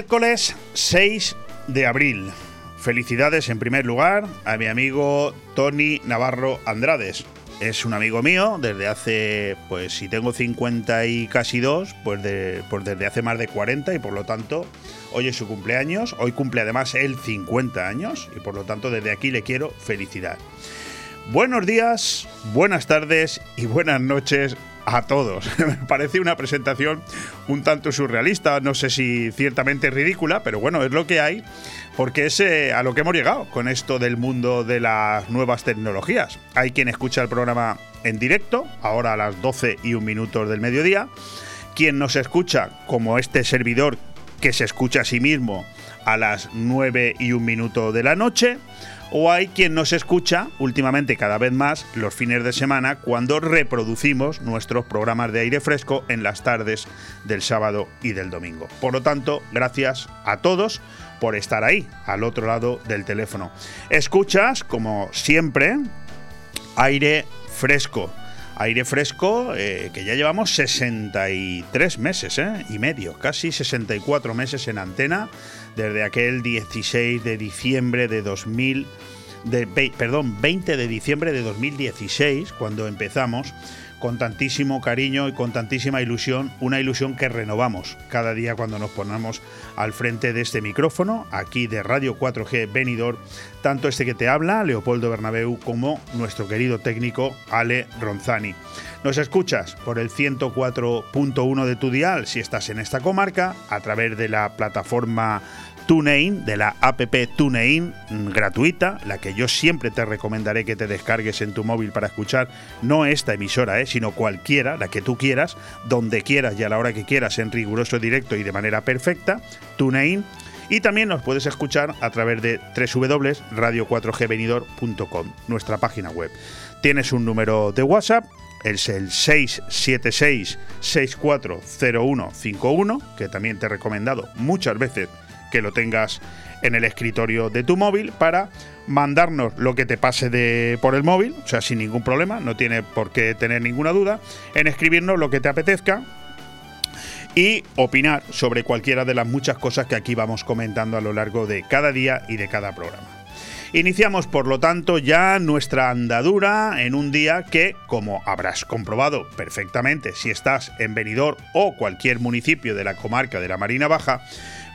Miércoles 6 de abril. Felicidades en primer lugar a mi amigo Tony Navarro Andrades. Es un amigo mío desde hace, pues si tengo 50 y casi dos, pues, de, pues desde hace más de 40 y por lo tanto hoy es su cumpleaños. Hoy cumple además él 50 años y por lo tanto desde aquí le quiero felicitar. Buenos días, buenas tardes y buenas noches a todos. Me parece una presentación un tanto surrealista, no sé si ciertamente ridícula, pero bueno, es lo que hay, porque es eh, a lo que hemos llegado con esto del mundo de las nuevas tecnologías. Hay quien escucha el programa en directo, ahora a las 12 y un minuto del mediodía, quien nos escucha como este servidor que se escucha a sí mismo a las 9 y un minuto de la noche, o hay quien nos escucha últimamente cada vez más los fines de semana cuando reproducimos nuestros programas de aire fresco en las tardes del sábado y del domingo. Por lo tanto, gracias a todos por estar ahí, al otro lado del teléfono. Escuchas, como siempre, aire fresco. Aire fresco eh, que ya llevamos 63 meses eh, y medio, casi 64 meses en antena desde aquel 16 de diciembre de 2000, de, perdón, 20 de diciembre de 2016, cuando empezamos con tantísimo cariño y con tantísima ilusión, una ilusión que renovamos cada día cuando nos ponemos al frente de este micrófono, aquí de Radio 4G Benidor, tanto este que te habla, Leopoldo Bernabeu, como nuestro querido técnico Ale Ronzani. Nos escuchas por el 104.1 de tu dial si estás en esta comarca, a través de la plataforma TuneIn, de la app TuneIn mm, gratuita, la que yo siempre te recomendaré que te descargues en tu móvil para escuchar, no esta emisora, eh, sino cualquiera, la que tú quieras, donde quieras y a la hora que quieras, en riguroso directo y de manera perfecta, TuneIn. Y también nos puedes escuchar a través de www.radio4gvenidor.com, nuestra página web. Tienes un número de WhatsApp, es el 676-640151, que también te he recomendado muchas veces que lo tengas en el escritorio de tu móvil para mandarnos lo que te pase de, por el móvil, o sea, sin ningún problema, no tiene por qué tener ninguna duda, en escribirnos lo que te apetezca y opinar sobre cualquiera de las muchas cosas que aquí vamos comentando a lo largo de cada día y de cada programa. Iniciamos, por lo tanto, ya nuestra andadura en un día que, como habrás comprobado perfectamente si estás en Benidorm o cualquier municipio de la comarca de la Marina Baja,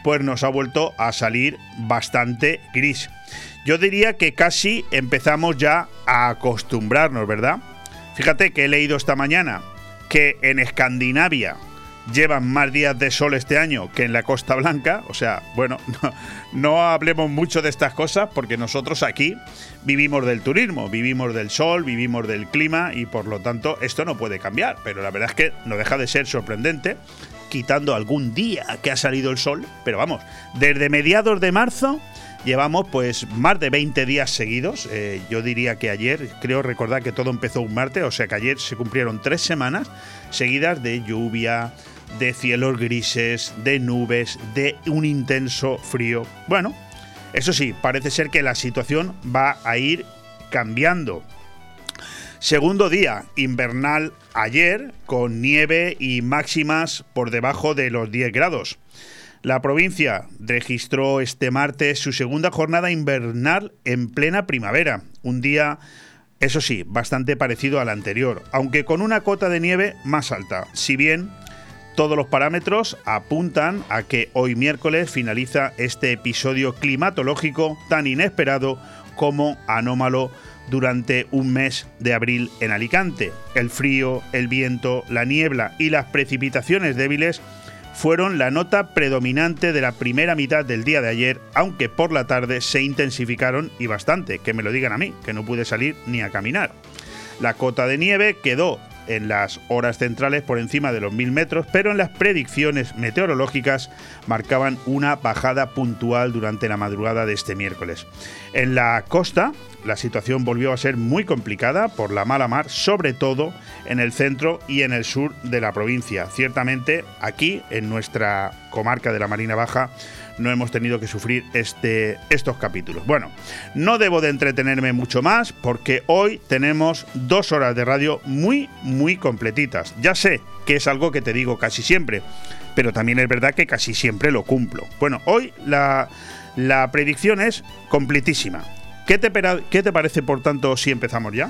pues nos ha vuelto a salir bastante gris. Yo diría que casi empezamos ya a acostumbrarnos, ¿verdad? Fíjate que he leído esta mañana que en Escandinavia llevan más días de sol este año que en la Costa Blanca. O sea, bueno, no, hablemos mucho de estas cosas porque nosotros aquí vivimos del turismo, vivimos del sol, vivimos del clima y por lo tanto esto no puede cambiar. Pero la verdad es que no deja de ser sorprendente quitando algún día que ha salido el sol, pero vamos, desde mediados de marzo llevamos pues más de 20 días seguidos. Eh, yo diría que ayer, creo recordar que todo empezó un martes, o sea que ayer se cumplieron tres semanas seguidas de lluvia, de cielos grises, de nubes, de un intenso frío. Bueno, eso sí, parece ser que la situación va a ir cambiando. Segundo día invernal ayer, con nieve y máximas por debajo de los 10 grados. La provincia registró este martes su segunda jornada invernal en plena primavera, un día, eso sí, bastante parecido al anterior, aunque con una cota de nieve más alta, si bien todos los parámetros apuntan a que hoy miércoles finaliza este episodio climatológico tan inesperado como anómalo durante un mes de abril en Alicante. El frío, el viento, la niebla y las precipitaciones débiles fueron la nota predominante de la primera mitad del día de ayer, aunque por la tarde se intensificaron y bastante, que me lo digan a mí, que no pude salir ni a caminar. La cota de nieve quedó en las horas centrales por encima de los 1000 metros, pero en las predicciones meteorológicas marcaban una bajada puntual durante la madrugada de este miércoles. En la costa, la situación volvió a ser muy complicada por la mala mar, sobre todo en el centro y en el sur de la provincia. Ciertamente, aquí, en nuestra comarca de la Marina Baja, no hemos tenido que sufrir este, estos capítulos. Bueno, no debo de entretenerme mucho más porque hoy tenemos dos horas de radio muy, muy completitas. Ya sé que es algo que te digo casi siempre, pero también es verdad que casi siempre lo cumplo. Bueno, hoy la, la predicción es completísima. ¿Qué te, ¿Qué te parece, por tanto, si empezamos ya?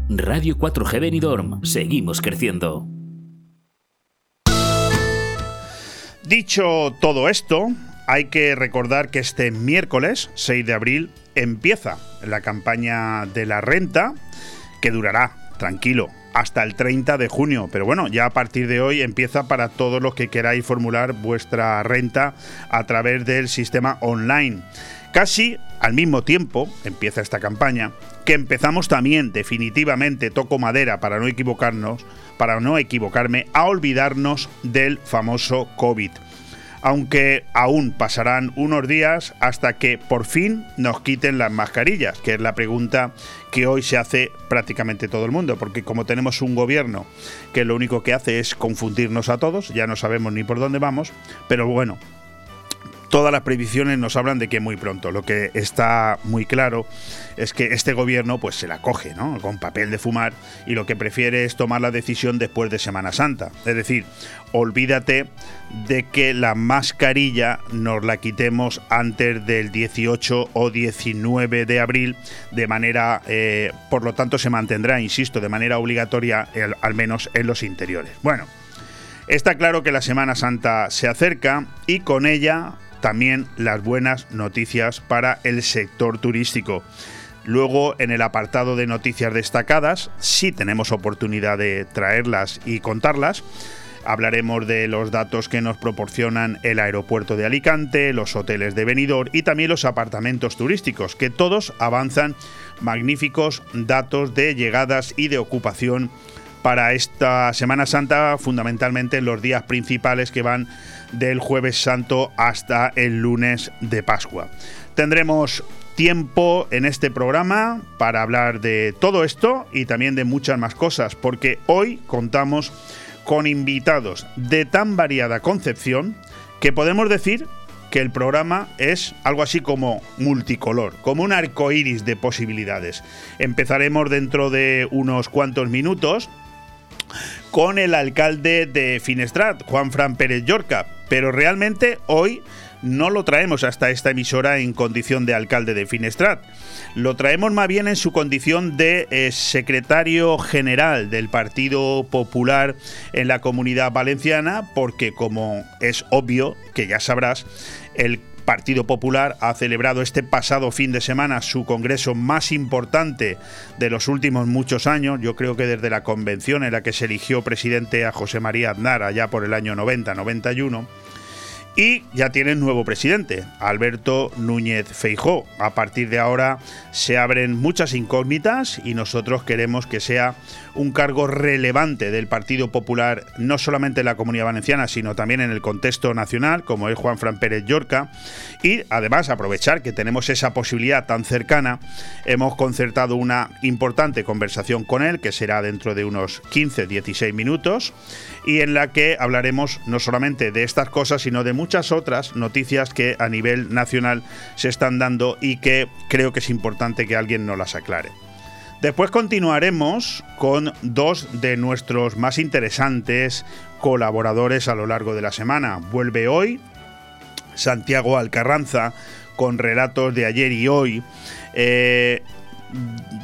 Radio 4G Benidorm. Seguimos creciendo. Dicho todo esto, hay que recordar que este miércoles 6 de abril empieza la campaña de la renta que durará, tranquilo, hasta el 30 de junio. Pero bueno, ya a partir de hoy empieza para todos los que queráis formular vuestra renta a través del sistema online. Casi al mismo tiempo empieza esta campaña, que empezamos también definitivamente, toco madera para no equivocarnos, para no equivocarme, a olvidarnos del famoso COVID. Aunque aún pasarán unos días hasta que por fin nos quiten las mascarillas, que es la pregunta que hoy se hace prácticamente todo el mundo, porque como tenemos un gobierno que lo único que hace es confundirnos a todos, ya no sabemos ni por dónde vamos, pero bueno, todas las predicciones nos hablan de que muy pronto. Lo que está muy claro es que este gobierno pues se la coge, ¿no? Con papel de fumar y lo que prefiere es tomar la decisión después de Semana Santa. Es decir, olvídate de que la mascarilla nos la quitemos antes del 18 o 19 de abril, de manera, eh, por lo tanto se mantendrá, insisto, de manera obligatoria, al menos en los interiores. Bueno. Está claro que la Semana Santa se acerca y con ella también las buenas noticias para el sector turístico. Luego, en el apartado de noticias destacadas, sí tenemos oportunidad de traerlas y contarlas. Hablaremos de los datos que nos proporcionan el aeropuerto de Alicante, los hoteles de Benidorm y también los apartamentos turísticos, que todos avanzan magníficos datos de llegadas y de ocupación para esta Semana Santa, fundamentalmente en los días principales que van del jueves santo hasta el lunes de Pascua. Tendremos tiempo en este programa para hablar de todo esto y también de muchas más cosas, porque hoy contamos con invitados de tan variada concepción que podemos decir que el programa es algo así como multicolor, como un arco iris de posibilidades. Empezaremos dentro de unos cuantos minutos con el alcalde de Finestrat, Juan Fran Pérez Llorca, pero realmente hoy no lo traemos hasta esta emisora en condición de alcalde de Finestrat. Lo traemos más bien en su condición de eh, secretario general del Partido Popular en la comunidad valenciana, porque como es obvio, que ya sabrás, el Partido Popular ha celebrado este pasado fin de semana su congreso más importante de los últimos muchos años. Yo creo que desde la convención en la que se eligió presidente a José María Aznar allá por el año 90-91 y ya tienen nuevo presidente, Alberto Núñez Feijó. A partir de ahora se abren muchas incógnitas y nosotros queremos que sea un cargo relevante del Partido Popular, no solamente en la Comunidad Valenciana, sino también en el contexto nacional, como es Juan Fran Pérez Llorca. Y además aprovechar que tenemos esa posibilidad tan cercana, hemos concertado una importante conversación con él, que será dentro de unos 15-16 minutos, y en la que hablaremos no solamente de estas cosas, sino de muchas otras noticias que a nivel nacional se están dando y que creo que es importante que alguien nos las aclare. Después continuaremos con dos de nuestros más interesantes colaboradores a lo largo de la semana. Vuelve hoy Santiago Alcarranza con relatos de ayer y hoy. Eh,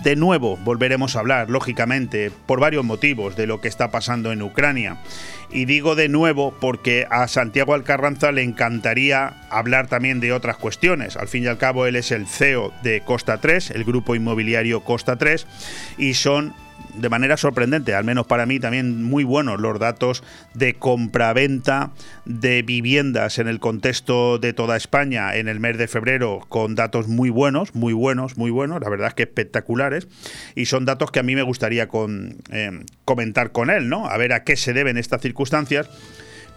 de nuevo volveremos a hablar, lógicamente, por varios motivos de lo que está pasando en Ucrania. Y digo de nuevo porque a Santiago Alcarranza le encantaría hablar también de otras cuestiones. Al fin y al cabo, él es el CEO de Costa 3, el grupo inmobiliario Costa 3, y son de manera sorprendente, al menos para mí también muy buenos los datos de compraventa de viviendas en el contexto de toda España en el mes de febrero con datos muy buenos, muy buenos, muy buenos, la verdad es que espectaculares y son datos que a mí me gustaría con, eh, comentar con él, ¿no? A ver a qué se deben estas circunstancias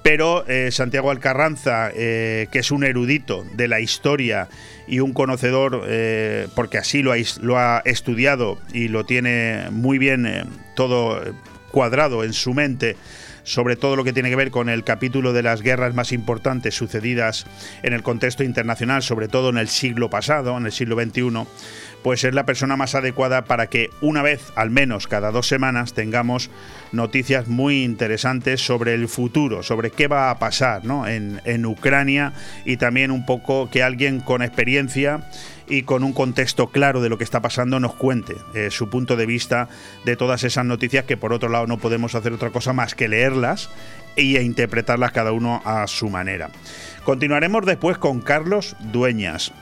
pero eh, Santiago Alcarranza, eh, que es un erudito de la historia y un conocedor, eh, porque así lo ha, lo ha, estudiado y lo tiene muy bien todo cuadrado en su mente, sobre todo lo que tiene que ver con el capítulo de las guerras más importantes sucedidas en el contexto internacional, sobre todo en el siglo pasado, en el siglo XXI, pues es la persona más adecuada para que una vez al menos cada dos semanas tengamos noticias muy interesantes sobre el futuro, sobre qué va a pasar en, Ucrania y también un poco que alguien con experiencia y con un contexto claro de lo que está pasando nos cuente eh, su punto de vista de todas esas noticias que por otro lado no podemos hacer otra cosa más que leerlas e interpretarlas cada uno a su manera. Continuaremos después con Carlos Dueñas.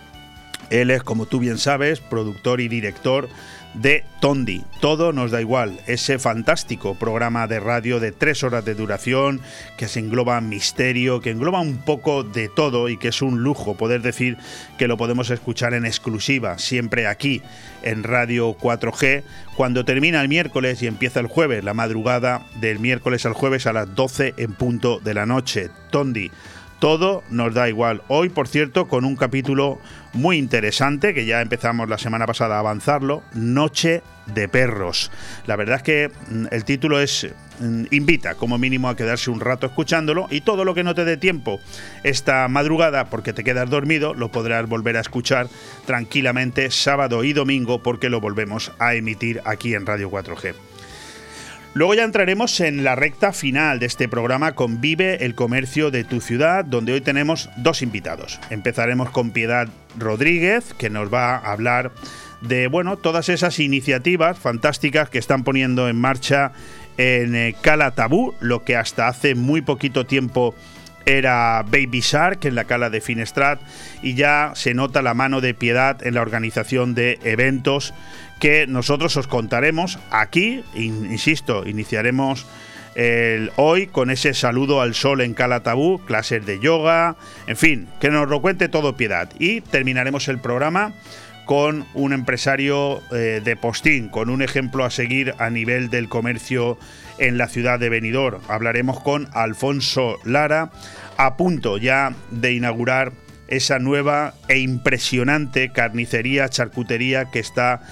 Él es, como tú bien sabes, productor y director de Tondi. Todo nos da igual. Ese fantástico programa de radio de tres horas de duración que se engloba misterio, que engloba un poco de todo y que es un lujo poder decir que lo podemos escuchar en exclusiva, siempre aquí en Radio 4G, cuando termina el miércoles y empieza el jueves, la madrugada del miércoles al jueves a las 12 en punto de la noche. Tondi todo nos da igual. Hoy, por cierto, con un capítulo muy interesante que ya empezamos la semana pasada a avanzarlo, Noche de Perros. La verdad es que mm, el título es mm, invita como mínimo a quedarse un rato escuchándolo y todo lo que no te dé tiempo esta madrugada porque te quedas dormido lo podrás volver a escuchar tranquilamente sábado y domingo porque lo volvemos a emitir aquí en Radio 4G. Luego ya entraremos en la recta final de este programa con Vive el Comercio de tu ciudad, donde hoy tenemos dos invitados. Empezaremos con Piedad Rodríguez, que nos va a hablar de bueno, todas esas iniciativas fantásticas que están poniendo en marcha en eh, Cala Tabú, lo que hasta hace muy poquito tiempo era Baby Shark en la cala de Finestrat y ya se nota la mano de piedad en la organización de eventos que nosotros os contaremos aquí, insisto, iniciaremos hoy con ese saludo al sol en Calatabú, clases de yoga, en fin, que nos lo cuente todo piedad. Y terminaremos el programa con un empresario eh, de postín, con un ejemplo a seguir a nivel del comercio en la ciudad de Benidorm. Hablaremos con Alfonso Lara, a punto ya de inaugurar esa nueva e impresionante carnicería, charcutería que está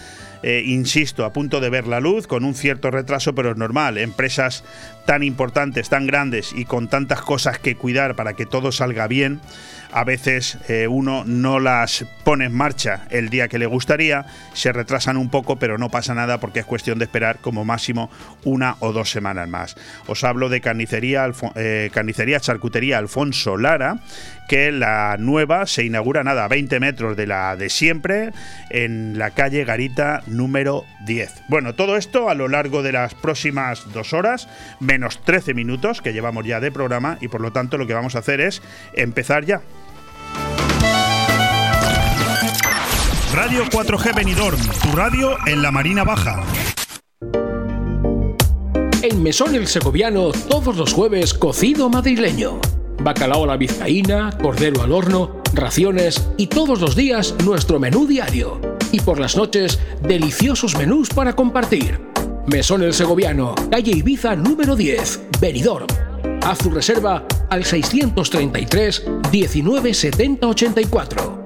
eh, insisto, a punto de ver la luz, con un cierto retraso, pero es normal. Empresas tan importantes, tan grandes y con tantas cosas que cuidar para que todo salga bien, a veces eh, uno no las pone en marcha el día que le gustaría, se retrasan un poco, pero no pasa nada porque es cuestión de esperar como máximo una o dos semanas más. Os hablo de carnicería, eh, carnicería charcutería Alfonso Lara, que la nueva se inaugura nada a 20 metros de la de siempre en la calle Garita número 10. Bueno, todo esto a lo largo de las próximas dos horas, menos 13 minutos que llevamos ya de programa y por lo tanto lo que vamos a hacer es empezar ya. Radio 4G Benidorm, tu radio en la Marina Baja. En Mesón El Segoviano, todos los jueves, cocido madrileño bacalao a la vizcaína, cordero al horno, raciones y todos los días nuestro menú diario. Y por las noches, deliciosos menús para compartir. Mesón el Segoviano, calle Ibiza número 10, Benidorm. Haz tu reserva al 633 1970 84.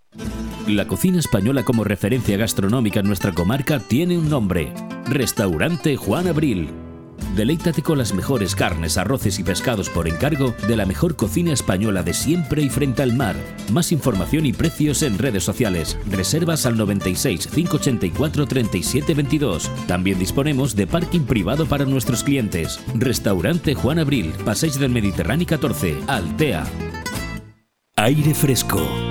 La cocina española como referencia gastronómica en nuestra comarca tiene un nombre, Restaurante Juan Abril. Deleítate con las mejores carnes, arroces y pescados por encargo de la mejor cocina española de siempre y frente al mar. Más información y precios en redes sociales. Reservas al 96 584 37 22. También disponemos de parking privado para nuestros clientes. Restaurante Juan Abril, Paseis del Mediterráneo 14, Altea. Aire Fresco.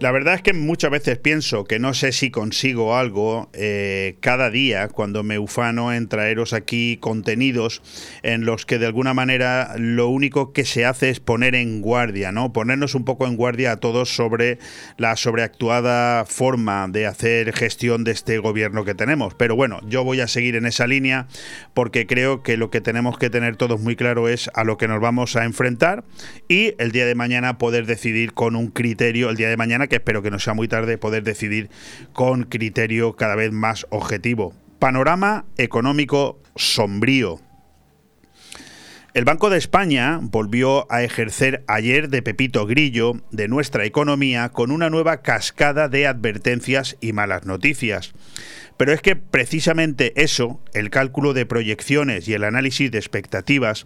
La verdad es que muchas veces pienso que no sé si consigo algo eh, cada día cuando me ufano en traeros aquí contenidos en los que de alguna manera lo único que se hace es poner en guardia, ¿no? Ponernos un poco en guardia a todos sobre la sobreactuada forma de hacer gestión de este gobierno que tenemos. Pero bueno, yo voy a seguir en esa línea porque creo que lo que tenemos que tener todos muy claro es a lo que nos vamos a enfrentar y el día de mañana poder decidir con un criterio, el día de mañana que espero que no sea muy tarde poder decidir con criterio cada vez más objetivo. Panorama económico sombrío. El Banco de España volvió a ejercer ayer de Pepito Grillo de nuestra economía con una nueva cascada de advertencias y malas noticias. Pero es que precisamente eso, el cálculo de proyecciones y el análisis de expectativas,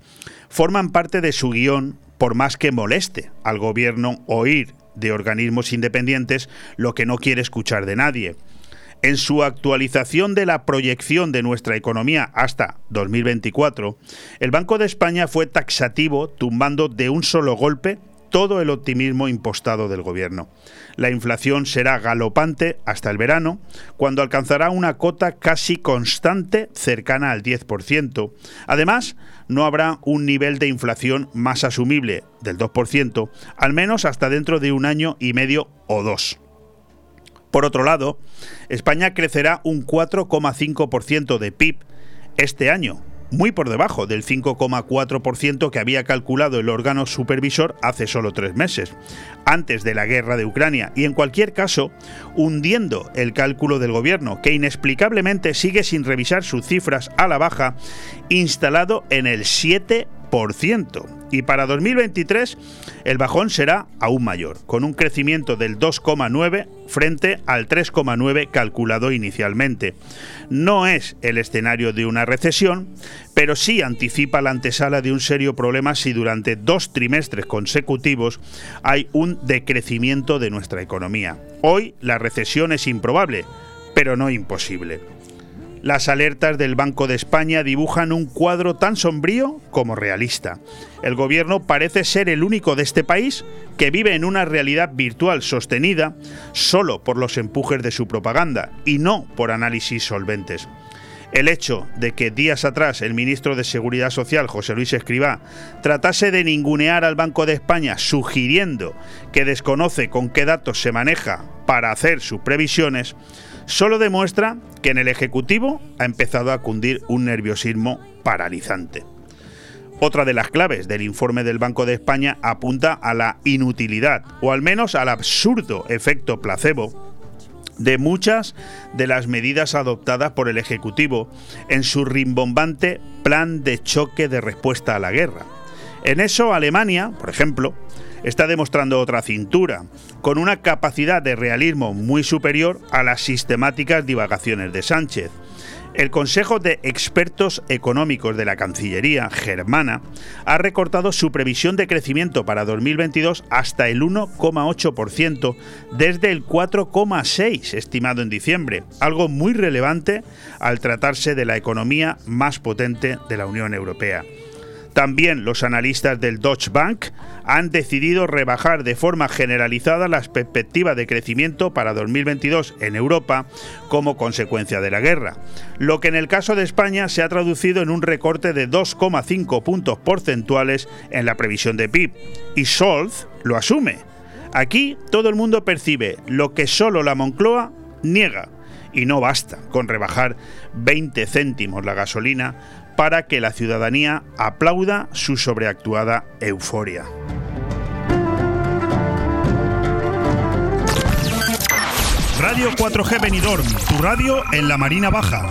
forman parte de su guion por más que moleste al gobierno oír de organismos independientes lo que no quiere escuchar de nadie. En su actualización de la proyección de nuestra economía hasta 2024, el Banco de España fue taxativo, tumbando de un solo golpe todo el optimismo impostado del gobierno. La inflación será galopante hasta el verano, cuando alcanzará una cota casi constante cercana al 10%. Además, no habrá un nivel de inflación más asumible del 2%, al menos hasta dentro de un año y medio o dos. Por otro lado, España crecerá un 4,5% de PIB este año, muy por debajo del 5,4% que había calculado el órgano supervisor hace solo tres meses, antes de la guerra de Ucrania, y en cualquier caso, hundiendo el cálculo del gobierno, que inexplicablemente sigue sin revisar sus cifras a la baja, instalado en el 7% y para 2023 el bajón será aún mayor, con un crecimiento del 2,9 frente al 3,9 calculado inicialmente. No es el escenario de una recesión, pero sí anticipa la antesala de un serio problema si durante dos trimestres consecutivos hay un decrecimiento de nuestra economía. Hoy la recesión es improbable, pero no imposible. Las alertas del Banco de España dibujan un cuadro tan sombrío como realista. El gobierno parece ser el único de este país que vive en una realidad virtual sostenida solo por los empujes de su propaganda y no por análisis solventes. El hecho de que días atrás el ministro de Seguridad Social, José Luis Escribá, tratase de ningunear al Banco de España sugiriendo que desconoce con qué datos se maneja para hacer sus previsiones, solo demuestra que en el Ejecutivo ha empezado a cundir un nerviosismo paralizante. Otra de las claves del informe del Banco de España apunta a la inutilidad, o al menos al absurdo efecto placebo, de muchas de las medidas adoptadas por el Ejecutivo en su rimbombante plan de choque de respuesta a la guerra. En eso Alemania, por ejemplo, está demostrando otra cintura, con una capacidad de realismo muy superior a las sistemáticas divagaciones de Sánchez. El Consejo de Expertos Económicos de la Cancillería germana ha recortado su previsión de crecimiento para 2022 hasta el 1,8% desde el 4,6% estimado en diciembre, algo muy relevante al tratarse de la economía más potente de la Unión Europea. También los analistas del Deutsche Bank han decidido rebajar de forma generalizada las perspectivas de crecimiento para 2022 en Europa como consecuencia de la guerra, lo que en el caso de España se ha traducido en un recorte de 2,5 puntos porcentuales en la previsión de PIB. Y Scholz lo asume. Aquí todo el mundo percibe lo que solo la Moncloa niega. Y no basta con rebajar 20 céntimos la gasolina para que la ciudadanía aplauda su sobreactuada euforia. Radio 4G Benidorm, tu radio en la Marina Baja.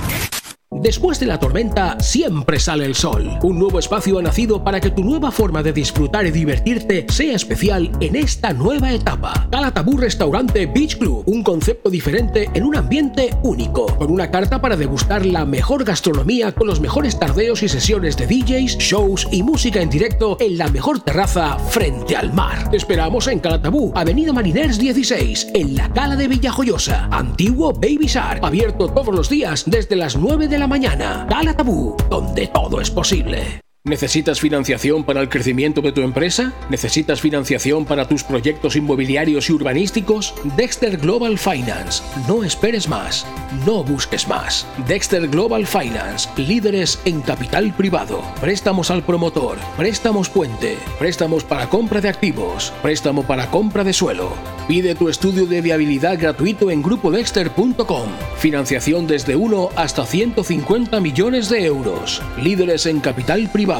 Después de la tormenta siempre sale el sol. Un nuevo espacio ha nacido para que tu nueva forma de disfrutar y divertirte sea especial en esta nueva etapa. Calatabú Restaurante Beach Club, un concepto diferente en un ambiente único, con una carta para degustar la mejor gastronomía con los mejores tardeos y sesiones de DJs, shows y música en directo en la mejor terraza frente al mar. Te esperamos en Calatabú, Avenida Mariners 16, en la Cala de Villajoyosa, antiguo Baby Shark, abierto todos los días desde las 9 de la mañana. Cala Tabú, donde todo es posible. ¿Necesitas financiación para el crecimiento de tu empresa? ¿Necesitas financiación para tus proyectos inmobiliarios y urbanísticos? Dexter Global Finance. No esperes más. No busques más. Dexter Global Finance. Líderes en capital privado. Préstamos al promotor. Préstamos puente. Préstamos para compra de activos. Préstamo para compra de suelo. Pide tu estudio de viabilidad gratuito en grupodexter.com. Financiación desde 1 hasta 150 millones de euros. Líderes en capital privado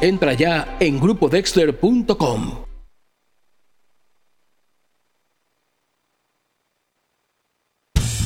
Entra ya en grupodexter.com.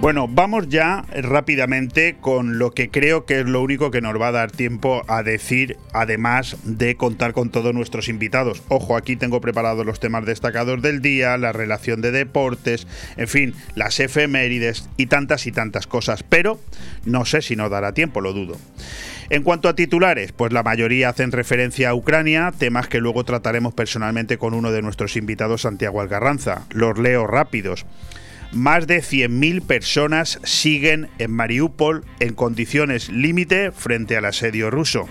Bueno, vamos ya rápidamente con lo que creo que es lo único que nos va a dar tiempo a decir, además de contar con todos nuestros invitados. Ojo, aquí tengo preparados los temas destacados del día, la relación de deportes, en fin, las efemérides y tantas y tantas cosas, pero no sé si nos dará tiempo, lo dudo. En cuanto a titulares, pues la mayoría hacen referencia a Ucrania, temas que luego trataremos personalmente con uno de nuestros invitados, Santiago Algarranza. Los leo rápidos. Más de 100.000 personas siguen en Mariupol en condiciones límite frente al asedio ruso.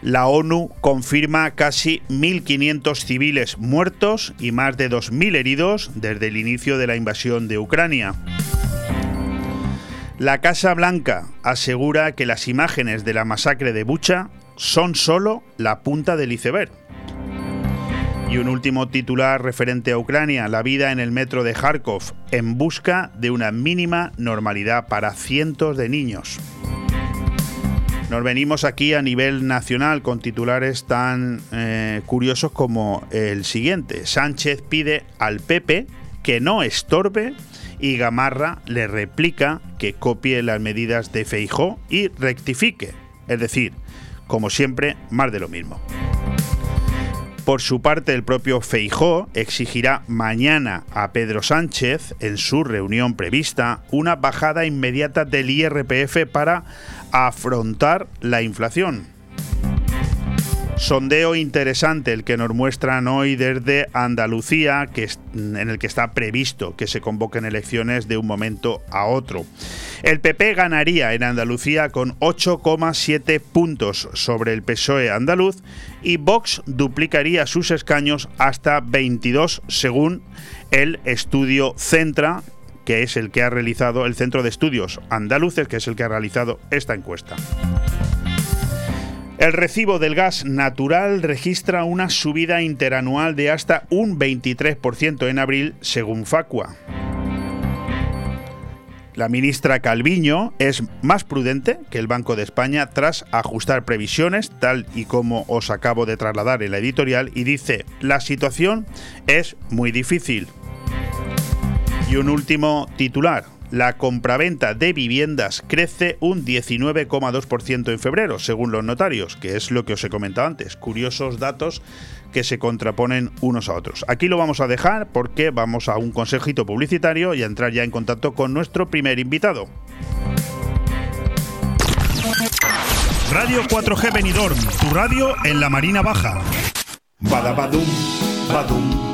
La ONU confirma casi 1.500 civiles muertos y más de 2.000 heridos desde el inicio de la invasión de Ucrania. La Casa Blanca asegura que las imágenes de la masacre de Bucha son solo la punta del iceberg. Y un último titular referente a Ucrania, la vida en el metro de Kharkov, en busca de una mínima normalidad para cientos de niños. Nos venimos aquí a nivel nacional con titulares tan eh, curiosos como el siguiente. Sánchez pide al PP que no estorbe y Gamarra le replica que copie las medidas de Feijó y rectifique. Es decir, como siempre, más de lo mismo. Por su parte, el propio Feijó exigirá mañana a Pedro Sánchez, en su reunión prevista, una bajada inmediata del IRPF para afrontar la inflación. Sondeo interesante el que nos muestran hoy desde Andalucía, que en el que está previsto que se convoquen elecciones de un momento a otro. El PP ganaría en Andalucía con 8,7 puntos sobre el PSOE andaluz y Vox duplicaría sus escaños hasta 22 según el estudio Centra, que es el que ha realizado el Centro de Estudios Andaluces, que es el que ha realizado esta encuesta. El recibo del gas natural registra una subida interanual de hasta un 23% en abril, según Facua. La ministra Calviño es más prudente que el Banco de España tras ajustar previsiones, tal y como os acabo de trasladar en la editorial, y dice, la situación es muy difícil. Y un último titular la compraventa de viviendas crece un 19,2% en febrero, según los notarios, que es lo que os he comentado antes. Curiosos datos que se contraponen unos a otros. Aquí lo vamos a dejar porque vamos a un consejito publicitario y a entrar ya en contacto con nuestro primer invitado. Radio 4G Benidorm, tu radio en la Marina Baja. Badabadum badum.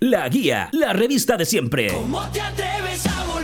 La Guía, la revista de siempre.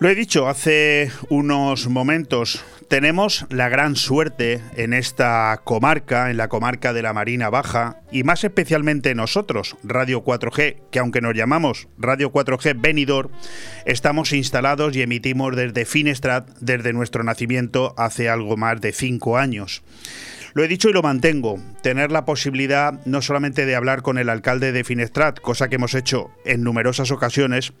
Lo he dicho hace unos momentos, tenemos la gran suerte en esta comarca, en la comarca de la Marina Baja, y más especialmente nosotros, Radio 4G, que aunque nos llamamos Radio 4G Benidorm, estamos instalados y emitimos desde Finestrat desde nuestro nacimiento hace algo más de cinco años. Lo he dicho y lo mantengo, tener la posibilidad no solamente de hablar con el alcalde de Finestrat, cosa que hemos hecho en numerosas ocasiones,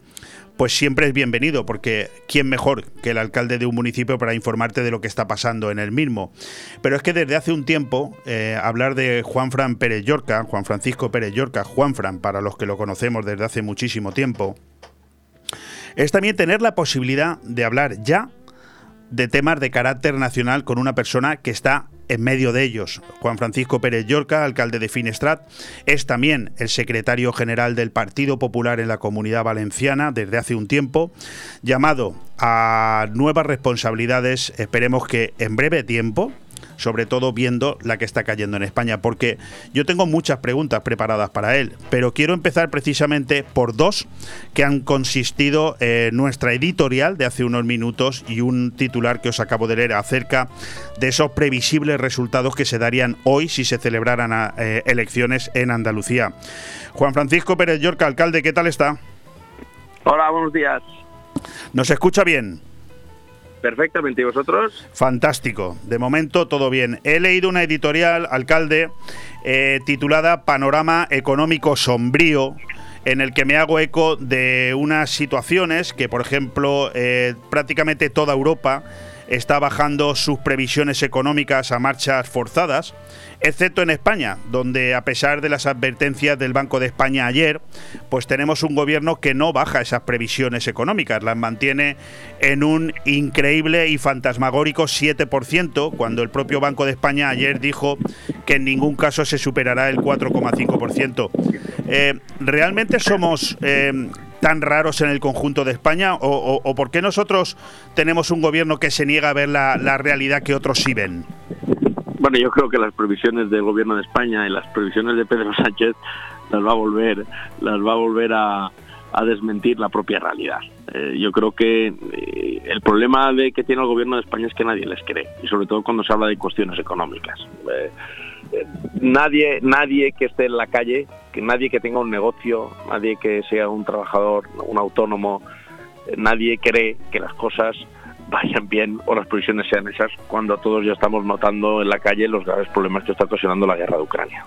pues siempre es bienvenido, porque ¿quién mejor que el alcalde de un municipio para informarte de lo que está pasando en el mismo? Pero es que desde hace un tiempo, eh, hablar de Juan Fran Pérez Llorca, Juan Francisco Pérez Llorca, Juan Fran, para los que lo conocemos desde hace muchísimo tiempo, es también tener la posibilidad de hablar ya de temas de carácter nacional con una persona que está en medio de ellos. Juan Francisco Pérez Llorca, alcalde de Finestrat, es también el secretario general del Partido Popular en la Comunidad Valenciana desde hace un tiempo, llamado a nuevas responsabilidades, esperemos que en breve tiempo, sobre todo viendo la que está cayendo en España, porque yo tengo muchas preguntas preparadas para él, pero quiero empezar precisamente por dos que han consistido en nuestra editorial de hace unos minutos y un titular que os acabo de leer acerca de esos previsibles resultados que se darían hoy si se celebraran eh, elecciones en Andalucía. Juan Francisco Pérez Yorca, alcalde, ¿qué tal está? Hola, buenos días. ¿Nos escucha bien? Perfectamente, ¿y vosotros? Fantástico, de momento todo bien. He leído una editorial, alcalde, eh, titulada Panorama Económico Sombrío, en el que me hago eco de unas situaciones que, por ejemplo, eh, prácticamente toda Europa está bajando sus previsiones económicas a marchas forzadas, excepto en España, donde a pesar de las advertencias del Banco de España ayer, pues tenemos un gobierno que no baja esas previsiones económicas, las mantiene en un increíble y fantasmagórico 7%, cuando el propio Banco de España ayer dijo que en ningún caso se superará el 4,5%. Eh, ¿Realmente somos eh, tan raros en el conjunto de España? ¿O, por qué nosotros tenemos un gobierno que se niega a ver la, realidad que otros sí ven? Bueno, yo creo que las previsiones del gobierno de España y las previsiones de Pedro Sánchez las va a volver, las va a volver a, desmentir la propia realidad. Eh, yo creo que eh, el problema de que tiene el gobierno de España es que nadie les cree, y sobre todo cuando se habla de cuestiones económicas. Eh, nadie, nadie que esté en la calle, que nadie que tenga un negocio, nadie que sea un trabajador, un autónomo, nadie cree que las cosas vayan bien o las previsiones sean esas cuando todos ya estamos notando en la calle los graves problemas que está ocasionando la guerra de Ucrania.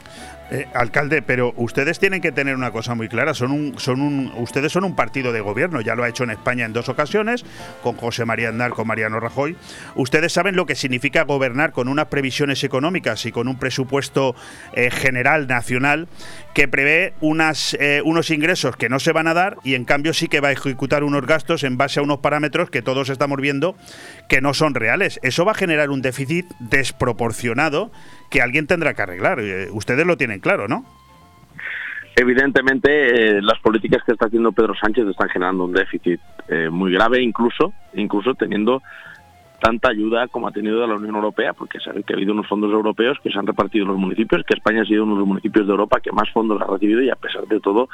Eh, alcalde, pero ustedes tienen que tener una cosa muy clara. Son un, son un, ustedes son un partido de gobierno. Ya lo ha hecho en España en dos ocasiones, con José María Aznar, con Mariano Rajoy. Ustedes saben lo que significa gobernar con unas previsiones económicas y con un presupuesto eh, general nacional que prevé eh, unos ingresos que no se van a dar y en cambio sí que va a ejecutar unos gastos en base a unos parámetros que todos estamos viendo que no son reales. Eso va a generar un déficit desproporcionado que alguien tendrá que arreglar. Eh, ustedes lo tienen claro, ¿no? Evidentemente, eh, las políticas que está haciendo Pedro Sánchez están generando un déficit eh, muy grave, incluso, incluso teniendo tanta ayuda como ha tenido de la Unión Europea, porque saben que ha habido unos fondos europeos que se han repartido en los municipios, que España ha sido uno de los municipios de Europa que más fondos ha recibido y a pesar de todo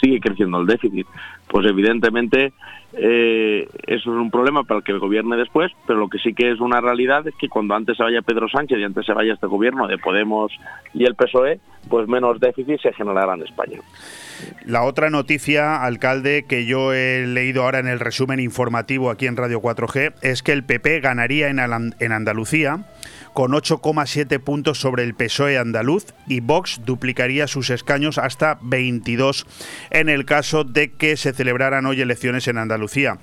sigue creciendo el déficit. Pues evidentemente eh, eso es un problema para el que gobierne después, pero lo que sí que es una realidad es que cuando antes se vaya Pedro Sánchez y antes se vaya este gobierno de Podemos y el PSOE, pues menos déficit se generará en España. La otra noticia, alcalde, que yo he leído ahora en el resumen informativo aquí en Radio 4G, es que el PP ganaría en, en Andalucía con 8,7 puntos sobre el PSOE andaluz y Vox duplicaría sus escaños hasta 22 en el caso de que se celebraran hoy elecciones en Andalucía.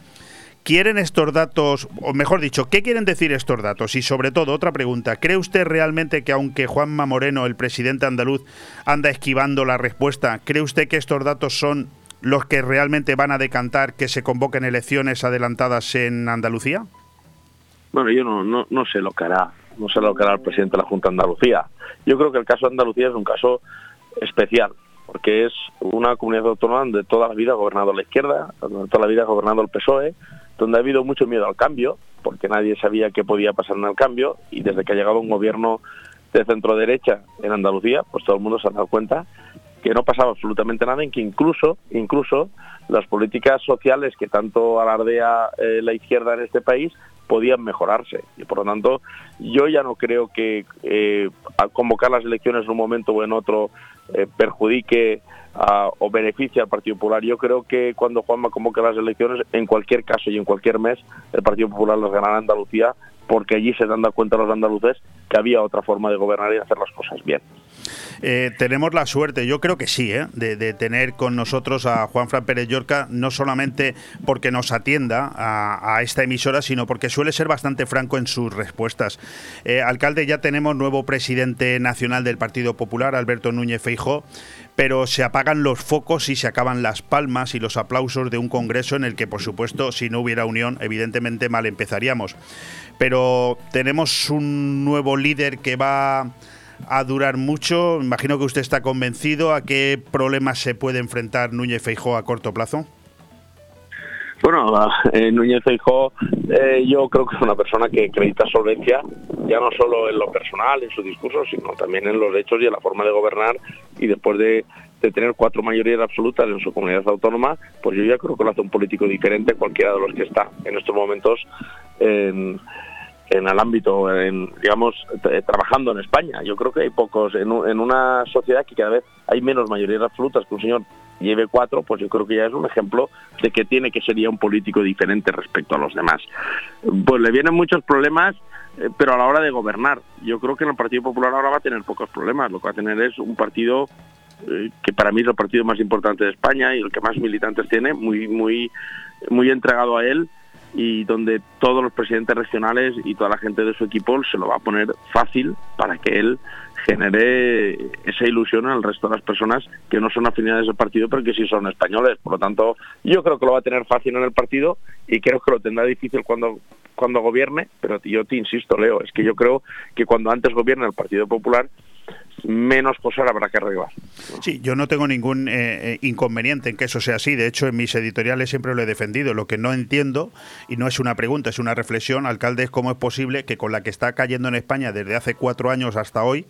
¿Quieren estos datos, o mejor dicho, qué quieren decir estos datos? Y sobre todo, otra pregunta, ¿cree usted realmente que aunque Juanma Moreno, el presidente andaluz, anda esquivando la respuesta, ¿cree usted que estos datos son los que realmente van a decantar que se convoquen elecciones adelantadas en Andalucía? Bueno, yo no, no, no sé lo que hará, no sé lo que hará el presidente de la Junta de Andalucía. Yo creo que el caso de Andalucía es un caso especial, porque es una comunidad autónoma donde toda la vida ha gobernado la izquierda, donde toda la vida ha gobernado el PSOE, donde ha habido mucho miedo al cambio, porque nadie sabía qué podía pasar en el cambio, y desde que ha llegado un gobierno de centro derecha en Andalucía, pues todo el mundo se ha dado cuenta que no pasaba absolutamente nada, en que incluso, incluso las políticas sociales que tanto alardea eh, la izquierda en este país podían mejorarse. Y por lo tanto, yo ya no creo que eh, convocar las elecciones en un momento o en otro eh, perjudique o beneficie al Partido Popular. Yo creo que cuando Juanma convoque las elecciones, en cualquier caso y en cualquier mes, el Partido Popular las ganará Andalucía, porque allí se dan cuenta los andaluces que había otra forma de gobernar y hacer las cosas bien. Eh, tenemos la suerte, yo creo que sí, ¿eh? de, tener con nosotros a Juan Fran Pérez Llorca, no solamente porque nos atienda a, esta emisora, sino porque suele ser bastante franco en sus respuestas. Eh, alcalde, ya tenemos nuevo presidente nacional del Partido Popular, Alberto Núñez Feijó, pero se apagan los focos y se acaban las palmas y los aplausos de un Congreso en el que, por supuesto, si no hubiera unión, evidentemente mal empezaríamos. Pero tenemos un nuevo líder que va a durar mucho. Imagino que usted está convencido. ¿A qué problemas se puede enfrentar Núñez Feijó a corto plazo? Bueno, eh, Núñez Feijó eh, yo creo que es una persona que acredita solvencia ya no solo en lo personal, en su discurso, sino también en los hechos y en la forma de gobernar y después de, tener cuatro mayorías absolutas en su comunidad autónoma, pues yo ya creo que lo hace un político diferente cualquiera de los que está en estos momentos en, en el ámbito, en, digamos, trabajando en España. Yo creo que hay pocos, en, en, una sociedad que cada vez hay menos mayorías absolutas que un señor lleve cuatro, pues yo creo que ya es un ejemplo de que tiene que ser ya un político diferente respecto a los demás. Pues le vienen muchos problemas, eh, pero a la hora de gobernar, yo creo que en el Partido Popular ahora va a tener pocos problemas. Lo que va a tener es un partido eh, que para mí es el partido más importante de España y el que más militantes tiene, muy, muy, muy entregado a él y donde todos los presidentes regionales y toda la gente de su equipo se lo va a poner fácil para que él genere esa ilusión el resto de las personas que no son afinidades del partido pero que sí son españoles. Por lo tanto, yo creo que lo va a tener fácil en el partido y creo que lo tendrá difícil cuando cuando gobierne, pero yo te insisto, Leo, es que yo creo que cuando antes gobierne el Partido Popular menos cosas habrá que arreglar. Sí, yo no tengo ningún eh, eh, inconveniente en que eso sea así. De hecho, en mis editoriales siempre lo he defendido. Lo que no entiendo, y no es una pregunta, es una reflexión, alcalde, es cómo es posible que con la que está cayendo en España desde hace cuatro años hasta hoy,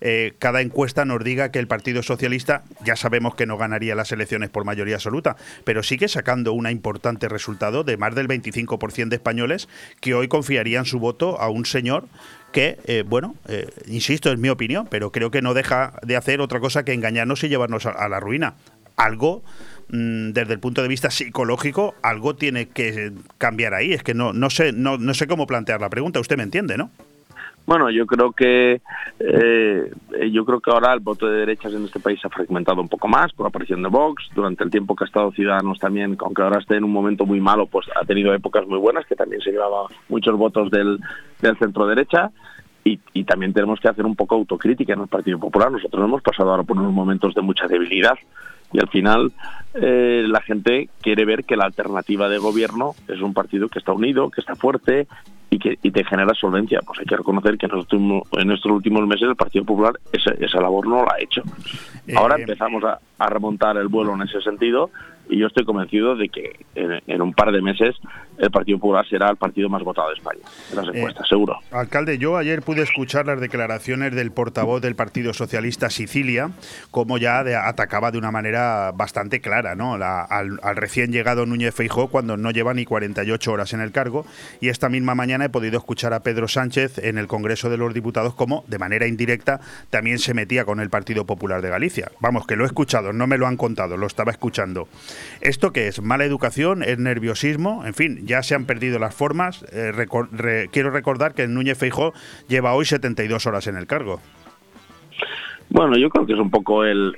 eh, cada encuesta nos diga que el Partido Socialista, ya sabemos que no ganaría las elecciones por mayoría absoluta, pero sigue sacando un importante resultado de más del 25% de españoles que hoy confiarían su voto a un señor que, eh, bueno, eh, insisto, es mi opinión, pero creo que no deja de hacer otra cosa que engañarnos y llevarnos a, la ruina. algo mm, desde el punto de vista psicológico, algo tiene que cambiar ahí. Es que no, no sé, no, no sé cómo plantear la pregunta. Usted me entiende, ¿no? Bueno, yo creo que eh, yo creo que ahora el voto de derechas en este país se ha fragmentado un poco más por la aparición de Vox. Durante el tiempo que ha estado Ciudadanos también, aunque ahora esté en un momento muy malo, pues ha tenido épocas muy buenas que también se llevaba muchos votos del, del centro derecha. Y, y, también tenemos que hacer un poco autocrítica en el Partido Popular. Nosotros hemos pasado ahora por unos momentos de mucha debilidad y al final eh, la gente quiere ver que la alternativa de gobierno es un partido que está unido, que está fuerte y que y te genera solvencia. Pues hay que reconocer que en estos, en estos últimos meses el Partido Popular esa, esa labor no la ha hecho. Ahora empezamos a, a, remontar el vuelo en ese sentido y yo estoy convencido de que en, en, un par de meses el Partido Popular será el partido más votado de España, en las encuestas, eh, seguro. Alcalde, yo ayer pude escuchar las declaraciones del portavoz del Partido Socialista Sicilia, como ya de, atacaba de una manera bastante clara ¿no? La, al, al, recién llegado Núñez Feijó cuando no lleva ni 48 horas en el cargo. Y esta misma mañana he podido escuchar a Pedro Sánchez en el Congreso de los Diputados como, de manera indirecta, también se metía con el Partido Popular de Galicia. Vamos, que lo he escuchado, no me lo han contado, lo estaba escuchando. ¿Esto qué es? ¿Mala educación? ¿Es nerviosismo? En fin, ya se han perdido las formas. Eh, quiero recordar que Núñez Feijó lleva hoy 72 horas en el cargo. Bueno, yo creo que es un poco el,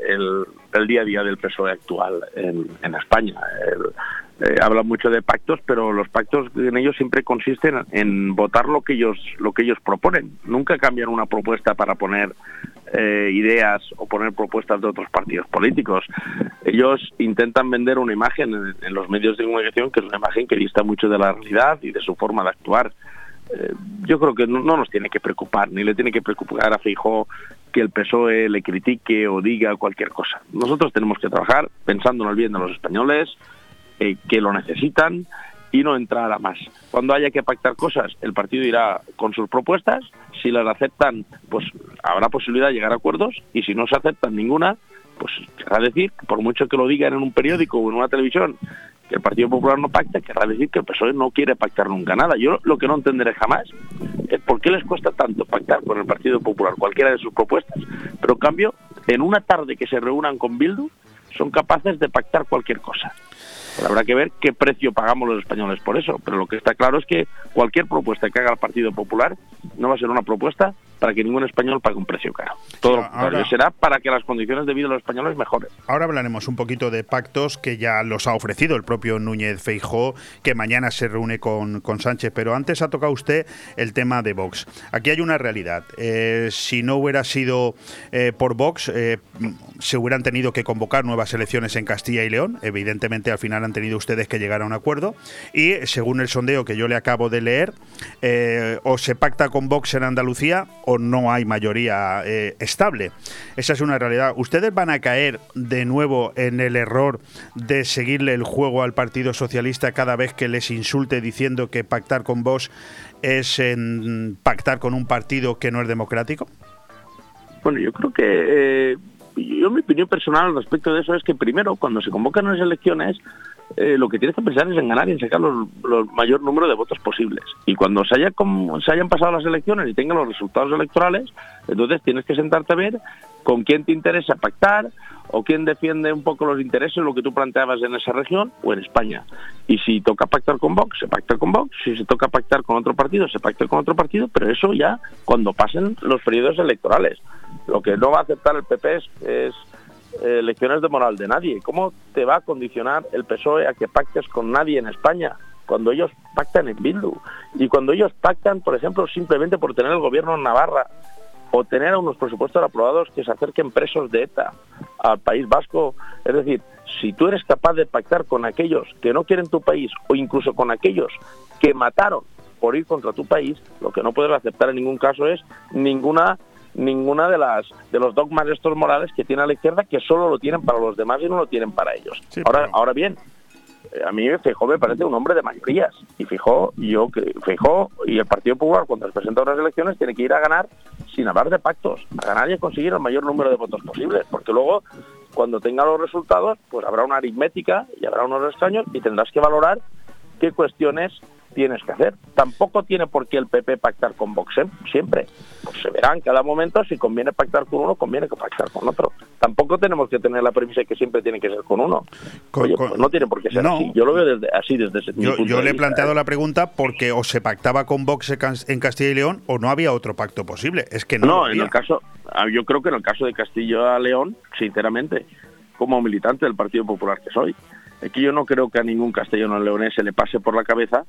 el, día a día del PSOE actual en, España. El, eh, habla mucho de pactos, pero los pactos en ellos siempre consisten en votar lo que ellos lo que ellos proponen. Nunca cambian una propuesta para poner eh, ideas o poner propuestas de otros partidos políticos. Ellos intentan vender una imagen en, en, los medios de comunicación que es una imagen que dista mucho de la realidad y de su forma de actuar. Eh, yo creo que no, no, nos tiene que preocupar, ni le tiene que preocupar a Feijó que el PSOE le critique o diga cualquier cosa. Nosotros tenemos que trabajar pensando en el bien de los españoles, eh, que lo necesitan, y no entrar a más. Cuando haya que pactar cosas, el partido irá con sus propuestas, si las aceptan, pues habrá posibilidad de llegar a acuerdos, y si no se aceptan ninguna, pues querrá decir, por mucho que lo digan en un periódico o en una televisión, que el Partido Popular no pacta, querrá decir que el PSOE no quiere pactar nunca nada. Yo lo que no entenderé jamás es por qué les cuesta tanto pactar con el Partido Popular cualquiera de sus propuestas, pero en cambio, en una tarde que se reúnan con Bildu, son capaces de pactar cualquier cosa. Pero habrá que ver qué precio pagamos los españoles por eso, pero lo que está claro es que cualquier propuesta que haga el Partido Popular no va a ser una propuesta para que ningún español pague un precio caro. Todo lo contrario, será para que las condiciones de vida de los españoles mejoren. Ahora hablaremos un poquito de pactos que ya los ha ofrecido el propio Núñez Feijó, que mañana se reúne con, con Sánchez, pero antes ha tocado usted el tema de Vox. Aquí hay una realidad. Eh, si no hubiera sido eh, por Vox, eh, se hubieran tenido que convocar nuevas elecciones en Castilla y León. Evidentemente, al final han tenido ustedes que llegar a un acuerdo. Y según el sondeo que yo le acabo de leer, o se pacta con Vox en Andalucía o no hay mayoría eh, estable. Esa es una realidad. ¿Ustedes van a caer de nuevo en el error de seguirle el juego al Partido Socialista cada vez que les insulte diciendo que pactar con vos es pactar con un partido que no es democrático? Bueno, yo creo que... Eh, yo mi opinión personal al respecto de eso es que primero, cuando se convocan las elecciones, eh, lo que tienes que pensar es en ganar y en sacar los, mayor número de votos posibles. Y cuando se, haya, como, se hayan pasado las elecciones y tengan los resultados electorales, entonces tienes que sentarte a ver con quién te interesa pactar o quién defiende un poco los intereses, lo que tú planteabas en esa región o en España. Y si toca pactar con Vox, se pacta con Vox. Si se toca pactar con otro partido, se pacta con otro partido. Pero eso ya cuando pasen los periodos electorales. Lo que no va a aceptar el PP es eh, lecciones de moral de nadie. ¿Cómo te va a condicionar el PSOE a que pactes con nadie en España? Cuando ellos pactan en Bildu. Y cuando ellos pactan, por ejemplo, simplemente por tener el gobierno en Navarra o tener unos presupuestos aprobados que se acerquen presos de ETA al País Vasco. Es decir, si tú eres capaz de pactar con aquellos que no quieren tu país o incluso con aquellos que mataron por ir contra tu país, lo que no puedes aceptar en ningún caso es ninguna ninguna de las de los dogmas estos morales que tiene la izquierda que solo lo tienen para los demás y no lo tienen para ellos. Sí, ahora pero... ahora bien, eh, a mí Fijó me parece un hombre de mayorías y Fijó yo que Fijó y el Partido Popular cuando se presenta a unas elecciones tiene que ir a ganar sin hablar de pactos, a ganar y a conseguir el mayor número de votos posibles, porque luego cuando tenga los resultados, pues habrá una aritmética y habrá unos extraños y tendrás que valorar qué cuestiones tienes que hacer. Tampoco tiene por qué el PP pactar con Vox, ¿eh? siempre. Pues se verá en cada momento si conviene pactar con uno, conviene que pactar con otro. Tampoco tenemos que tener la premisa de que siempre tiene que ser con uno. Oye, pues no tiene por qué ser así. Yo lo veo desde, así desde ese Yo, yo le he planteado ¿eh? la pregunta porque o se pactaba con Vox en Castilla y León o no había otro pacto posible. Es que no. No, en el caso, ah, yo creo que en el caso de Castilla y León, sinceramente, como militante del Partido Popular que soy, que yo no creo que a ningún castellano leonés se le pase por la cabeza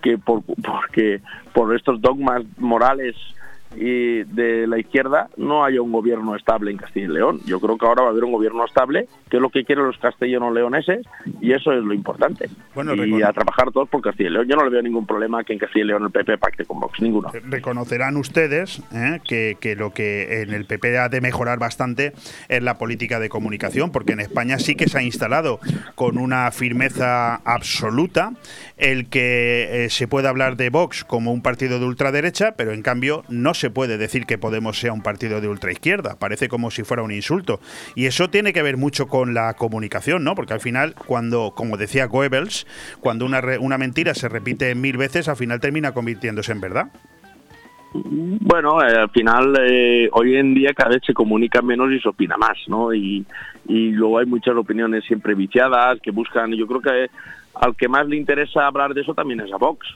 que por, porque por estos dogmas morales y de la izquierda no haya un gobierno estable en Castilla y León. Yo creo que ahora va a haber un gobierno estable, que es lo que quieren los castellanos leoneses, y eso es lo importante. Bueno, y a trabajar todos por Castilla y León. Yo no le veo ningún problema que en Castilla y León el PP pacte con Vox, ninguno. Reconocerán ustedes ¿eh? que, que, lo que en el PP ha de mejorar bastante es la política de comunicación, porque en España sí que se ha instalado con una firmeza absoluta el que eh, se puede hablar de Vox como un partido de ultraderecha, pero en cambio no se puede decir que Podemos sea un partido de ultraizquierda. Parece como si fuera un insulto. Y eso tiene que ver mucho con la comunicación, ¿no? Porque al final, cuando, como decía Goebbels, cuando una, una mentira se repite mil veces, al final termina convirtiéndose en verdad. Bueno, eh, al final eh, hoy en día cada vez se comunica menos y se opina más, ¿no? Y, y luego hay muchas opiniones siempre viciadas que buscan, yo creo que al que más le interesa hablar de eso también es a Vox,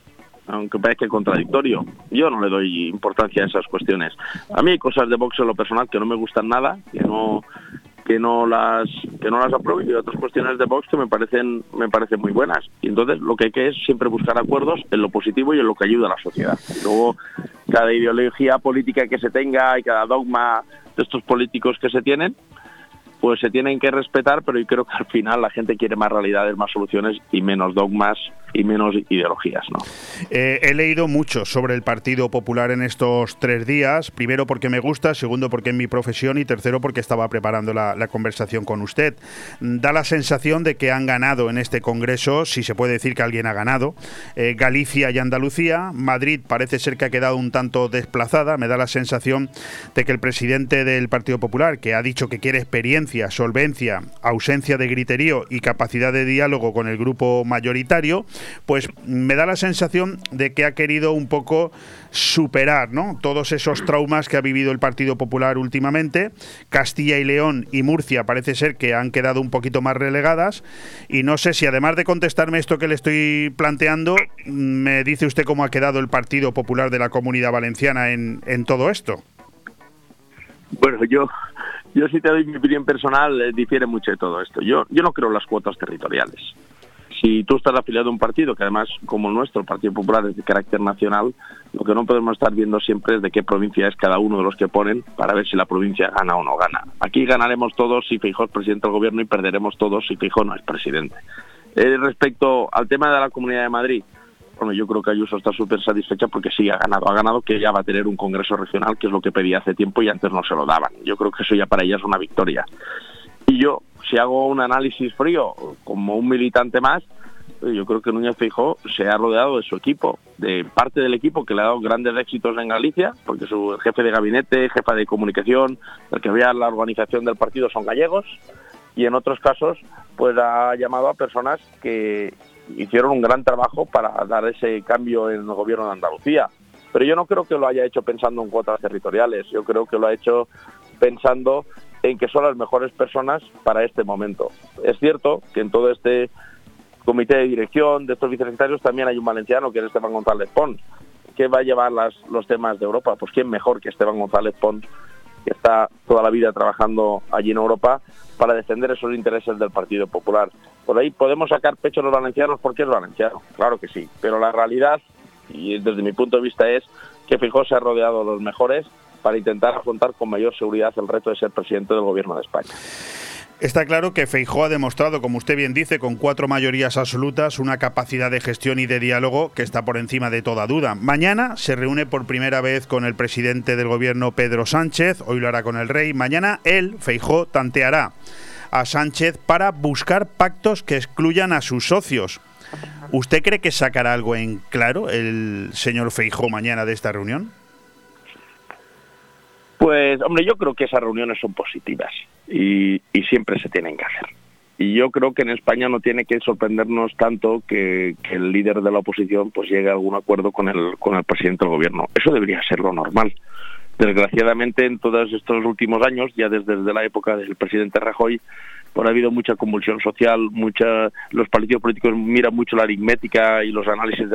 aunque parezca contradictorio. Yo no le doy importancia a esas cuestiones. A mí hay cosas de Vox en lo personal que no me gustan nada, que no que no las que no las apruebo y otras cuestiones de Vox que me parecen me parecen muy buenas y entonces lo que hay que es siempre buscar acuerdos en lo positivo y en lo que ayuda a la sociedad luego cada ideología política que se tenga y cada dogma de estos políticos que se tienen pues se tienen que respetar, pero yo creo que al final la gente quiere más realidades, más soluciones y menos dogmas y menos ideologías. ¿no? Eh, he leído mucho sobre el Partido Popular en estos tres días, primero porque me gusta, segundo porque es mi profesión y tercero porque estaba preparando la, conversación con usted. Da la sensación de que han ganado en este Congreso, si se puede decir que alguien ha ganado, eh, Galicia y Andalucía. Madrid parece ser que ha quedado un tanto desplazada. Me da la sensación de que el presidente del Partido Popular, que ha dicho que quiere experiencia, solvencia, ausencia de griterío y capacidad de diálogo con el grupo mayoritario, pues me da la sensación de que ha querido un poco superar ¿no? todos esos traumas que ha vivido el Partido Popular últimamente. Castilla y León y Murcia parece ser que han quedado un poquito más relegadas y no sé si además de contestarme esto que le estoy planteando, me dice usted cómo ha quedado el Partido Popular de la Comunidad Valenciana en, en todo esto. Bueno, yo yo si te doy mi opinión personal, eh, difiere mucho de todo esto. Yo, yo no creo en las cuotas territoriales si tú estás afiliado a un partido, que además, como el nuestro, el Partido Popular, es de carácter nacional, lo que no podemos estar viendo siempre es de qué provincia es cada uno de los que ponen para ver si la provincia gana o no gana. Aquí ganaremos todos si Feijóo es presidente del gobierno y perderemos todos si Feijóo no es presidente. Eh, respecto al tema de la Comunidad de Madrid, bueno, yo creo que Ayuso está súper satisfecha porque sí ha ganado. Ha ganado que ya va a tener un congreso regional, que es lo que pedía hace tiempo y antes no se lo daban. Yo creo que eso ya para ella es una victoria. Y yo, si hago un análisis frío como un militante más, yo creo que Núñez Feijóo se ha rodeado de su equipo, de parte del equipo que le ha dado grandes éxitos en Galicia, porque su jefe de gabinete, jefa de comunicación, el que vea la organización del partido son gallegos, y en otros casos pues ha llamado a personas que hicieron un gran trabajo para dar ese cambio en el gobierno de Andalucía. Pero yo no creo que lo haya hecho pensando en cuotas territoriales, yo creo que lo ha hecho pensando en que son las mejores personas para este momento. Es cierto que en todo este comité de dirección de estos vicesecretarios también hay un valenciano que es Esteban González Pons. ¿Qué va a llevar los temas de Europa? Pues quién mejor que Esteban González Pons, que está toda la vida trabajando allí en Europa para defender esos intereses del Partido Popular. Por ahí podemos sacar pecho los valencianos porque es valenciano, claro que sí, pero la realidad, y desde mi punto de vista, es que Fijó se ha rodeado de los mejores para intentar afrontar con mayor seguridad el reto de ser presidente del Gobierno de España. Está claro que Feijó ha demostrado, como usted bien dice, con cuatro mayorías absolutas, una capacidad de gestión y de diálogo que está por encima de toda duda. Mañana se reúne por primera vez con el presidente del gobierno, Pedro Sánchez, hoy lo hará con el rey. Mañana él, Feijó, tanteará a Sánchez para buscar pactos que excluyan a sus socios. ¿Usted cree que sacará algo en claro el señor Feijó mañana de esta reunión? Pues, hombre, yo creo que esas reuniones son positivas y, siempre se tienen que hacer. y yo creo que en España no tiene que sorprendernos tanto que, el líder de la oposición pues llegue a algún acuerdo con el, con el presidente del gobierno. Eso debería ser lo normal. Desgraciadamente, en todos estos últimos años, ya desde, la época del presidente Rajoy, pues ha habido mucha convulsión social, mucha, los partidos políticos miran mucho la aritmética y los análisis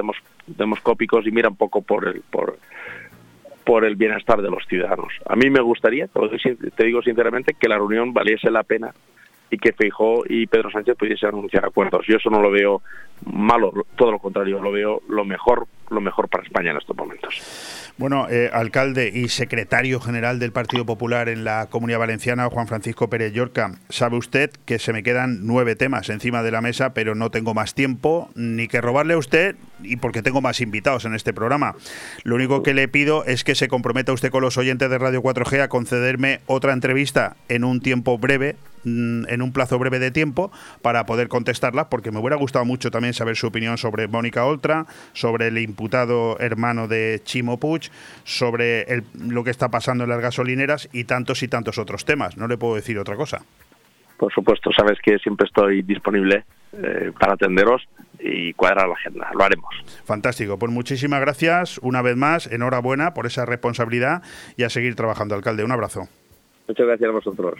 demoscópicos y miran poco por el, por, por el bienestar de los ciudadanos. A mí me gustaría, te digo sinceramente, que la reunión valiese la pena y que Feijó y Pedro Sánchez pudiesen anunciar acuerdos. Yo eso no lo veo malo, todo lo contrario, lo veo lo mejor, lo mejor para España en estos momentos. Bueno, eh, alcalde y secretario general del Partido Popular en la Comunidad Valenciana, Juan Francisco Pérez Llorca, sabe usted que se me quedan nueve temas encima de la mesa, pero no tengo más tiempo ni que robarle a usted y porque tengo más invitados en este programa. Lo único que le pido es que se comprometa usted con los oyentes de Radio 4G a concederme otra entrevista en un tiempo breve Mm, en un plazo breve de tiempo para poder contestarla, porque me hubiera gustado mucho también saber su opinión sobre Mónica Oltra, sobre el imputado hermano de Chimo Puig, sobre lo que está pasando en las gasolineras y tantos y tantos otros temas. No le puedo decir otra cosa. Por supuesto, sabes que siempre estoy disponible eh, para atenderos y cuadrar la agenda. Lo haremos. Fantástico. Pues muchísimas gracias una vez más. Enhorabuena por esa responsabilidad y a seguir trabajando, alcalde. Un abrazo. Muchas gracias a vosotros.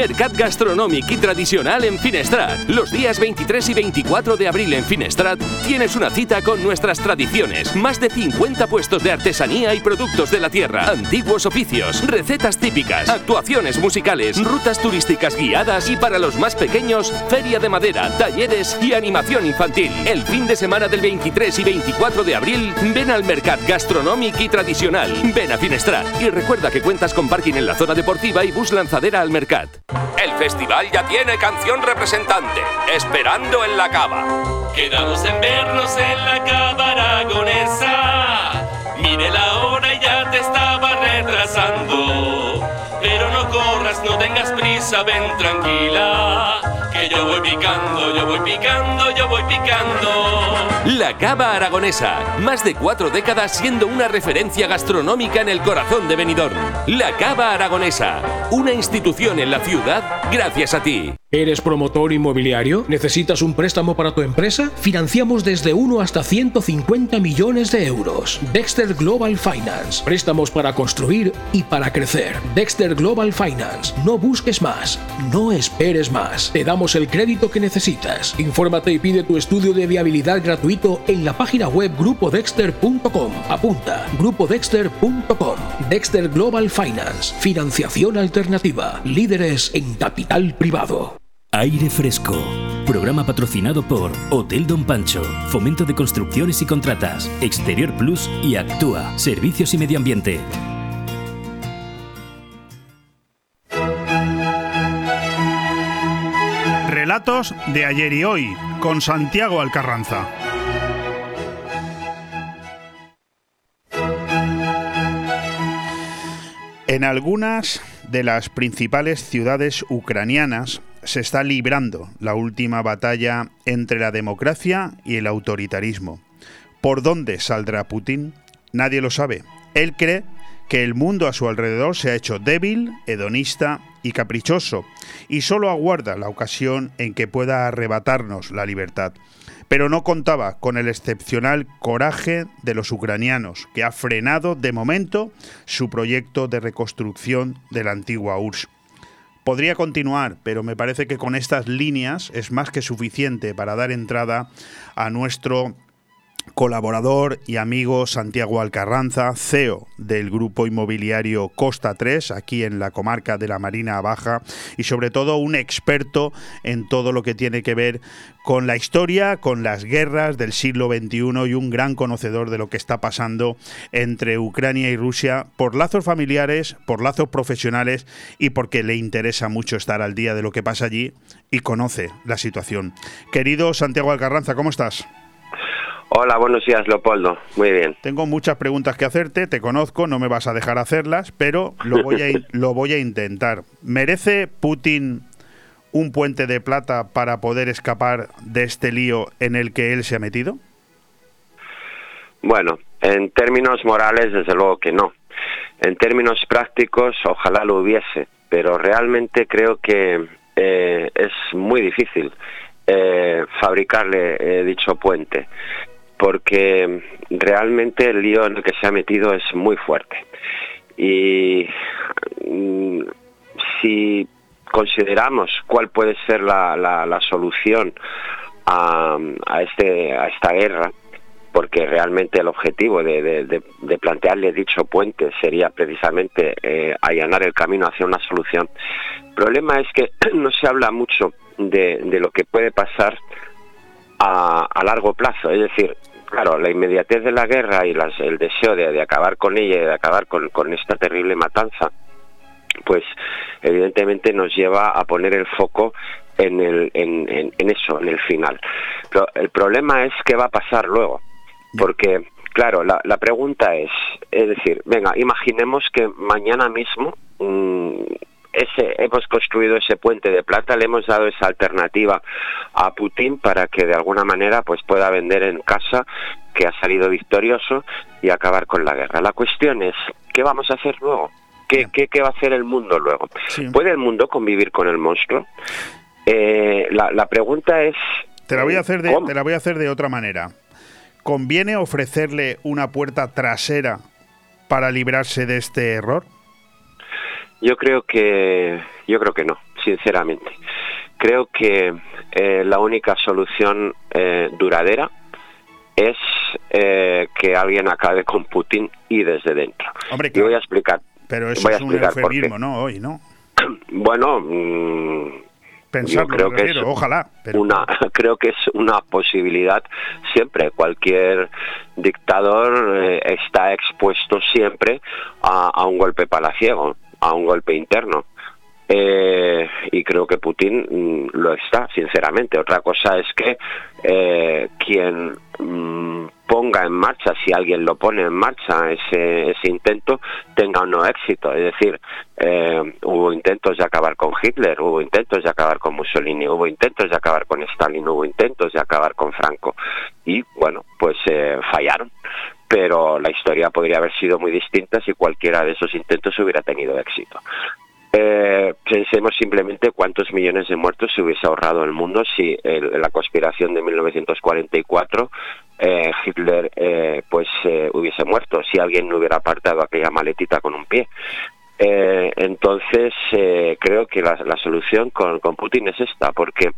Mercat Gastronòmic y Tradicional en Finestrat. Los días 23 y 24 de abril en Finestrat tienes una cita con nuestras tradiciones. Más de 50 puestos de artesanía y productos de la tierra. Antiguos oficios, recetas típicas, actuaciones musicales, rutas turísticas guiadas y para los más pequeños, feria de madera, talleres y animación infantil. El fin de semana del 23 y 24 de abril, ven al Mercat Gastronòmic y Tradicional. Ven a Finestrat y recuerda que cuentas con parking en la zona deportiva y bus lanzadera al Mercat. El festival ya tiene canción representante, Esperando en la Cava. Quedamos en vernos en la Cava aragonesa. Mire la hora y ya te estaba retrasando. Pero no corras, no tengas prisa, ven tranquila yo voy picando, yo voy picando, yo voy picando. La Cava Aragonesa, más de cuatro décadas siendo una referencia gastronómica en el corazón de Benidorm. La Cava Aragonesa, una institución en la ciudad gracias a ti. ¿Eres promotor inmobiliario? ¿Necesitas un préstamo para tu empresa? Financiamos desde 1 hasta 150 millones de euros. Dexter Global Finance. Préstamos para construir y para crecer. Dexter Global Finance. No busques más. No esperes más. Te damos el crédito que necesitas. Infórmate y pide tu estudio de viabilidad gratuito en la página web grupodexter.com. Apunta. grupodexter.com. Dexter Global Finance. Financiación alternativa. Líderes en capital privado. Aire Fresco. Programa patrocinado por Hotel Don Pancho, Fomento de Construcciones y Contratas, Exterior Plus y Actúa, Servicios y Medio Ambiente. De ayer y hoy, con Santiago Alcarranza. En algunas de las principales ciudades ucranianas se está librando la última batalla entre la democracia y el autoritarismo. ¿Por dónde saldrá Putin? Nadie lo sabe. Él cree que el mundo a su alrededor se ha hecho débil, hedonista y caprichoso, y solo aguarda la ocasión en que pueda arrebatarnos la libertad. Pero no contaba con el excepcional coraje de los ucranianos, que ha frenado de momento su proyecto de reconstrucción de la antigua URSS. Podría continuar, pero me parece que con estas líneas es más que suficiente para dar entrada a nuestro colaborador y amigo Santiago Alcarranza, CEO del grupo inmobiliario Costa 3, aquí en la comarca de la Marina Baja, y sobre todo un experto en todo lo que tiene que ver con la historia, con las guerras del siglo XXI y un gran conocedor de lo que está pasando entre Ucrania y Rusia por lazos familiares, por lazos profesionales y porque le interesa mucho estar al día de lo que pasa allí y conoce la situación. Querido Santiago Alcarranza, ¿cómo estás? Hola, buenos días, Leopoldo. Muy bien. Tengo muchas preguntas que hacerte, te conozco, no me vas a dejar hacerlas, pero lo voy a, lo voy a intentar. ¿Merece Putin un puente de plata para poder escapar de este lío en el que él se ha metido? Bueno, en términos morales, desde luego que no. En términos prácticos, ojalá lo hubiese, pero realmente creo que eh, es muy difícil eh, fabricarle eh, dicho puente, porque realmente el lío en el que se ha metido es muy fuerte. Y mm, si consideramos cuál puede ser la, solución a, a, este, a esta guerra, porque realmente el objetivo de, plantearle dicho puente sería precisamente eh, allanar el camino hacia una solución. El problema es que no se habla mucho de, lo que puede pasar a, largo plazo, es decir, claro, la inmediatez de la guerra y el deseo de, acabar con ella y de acabar con, esta terrible matanza, pues evidentemente nos lleva a poner el foco en, el, en, eso, en el final. Pero el problema es qué va a pasar luego. Porque, claro, la, la pregunta es, es decir, venga, imaginemos que mañana mismo mm, ese, hemos construido ese puente de plata, le hemos dado esa alternativa a Putin para que de alguna manera pues pueda vender en casa que ha salido victorioso y acabar con la guerra. La cuestión es, ¿qué vamos a hacer luego? ¿Qué, qué, qué va a hacer el mundo luego? ¿Puede el mundo convivir con el monstruo? Eh, la, la, pregunta es... Te la voy a hacer de, te la voy a hacer de otra manera. ¿conviene ofrecerle una puerta trasera para librarse de este error? Yo creo que yo creo que no, sinceramente. Creo que eh, la única solución eh, duradera es eh, que alguien acabe con Putin y desde dentro. Hombre, y voy a explicar. Pero eso es un eufemismo, ¿no? Hoy, ¿no? Bueno, mm, Pensarlo, creo que es ojalá. Una, creo que es una posibilidad siempre. Cualquier dictador eh, está expuesto siempre a, un golpe palaciego, a un golpe interno. Eh, y creo que Putin mm, lo está, sinceramente. Otra cosa es que eh, quien mm, ponga en marcha, si alguien lo pone en marcha, ese, ese intento, tenga o no éxito. Es decir, eh, hubo intentos de acabar con Hitler, hubo intentos de acabar con Mussolini, hubo intentos de acabar con Stalin, hubo intentos de acabar con Franco. Y bueno, pues eh, fallaron. Pero la historia podría haber sido muy distinta si cualquiera de esos intentos hubiera tenido éxito. Eh, pensemos simplemente cuántos millones de muertos se hubiese ahorrado el mundo si la conspiración de 1944 eh, Hitler eh, pues eh, hubiese muerto, si alguien no hubiera apartado aquella maletita con un pie. Eh, entonces creo que la, solución con Putin es esta, porque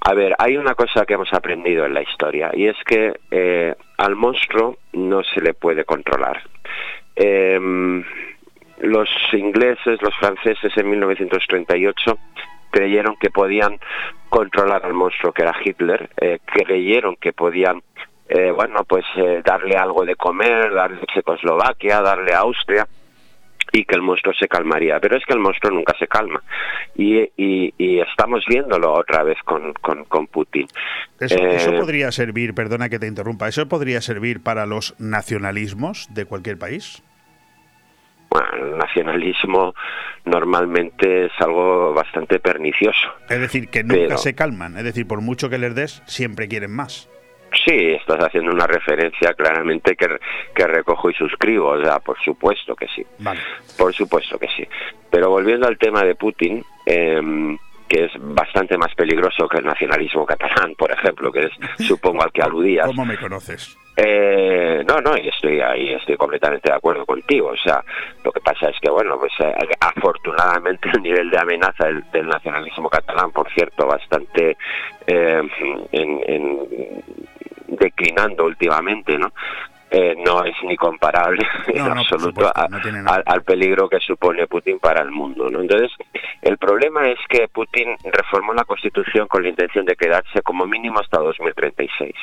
a ver, hay una cosa que hemos aprendido en la historia y es que al monstruo no se le puede controlar. Eh, los ingleses, los franceses en 1938 creyeron que podían controlar al monstruo que era Hitler, eh, creyeron que podían, eh, bueno, pues eh, darle algo de comer, darle Checoslovaquia, darle Austria y que el monstruo se calmaría. Pero es que el monstruo nunca se calma. Y, y, estamos viéndolo otra vez con, con, con Putin. Eso, eso, podría servir, perdona que te interrumpa, ¿eso podría servir para los nacionalismos de cualquier país? bueno, el nacionalismo normalmente es algo bastante pernicioso. Es decir, que nunca se calman, es decir, por mucho que les des, siempre quieren más. Sí, estás haciendo una referencia claramente que, que recojo y suscribo, o sea, por supuesto que sí. Vale. Por supuesto que sí. Pero volviendo al tema de Putin, eh, que es bastante más peligroso que el nacionalismo catalán, por ejemplo, que es, supongo, al que aludías. ¿Cómo me conoces? Eh, no, no, y estoy ahí, estoy completamente de acuerdo contigo. O sea, lo que pasa es que, bueno, pues eh, afortunadamente el nivel de amenaza del, nacionalismo catalán, por cierto, bastante eh, en, declinando últimamente, ¿no? Eh, no es ni comparable en absoluto al, peligro que supone Putin para el mundo. ¿no? Entonces, el problema es que Putin reformó la Constitución con la intención de quedarse como mínimo hasta 2036.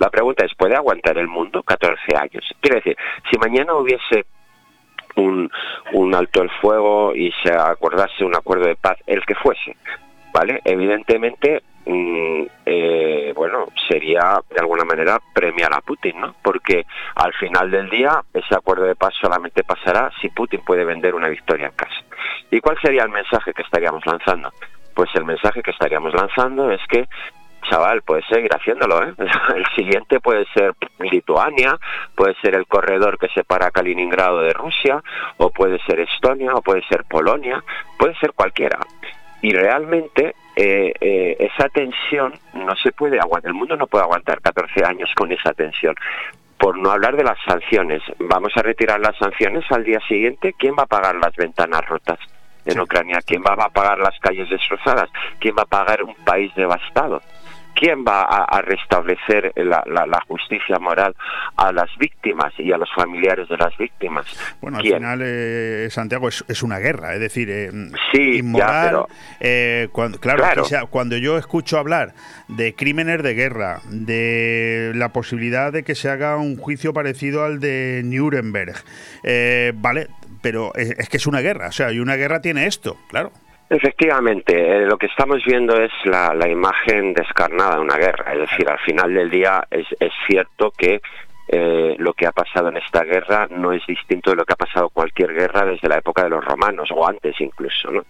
La pregunta es, ¿puede aguantar el mundo 14 años? Quiero decir, si mañana hubiese un, un alto el fuego y se acordase un acuerdo de paz, el que fuese, ¿vale? Evidentemente Eh, bueno, sería de alguna manera premiar a Putin, ¿no? Porque al final del día ese acuerdo de paz solamente pasará si Putin puede vender una victoria en casa. ¿Y cuál sería el mensaje que estaríamos lanzando? Pues el mensaje que estaríamos lanzando es que chaval, puedes seguir haciéndolo. ¿eh? El siguiente puede ser Lituania, puede ser el corredor que separa Kaliningrado de Rusia, o puede ser Estonia, o puede ser Polonia, puede ser cualquiera. Y realmente eh, eh, esa tensión no se puede aguantar. El mundo no puede aguantar 14 años con esa tensión. Por no hablar de las sanciones. Vamos a retirar las sanciones al día siguiente. ¿Quién va a pagar las ventanas rotas? en Ucrania. ¿Quién va a pagar las calles destrozadas? ¿Quién va a pagar un país devastado? ¿Quién va a, restablecer la, justicia moral a las víctimas y a los familiares de las víctimas? Bueno, al final, eh, Santiago, es, una guerra, es decir, eh, sí, inmoral. Eh, cuando, claro, cuando yo escucho hablar de crímenes de guerra, de la posibilidad de que se haga un juicio parecido al de Nuremberg, vale, pero es, que es una guerra, o sea, y una guerra tiene esto, claro. Efectivamente, eh, lo que estamos viendo es la, imagen descarnada de una guerra, es decir, al final del día es, cierto que eh, lo que ha pasado en esta guerra no es distinto de lo que ha pasado cualquier guerra desde la época de los romanos o antes incluso, ¿no?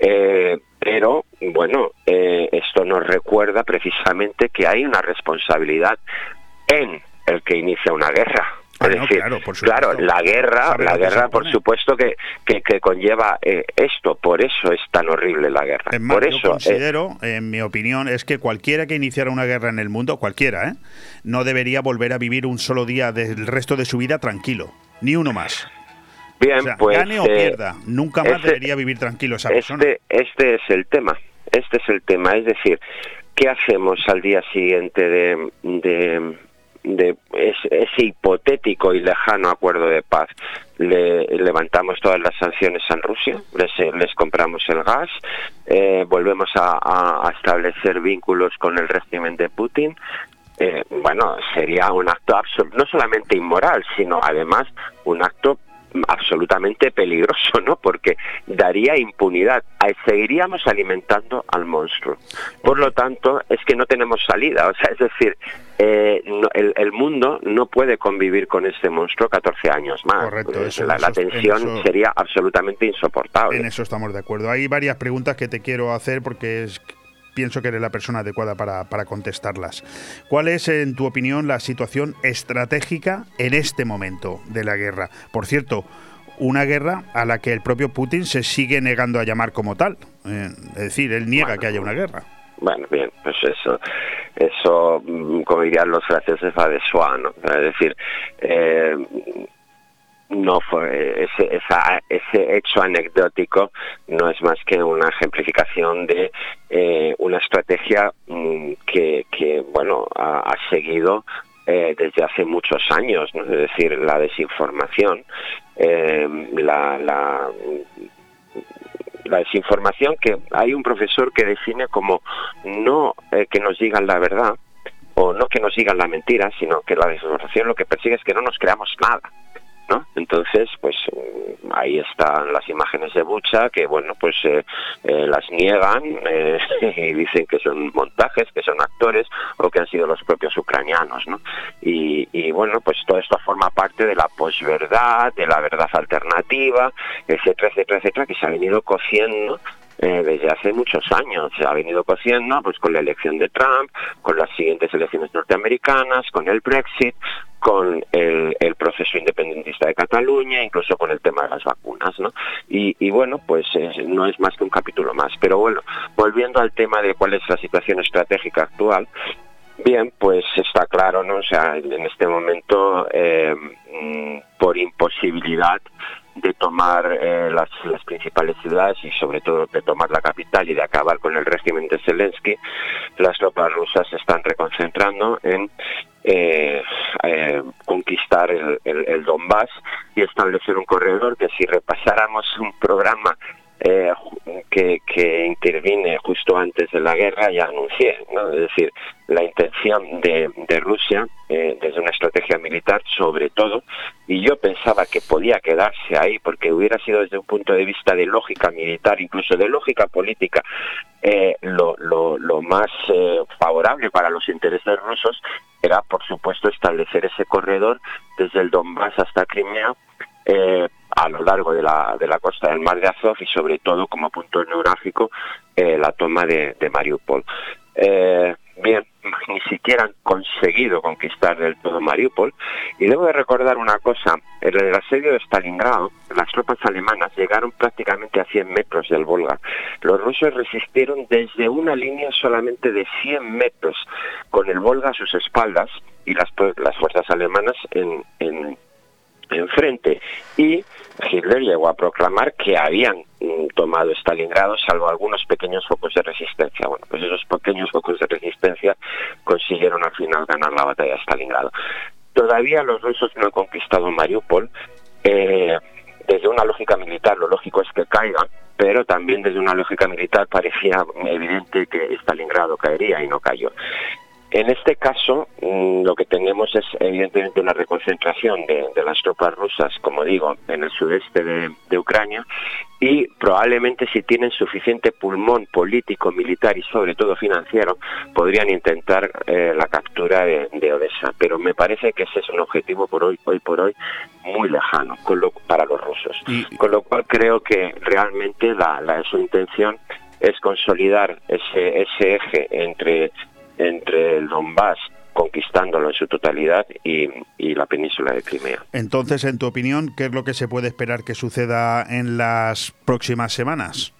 Eh, pero bueno, esto nos recuerda precisamente que hay una responsabilidad en el que inicia una guerra claro, la guerra, la guerra, por supuesto que, que, conlleva eh, esto, por eso es tan horrible la guerra. por eso, yo considero, en mi opinión, es que cualquiera que iniciara una guerra en el mundo, cualquiera, ¿eh? no debería volver a vivir un solo día del resto de su vida tranquilo, ni uno más. Bien, pues gane o eh, pierda, nunca más este debería vivir tranquilo esa este, persona. Este es el tema, este es el tema, es decir, ¿qué hacemos al día siguiente de de ese, hipotético y lejano acuerdo de paz. Le, levantamos todas las sanciones a Rusia, les, compramos el gas, eh, volvemos a, establecer vínculos con el régimen de Putin. Eh, bueno, sería un acto no solamente inmoral, sino además un acto absolutamente peligroso, ¿no? Porque daría impunidad. Seguiríamos alimentando al monstruo. Por lo tanto, es que no tenemos salida. O sea, es decir, eh, el, mundo no puede convivir con este monstruo 14 años más. Correcto. la, tensión sería absolutamente insoportable. En eso estamos de acuerdo. Hay varias preguntas que te quiero hacer porque es pienso que eres la persona adecuada para, para, contestarlas. ¿Cuál es, en tu opinión, la situación estratégica en este momento de la guerra? Por cierto, una guerra a la que el propio Putin se sigue negando a llamar como tal. Eh, es decir, él niega que haya una guerra. Bueno, bien, pues eso, eso, mm, como dirían los franceses, va de soi, ¿no? Es decir, eh, no fue ese, ese hecho anecdótico no es más que una ejemplificación de eh, una estrategia mm, que, bueno ha, seguido eh, desde hace muchos años, es decir, la desinformación, eh, la desinformación que hay un profesor que define como no que nos digan la verdad o no que nos digan la mentira, sino que la desinformación lo que persigue es que no nos creamos nada. Entonces, pues mm, ahí están las imágenes de Bucha que, bueno, pues eh, eh, las niegan eh, y dicen que son montajes, que son actores o que han sido los propios ucranianos, ¿no? Y, y bueno, pues todo esto forma parte de la posverdad, de la verdad alternativa, etcétera, etcétera, etcétera, que se ha venido cociendo eh, desde hace muchos años. Se ha venido cociendo pues con la elección de Trump, con las siguientes elecciones norteamericanas, con el Brexit, con el, proceso independentista de Cataluña, incluso con el tema de las vacunas, ¿no? Y, bueno, pues no es más que un capítulo más. Pero bueno, volviendo al tema de cuál es la situación estratégica actual, Bien, pues está claro, ¿no? O sea, en este momento, eh, mm, por imposibilidad de tomar eh, las, principales ciudades y sobre todo de tomar la capital y de acabar con el régimen de Zelensky, las tropas rusas se están reconcentrando en eh, eh, conquistar el, el, Donbass y establecer un corredor que si repasáramos un programa que, que, intervine justo antes de la guerra ya anuncié, es decir, la intención de, de Rusia eh, desde una estrategia militar sobre todo y yo pensaba que podía quedarse ahí porque hubiera sido desde un punto de vista de lógica militar incluso de lógica política eh, lo, lo, lo, más eh, favorable para los intereses rusos era por supuesto establecer ese corredor desde el Donbass hasta Crimea a lo largo de la, de la costa del mar de Azov y sobre todo como punto neurálgico la toma de, Mariupol. bien, ni siquiera han conseguido conquistar del todo Mariupol. Y debo de recordar una cosa, en el asedio de Stalingrado, las tropas alemanas llegaron prácticamente a 100 metros del Volga. Los rusos resistieron desde una línea solamente de 100 metros, con el Volga a sus espaldas y las, las fuerzas alemanas en, en enfrente y Hitler llegó a proclamar que habían mm, tomado Stalingrado salvo algunos pequeños focos de resistencia. Bueno, pues esos pequeños focos de resistencia consiguieron al final ganar la batalla de Stalingrado. Todavía los rusos no han conquistado Mariupol. Eh, desde una lógica militar lo lógico es que caigan, pero también desde una lógica militar parecía evidente que Stalingrado caería y no cayó. En este caso, mm, lo que tenemos es evidentemente una reconcentración de, las tropas rusas, como digo, en el sudeste de, Ucrania, y probablemente si tienen suficiente pulmón político, militar y sobre todo financiero, podrían intentar eh, la captura de, Odessa. Pero me parece que ese es un objetivo por hoy, hoy por hoy, muy lejano para los rusos. Con lo cual creo que realmente la, su intención es consolidar ese, ese eje entre entre el Donbass conquistándolo en su totalidad y, la península de Crimea. Entonces, en tu opinión, ¿qué es lo que se puede esperar que suceda en las próximas semanas?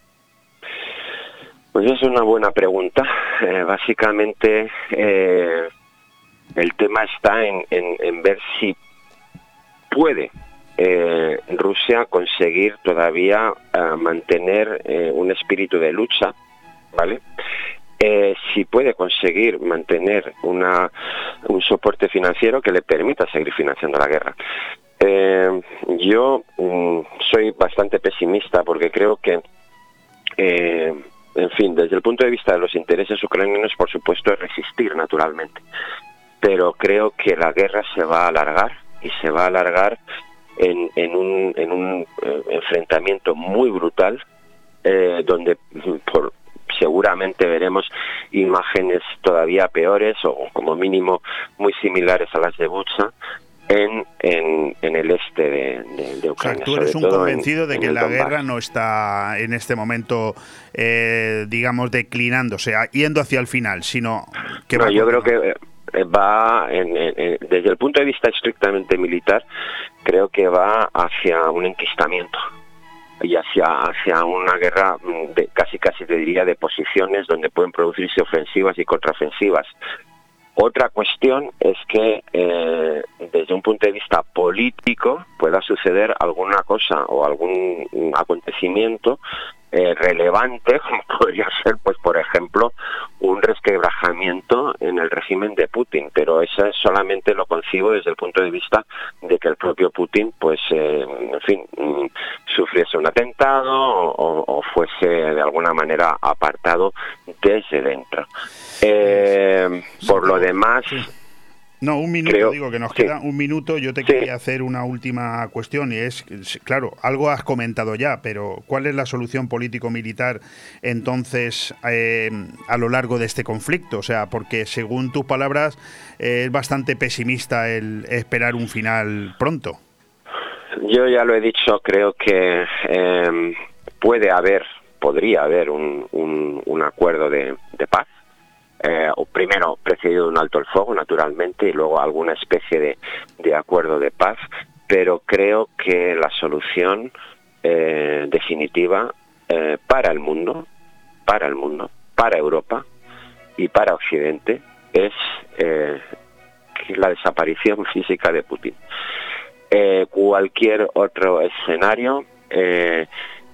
Pues es una buena pregunta. Eh, básicamente, eh, el tema está en, ver si puede eh, Rusia conseguir todavía mantener un espíritu de lucha, ¿vale? Eh, si puede conseguir mantener una, un soporte financiero que le permita seguir financiando la guerra. Eh, yo mm, soy bastante pesimista porque creo que, eh, en fin, desde el punto de vista de los intereses ucranianos, por supuesto, es resistir naturalmente. Pero creo que la guerra se va a alargar y se va a alargar en, en un, en un enfrentamiento muy brutal donde por, seguramente veremos imágenes todavía peores o como mínimo muy similares a las de Bucha en, en, el este de, Ucrania. tú eres un convencido de que la guerra no está en este momento, eh, digamos, declinando, o sea, yendo hacia el final, sino que... No, yo creo que eh, va, desde el punto de vista estrictamente militar, creo que va hacia un enquistamiento y hacia, hacia una guerra mm, de, casi casi te diría de posiciones donde pueden producirse ofensivas y contraofensivas. Otra cuestión es que eh, desde un punto de vista político pueda suceder alguna cosa o algún acontecimiento eh, relevante, como podría ser, pues por ejemplo, un resquebrajamiento en el régimen de Putin, pero eso solamente lo concibo desde el punto de vista de que el propio Putin, pues, eh, en fin, mm, sufriese un atentado o, fuese de alguna manera apartado desde dentro. Eh, por lo demás, no, un minuto, digo que nos queda un minuto. Yo te quería hacer una última cuestión y es, claro, algo has comentado ya, pero ¿cuál es la solución político-militar entonces eh, a lo largo de este conflicto? O sea, porque según tus palabras es bastante pesimista el esperar un final pronto. Yo ya lo he dicho, creo que em, puede haber, podría haber un, un, acuerdo de paz eh, primero precedido de un alto el fuego, naturalmente, y luego alguna especie de, acuerdo de paz, pero creo que la solución eh, definitiva eh, para el mundo, para el mundo, para Europa y para Occidente es la desaparición física de Putin. cualquier otro escenario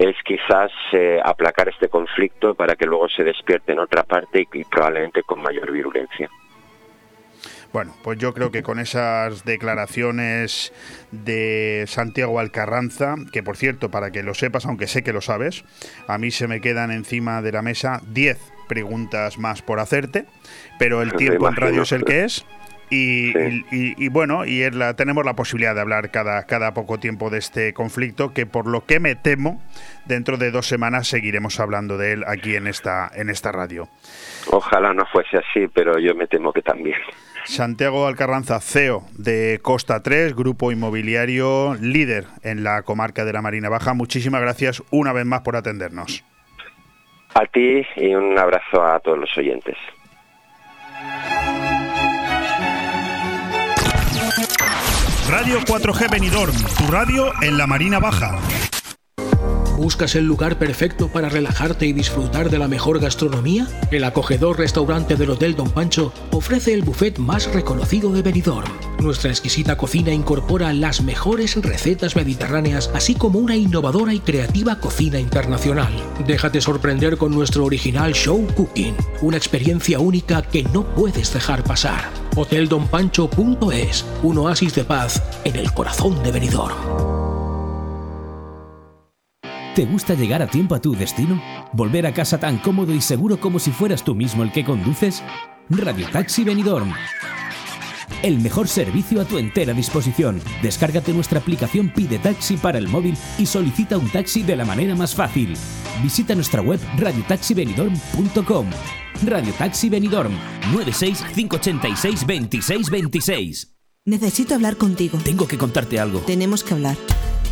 es quizás eh, aplacar este conflicto para que luego se despierte en otra parte y, probablemente con mayor virulencia. Bueno, pues yo creo que con esas declaraciones de Santiago Alcarranza, que por cierto, para que lo sepas, aunque sé que lo sabes, a mí se me quedan encima de la mesa 10 preguntas más por hacerte, pero el tiempo en radio es el que es. Y, bueno, y la, tenemos la posibilidad de hablar cada, cada poco tiempo de este conflicto, que por lo que me temo, dentro de dos semanas seguiremos hablando de él aquí en esta, en esta radio. Ojalá no fuese así, pero yo me temo que también. Santiago Alcarranza, CEO de Costa 3, grupo inmobiliario líder en la comarca de la Marina Baja. Muchísimas gracias una vez más por atendernos. A ti y un abrazo a todos los oyentes. Radio 4G Benidorm, tu radio en la Marina Baja. ¿Buscas el lugar perfecto para relajarte y disfrutar de la mejor gastronomía? El acogedor restaurante del Hotel Don Pancho ofrece el buffet más reconocido de Benidorm. Nuestra exquisita cocina incorpora las mejores recetas mediterráneas, así como una innovadora y creativa cocina internacional. Déjate sorprender con nuestro original show cooking, una experiencia única que no puedes dejar pasar. Hoteldonpancho.es, un oasis de paz en el corazón de Benidorm. ¿Te gusta llegar a tiempo a tu destino? ¿Volver a casa tan cómodo y seguro como si fueras tú mismo el que conduces? Radio Taxi Benidorm. El mejor servicio a tu entera disposición. Descárgate nuestra aplicación Pide Taxi para el móvil y solicita un taxi de la manera más fácil. Visita nuestra web radiotaxibenidorm.com. Radio Taxi Benidorm 96 586 2626. Necesito hablar contigo. Tengo que contarte algo. Tenemos que hablar.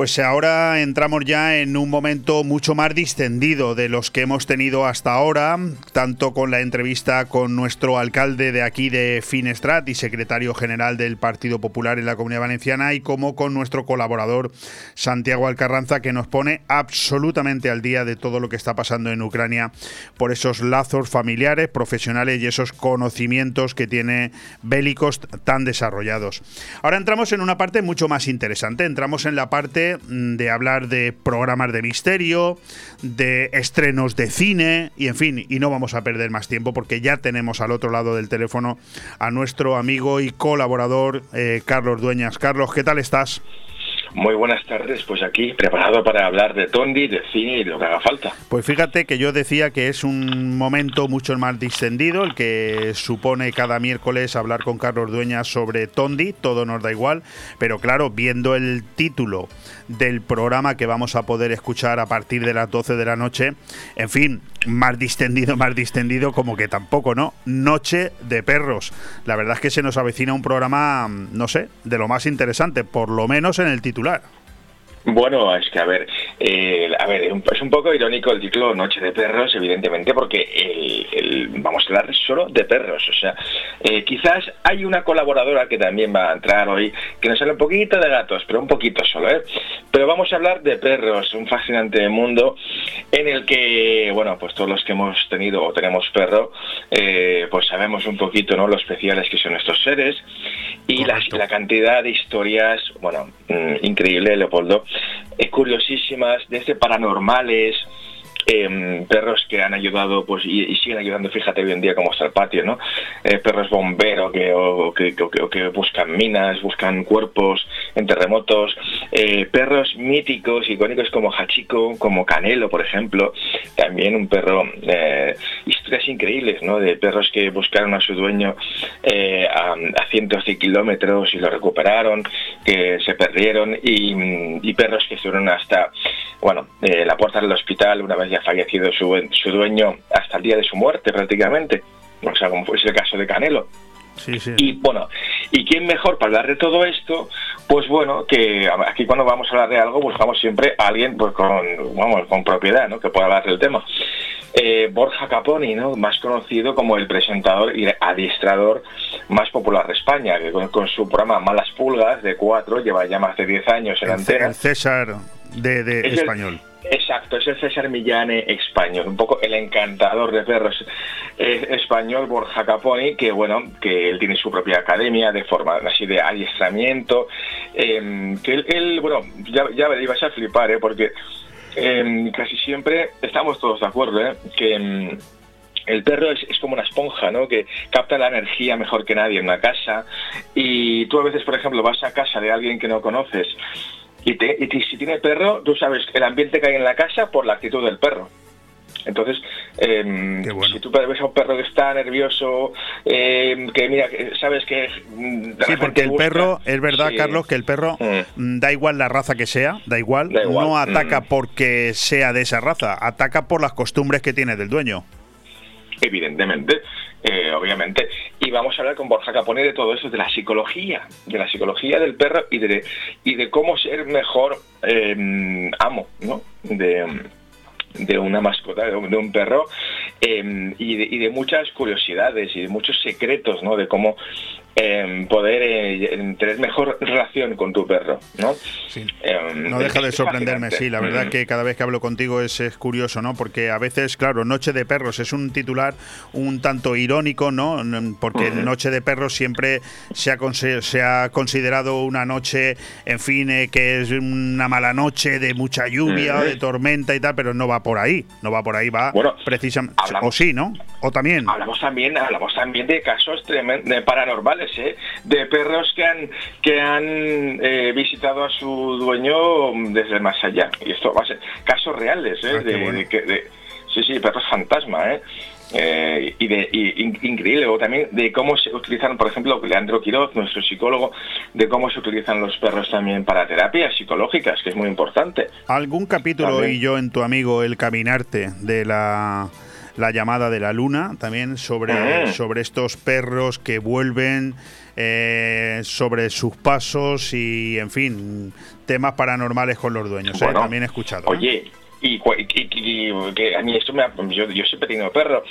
Pues ahora entramos ya en un momento mucho más distendido de los que hemos tenido hasta ahora, tanto con la entrevista con nuestro alcalde de aquí de Finestrat y secretario general del Partido Popular en la Comunidad Valenciana, y como con nuestro colaborador Santiago Alcarranza, que nos pone absolutamente al día de todo lo que está pasando en Ucrania por esos lazos familiares, profesionales y esos conocimientos que tiene bélicos tan desarrollados. Ahora entramos en una parte mucho más interesante, entramos en la parte Mm, de hablar de programas de misterio, de estrenos de cine y en fin, y no vamos a perder más tiempo porque ya tenemos al otro lado del teléfono a nuestro amigo y colaborador eh, Carlos Dueñas. Carlos, ¿qué tal estás? Muy buenas tardes, pues aquí preparado para hablar de Tondi, de cine y lo que haga falta. Pues fíjate que yo decía que es un momento mucho más distendido el que supone cada miércoles hablar con Carlos Dueñas sobre Tondi, todo nos da igual, pero claro, viendo el título del programa que vamos a poder escuchar a partir de las 12 de la noche, en fin, más distendido, más distendido, como que tampoco, ¿no? Noche de perros. La verdad es que se nos avecina un programa, no sé, de lo más interesante, por lo menos en el titular. Bueno, es que a ver, eh, a ver, es un poco irónico el título Noche de Perros, evidentemente, porque el, vamos a hablar solo de perros. O sea, eh, quizás hay una colaboradora que también va a entrar hoy que nos habla un poquito de gatos, pero un poquito solo, ¿eh? Pero vamos a hablar de perros, un fascinante mundo en el que, bueno, pues todos los que hemos tenido o tenemos perro, eh, pues sabemos un poquito, ¿no? Lo especiales que son estos seres y la, la, cantidad de historias, bueno, increíble, Leopoldo, curiosísimas, desde paranormales, Em, perros que han ayudado pues y, siguen ayudando, fíjate hoy en día como está el patio, ¿no? Eh, perros bomberos que, o, que, buscan minas, buscan cuerpos en terremotos, eh, perros míticos, icónicos como Hachiko, como Canelo, por ejemplo, también un perro, eh, historias increíbles, ¿no? De perros que buscaron a su dueño a, cientos de kilómetros y lo recuperaron, que se perdieron y, perros que fueron hasta, bueno, la puerta del hospital una vez ya fallecido su, su dueño hasta el día de su muerte prácticamente, o sea, como fue el caso de Canelo. Y bueno, ¿y quién mejor para hablar de todo esto? Pues bueno, que aquí cuando vamos a hablar de algo buscamos siempre a alguien pues con, vamos, con propiedad, ¿no? Que pueda hablar del tema. Eh, Borja Caponi, ¿no? Más conocido como el presentador y adiestrador más popular de España, que con, su programa Malas Pulgas de cuatro lleva ya más de 10 años en antena. El César de, español. Exacto, es el César Millane español, un poco el encantador de perros eh, español Borja Caponi, que bueno, que él tiene su propia academia de forma así de adiestramiento, em, que él, bueno, ya, ya ibas a flipar, ¿eh? porque em, casi siempre estamos todos de acuerdo, ¿eh? que em, el perro es, es, como una esponja, ¿no? Que capta la energía mejor que nadie en una casa. Y tú a veces, por ejemplo, vas a casa de alguien que no conoces y, te, y si tiene perro, tú sabes el ambiente que hay en la casa por la actitud del perro. Entonces, eh, si tú ves a un perro que está nervioso, eh, que mira, que sabes que... Mm, sí, porque el perro, es verdad, sí. Carlos, que el perro mm. da igual la raza que sea, da igual, Da igual, no ataca mm. porque sea de esa raza, ataca por las costumbres que tiene del dueño. evidentemente, eh, obviamente. Y vamos a hablar con Borja Capone de todo eso, de la psicología, de la psicología del perro y de, y de cómo ser mejor eh, amo, ¿no? De, de una mascota, de un, de un perro, eh, y, de, y, de, muchas curiosidades y de muchos secretos, ¿no? De cómo eh, poder eh, tener mejor relación con tu perro, ¿no? Sí. no deja de sorprenderme, sí, la verdad Mm. que cada vez que hablo contigo es, es, curioso, ¿no? Porque a veces, claro, Noche de Perros es un titular un tanto irónico, ¿no? Porque Mm. Noche de Perros siempre se ha, se ha considerado una noche, en fin, eh, que es una mala noche de mucha lluvia, Mm. de tormenta y tal, pero no va por ahí, no va por ahí, va Bueno, precisamente... hablamos- O sí, ¿no? O también... Hablamos también, hablamos también de casos de paranormales, ¿eh? de perros que han que han eh, visitado a su dueño desde más allá. Y esto va a ser casos reales, ¿eh? Ah, de, bueno. de sí, sí, perros fantasma, ¿eh? Eh, y de y, in- increíble o también de cómo se utilizan por ejemplo Leandro Quiroz nuestro psicólogo de cómo se utilizan los perros también para terapias psicológicas que es muy importante ¿Algún capítulo También. y yo en tu amigo El Caminarte de la, la llamada de la luna, también sobre, Mm. sobre estos perros que vuelven, eh, sobre sus pasos y, en fin, temas paranormales con los dueños? ¿eh? También he escuchado. ¿eh? Oye, y, y- y- que a mí esto me ha, yo, yo siempre he tenido perro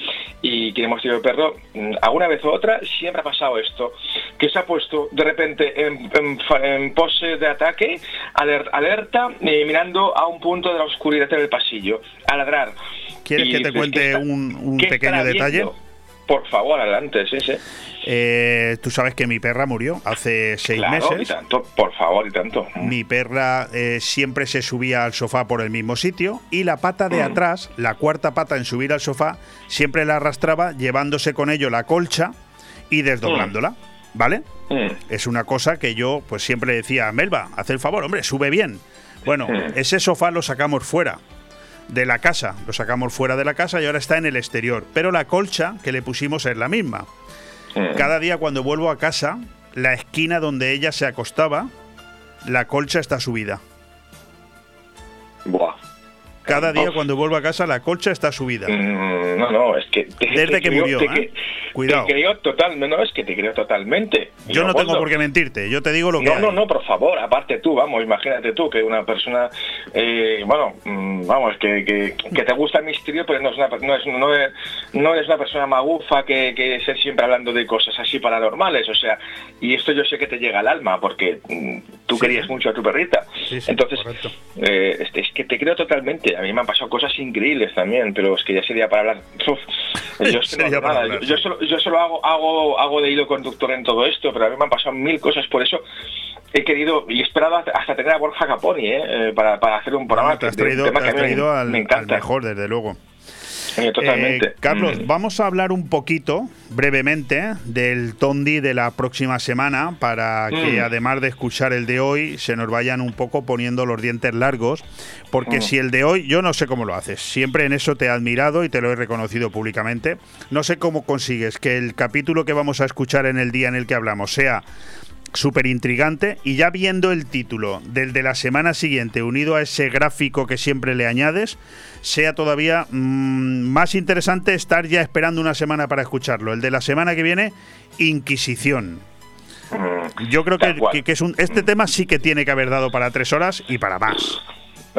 y que hemos tenido perro mm, alguna vez u otra siempre ha pasado esto que se ha puesto de repente en, en en pose de ataque aler- alerta eh, mirando a un punto de la oscuridad del pasillo a ladrar ¿Quieres Y que te dices, cuente ¿qué está- un, pequeño detalle? por favor adelante sí sí Eh, Tú sabes que mi perra murió hace seis claro y meses. tanto por favor y tanto Mi perra eh, siempre se subía al sofá por el mismo sitio y la pata de Mm. atrás, la cuarta pata en subir al sofá, siempre la arrastraba llevándose con ello la colcha y desdoblándola. ¿Vale? Mm. Es una cosa que yo pues siempre decía, Melba, haz el favor, hombre, sube bien. Bueno, Mm. ese sofá lo sacamos fuera de la casa, lo sacamos fuera de la casa y ahora está en el exterior. Pero la colcha que le pusimos es la misma. Cada día cuando vuelvo a casa, la esquina donde ella se acostaba, la colcha está subida. Cada día cuando vuelvo a casa, la colcha está subida. Mm, No, no, es que... te- Desde te que creo- murió, te ¿eh? Cuidado. Te creo totalmente, no, es que te creo totalmente. Yo no tengo por qué mentirte, yo te digo lo que No, hay. no, no, por favor, aparte tú, vamos, imagínate tú que una persona, eh, bueno, mm, vamos, que, que, que te gusta el misterio, pero no, es una, no, es, no, es, no eres una persona magufa que, que esté siempre hablando de cosas así paranormales, o sea, y esto yo sé que te llega al alma, porque mm, tú Sí, querías mucho a tu perrita. Sí, sí, Entonces, eh, es que te creo totalmente, a mí me han pasado cosas increíbles también, pero es que ya sería para hablar... Uf, yo, que hago para hablar, yo- solo, yo solo hago, hago, hago de hilo conductor en todo esto, pero a mí me han pasado mil cosas, por eso he querido y he esperado hasta- tener a Borja Caponi ¿eh? Eh, para, para hacer un programa No, te has traído, tema te que has me- traído al, me al encanta. mejor, desde luego. Eh, totalmente. Eh, Carlos, Mm. vamos a hablar un poquito, brevemente, del Tondi de la próxima semana para que Mm. además de escuchar el de hoy, se nos vayan un poco poniendo los dientes largos, porque Mm. si el de hoy, yo no sé cómo lo haces, siempre en eso te he admirado y te lo he reconocido públicamente, no sé cómo consigues que el capítulo que vamos a escuchar en el día en el que hablamos sea súper intrigante y ya viendo el título del de la semana siguiente unido a ese gráfico que siempre le añades, sea todavía mm, más interesante estar ya esperando una semana para escucharlo. El de la semana que viene, Inquisición. Mm. Yo creo que, que- que es un, este tema sí que tiene que haber dado para tres horas y para más.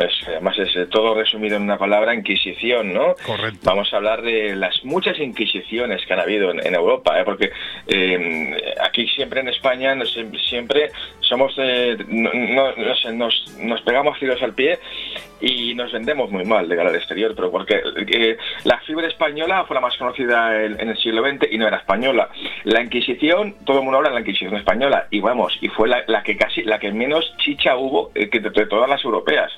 Pues, además es eh, todo resumido en una palabra, Inquisición, ¿no? Correcto. Vamos a hablar de las muchas inquisiciones que han habido en, en Europa, ¿eh? porque eh, aquí siempre en España nos- siempre somos, eh, no, no- no sé, nos, nos pegamos tiros al pie y nos vendemos muy mal de cara al exterior, pero porque eh, la fiebre española fue la más conocida en, en el siglo XX y no era española. La Inquisición, todo el mundo habla de la Inquisición española y vamos, y fue la, la que casi, la que menos chicha hubo que de, de todas las europeas.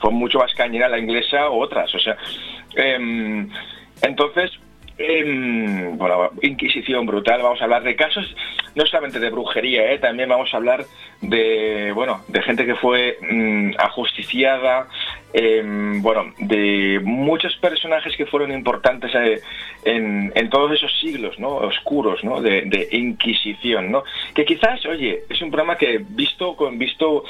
Fue mucho más cañera la inglesa u otras, o sea, em, entonces em, Inquisición brutal, vamos a hablar de casos no solamente de brujería, ¿eh? también vamos a hablar de, bueno, de gente que fue mm, ajusticiada, em, bueno, de muchos personajes que fueron importantes eh, en, en, todos esos siglos, ¿no? Oscuros, ¿no? De, de, Inquisición, ¿no? Que quizás, oye, es un programa que visto con visto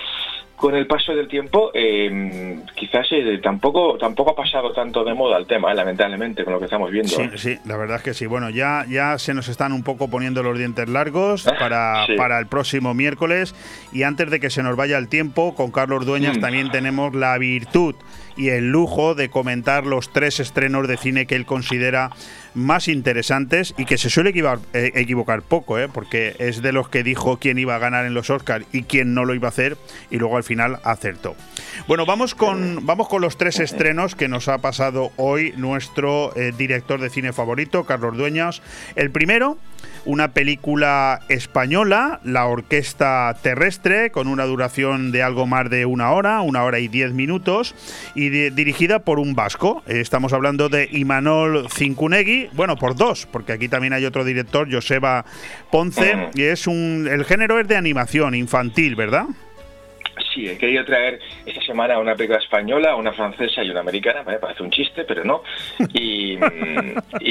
con el paso del tiempo, eh, quizás eh, tampoco tampoco ha pasado tanto de moda el tema, eh, lamentablemente, con lo que estamos viendo. Sí, sí, la verdad es que sí. Bueno, ya, ya se nos están un poco poniendo los dientes largos ah, para, para el próximo miércoles. Y antes de que se nos vaya el tiempo, con Carlos Dueñas mm. también tenemos la virtud y el lujo de comentar los tres estrenos de cine que él considera más interesantes y que se suele eh, equivocar, poco, ¿eh? porque es de los que dijo quién iba a ganar en los Oscars y quién no lo iba a hacer y luego al final acertó. Bueno, vamos con, vamos con los tres estrenos que nos ha pasado hoy nuestro eh, director de cine favorito, Carlos Dueñas. El primero una película española, La Orquesta Terrestre, con una duración de algo más de una hora, una hora y diez minutos, y dirigida por un vasco. Estamos hablando de Imanol Cincunegui, bueno, por dos, porque aquí también hay otro director, Joseba Ponce, y es un. El género es de animación infantil, ¿verdad? Sí, he querido traer esta semana una película española, una francesa y una americana, me parece un chiste, pero no. Y,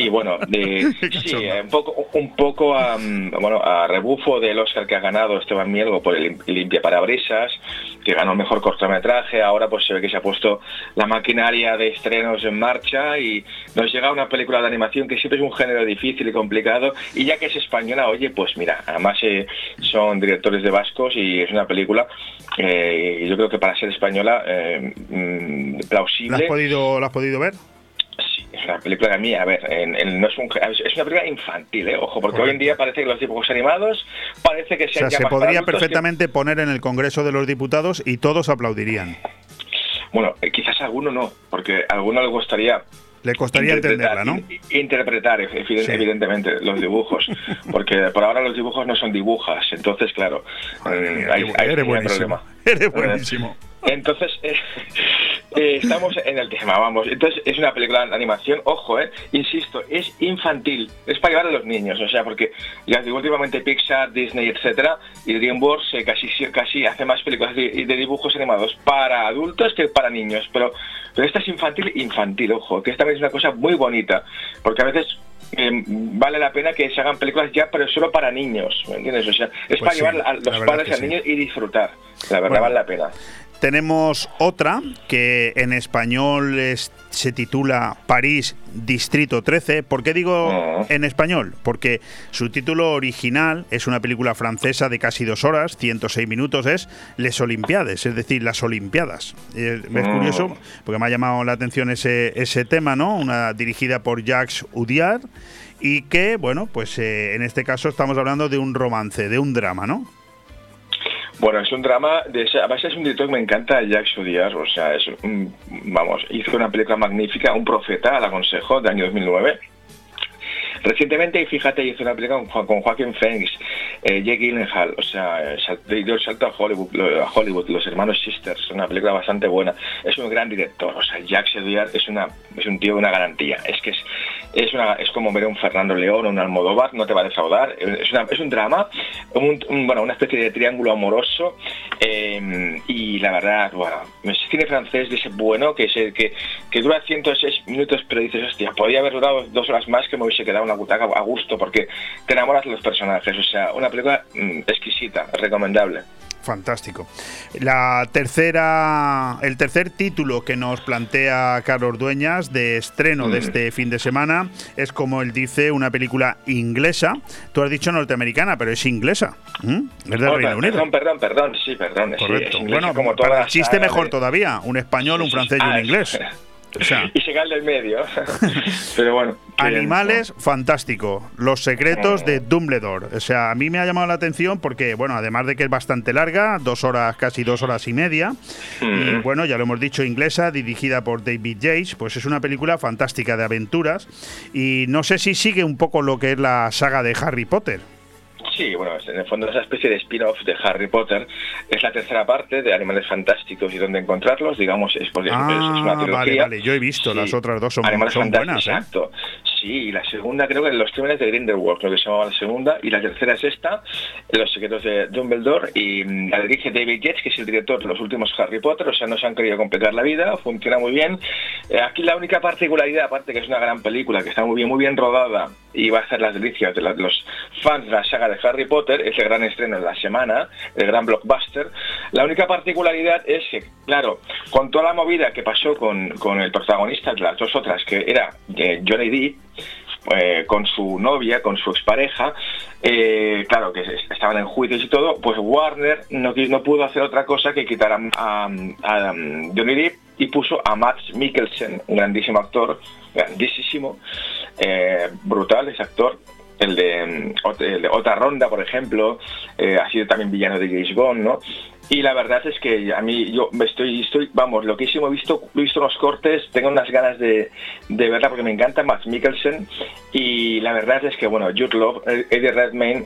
bueno, sí, un poco, un poco a, bueno, a rebufo del Oscar que ha ganado Esteban Mielgo por el Limpia Parabrisas, que ganó el mejor cortometraje, ahora pues se ve que se ha puesto la maquinaria de estrenos en marcha y nos llega una película de animación que siempre es un género difícil y complicado y ya que es española, oye, pues mira, además eh, son directores de vascos y es una película eh, yo creo que para ser española eh, mm, plausible. ¿La has podido, ¿La has podido ver? Es una película de mí, a ver, no es, un, es una película infantil, ¿eh? ojo, porque hoy en día parece que los dibujos animados parece que se o sea, se podría perfectamente poner en el Congreso de los Diputados y todos aplaudirían. Bueno, eh, quizás a alguno no, porque a alguno le gustaría le costaría entenderla, ¿no? Interpretar, evidentemente, los dibujos, porque por ahora los dibujos no son dibujas, entonces, claro, eh, hay, hay, eres buenísimo. Eres buenísimo. Entonces, eh, eh, estamos en el tema, vamos. Entonces, es una película de animación, ojo, eh, insisto, es infantil, es para llevar a los niños, o sea, porque ya digo, últimamente Pixar, Disney, etcétera, y DreamWorks casi, casi hace más películas de, dibujos animados para adultos que para niños, pero, pero esta es infantil, infantil, ojo, que esta vez es una cosa muy bonita, porque a veces vale la pena que se hagan películas ya, pero solo para niños, ¿me entiendes? O sea, es pues para llevar a los padres y a niños y disfrutar. La verdad vale la pena. Tenemos otra que en español se titula París Distrito 13. ¿Por qué digo ah. en español? Porque su título original es una película francesa de casi dos horas, 106 minutos, es Les Olimpiades, es decir, las Olimpiadas. Es, ah. curioso porque me ha llamado la atención ese, ese tema, ¿no? Una dirigida por Jacques Udiard y que, bueno, pues eh, en este caso estamos hablando de un romance, de un drama, ¿no? Bueno, es un drama, de, además es un director que me encanta, Jacques Audiard, o sea, es vamos, hizo una película magnífica, Un profeta, la aconsejo, de año 2009. Recientemente, fíjate, hizo una película con, Joaquín Phoenix, eh, Jake Gyllenhaal, o sea, dio el salto a Hollywood, a Hollywood, Los Hermanos Sisters, una película bastante buena. Es un gran director, o sea, Jacques Audiard es, una, es un tío de una garantía. Es que es, es, una, es como ver un Fernando León o un Almodóvar, no te va a defraudar. Es, una, es un drama, bueno, una especie de triángulo amoroso eh, y la verdad, bueno, cine francés de ese bueno que, es que, que dura 106 minutos, pero dices, hostia, podía haber durado dos horas más que me hubiese quedado una butaca a gusto porque te enamoras de los personajes. O sea, una película mm, exquisita, recomendable. Fantástico. La tercera, el tercer título que nos plantea Carlos Dueñas de estreno de mm. este fin de semana es, como él dice, una película inglesa. Tú has dicho norteamericana, pero es inglesa. Es del Reino Unido. Perdón, perdón, perdón, sí, perdón. Correcto. bueno, como para el chiste mejor todavía. Un español, un francés y un inglés. y se del medio. Pero bueno. Animales, fantástico. Los secretos de Dumbledore. O sea, a mí me ha llamado la atención porque, bueno, además de que es bastante larga, dos horas, casi dos horas y media, y bueno, ya lo hemos dicho, inglesa, dirigida por David Yates, pues es una película fantástica de aventuras. Y no sé si sigue un poco lo que es la saga de Harry Potter. Sí, bueno, en el fondo esa especie de spin-off de Harry Potter es la tercera parte de Animales Fantásticos y dónde encontrarlos, digamos, es, ah, una trilogía. Vale, vale, yo he visto, las otras dos son, Animales son buenas. ¿eh? Exacto. Sí, y la segunda creo que Los Crímenes de Grindelwald, creo que se llamaba la segunda, y la tercera es esta, Los Secretos de Dumbledore, y mm, la dirige David Yates, que es el director de los últimos Harry Potter, o sea, no se han querido complicar la vida, funciona muy bien. Eh, aquí la única particularidad, aparte que es una gran película, que está muy bien, muy bien rodada, y va a hacer las delicias de, los fans de la saga de Harry Potter, es el gran estreno de la semana, el gran blockbuster. La única particularidad es que, claro, con toda la movida que pasó con, con el protagonista de las dos otras, que era eh, Johnny Depp, eh, con su novia, con su expareja, eh, claro, que es- estaban en juicios y todo, pues Warner no, no pudo hacer otra cosa que quitar a, um, Johnny Depp y puso a Max Mikkelsen, un grandísimo actor, grandísimo, eh, brutal ese actor, el de, mm, el de Otra Ronda, por ejemplo, eh, ha sido también villano de James Bond, ¿no? Y la verdad es que a mí, yo estoy, estoy vamos, loquísimo, he visto, he visto unos cortes, tengo unas ganas de, de verla porque me encanta Max Mikkelsen y la verdad es que, bueno, Jude Love, eh, Eddie Redmayne,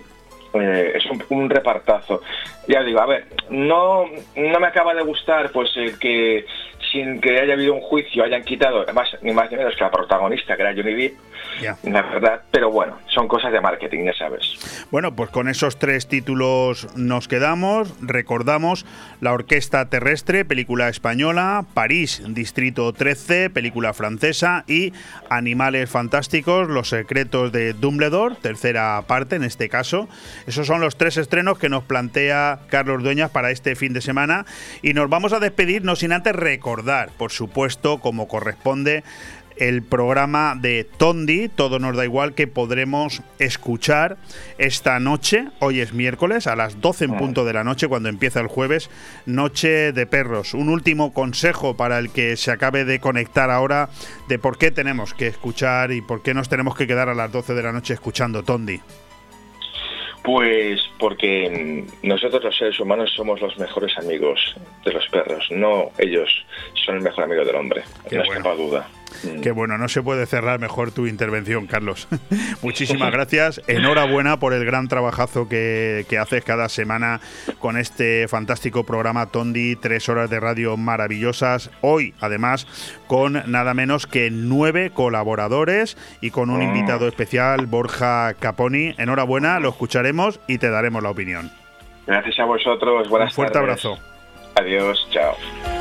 eh, es un, repartazo. Ya digo, a ver, no, no me acaba de gustar pues el que sin que haya habido un juicio hayan quitado más ni más ni menos que la protagonista que era Johnny Depp, la verdad, pero bueno, son cosas de marketing, ya sabes. Bueno, pues con esos tres títulos nos quedamos. Recordamos La Orquesta Terrestre, película española, París, Distrito 13, película francesa y Animales Fantásticos, Los Secretos de Dumbledore, tercera parte en este caso. Esos son los tres estrenos que nos plantea Carlos Dueñas para este fin de semana y nos vamos a despedir no sin antes recordar, por supuesto, como corresponde, el programa de Tondi, todo nos da igual, que podremos escuchar esta noche, hoy es miércoles, a las 12 en punto de la noche, cuando empieza el jueves, Noche de Perros. Un último consejo para el que se acabe de conectar ahora de por qué tenemos que escuchar y por qué nos tenemos que quedar a las 12 de la noche escuchando Tondi. Pues porque mm, nosotros los seres humanos somos los mejores amigos de los perros, no ellos son el mejor amigo del hombre, Qué no bueno. duda. Qué bueno, no se puede cerrar mejor tu intervención, Carlos. Muchísimas gracias. Enhorabuena por el gran trabajazo que, que haces cada semana con este fantástico programa Tondi, tres horas de radio maravillosas. Hoy, además, con nada menos que nueve colaboradores y con un Mm. invitado especial, Borja Caponi. Enhorabuena, lo escucharemos y te daremos la opinión. Gracias a vosotros, buenas Un fuerte tardes. abrazo. Adiós, chao.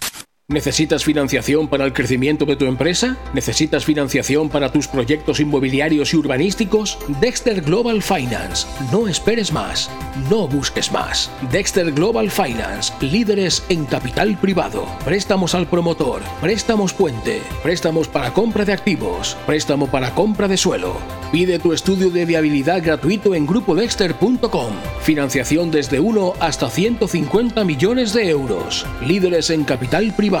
¿Necesitas financiación para el crecimiento de tu empresa? ¿Necesitas financiación para tus proyectos inmobiliarios y urbanísticos? Dexter Global Finance. No esperes más. No busques más. Dexter Global Finance. Líderes en capital privado. Préstamos al promotor. Préstamos puente. Préstamos para compra de activos. Préstamo para compra de suelo. Pide tu estudio de viabilidad gratuito en grupodexter.com. Financiación desde 1 hasta 150 millones de euros. Líderes en capital privado.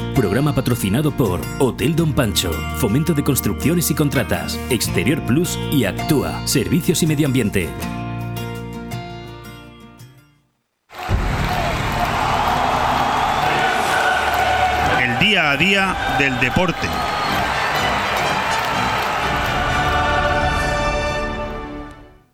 Programa patrocinado por Hotel Don Pancho, Fomento de Construcciones y Contratas, Exterior Plus y Actúa, Servicios y Medio Ambiente. El día a día del deporte.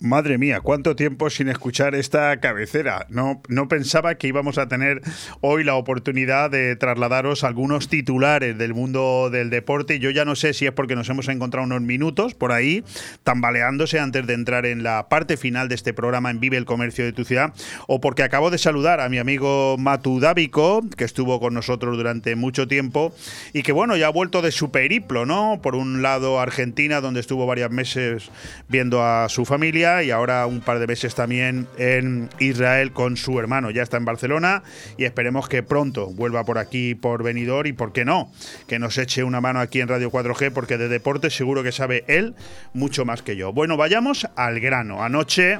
Madre mía, cuánto tiempo sin escuchar esta cabecera. No, no pensaba que íbamos a tener hoy la oportunidad de trasladaros algunos titulares del mundo del deporte. Yo ya no sé si es porque nos hemos encontrado unos minutos por ahí, tambaleándose antes de entrar en la parte final de este programa en Vive el Comercio de tu ciudad, o porque acabo de saludar a mi amigo Matu Dávico, que estuvo con nosotros durante mucho tiempo y que bueno, ya ha vuelto de su periplo, ¿no? Por un lado Argentina, donde estuvo varios meses viendo a su familia y ahora un par de meses también en Israel con su hermano. Ya está en Barcelona y esperemos que pronto vuelva por aquí, por venidor y, ¿por qué no? Que nos eche una mano aquí en Radio 4G porque de deporte seguro que sabe él mucho más que yo. Bueno, vayamos al grano. Anoche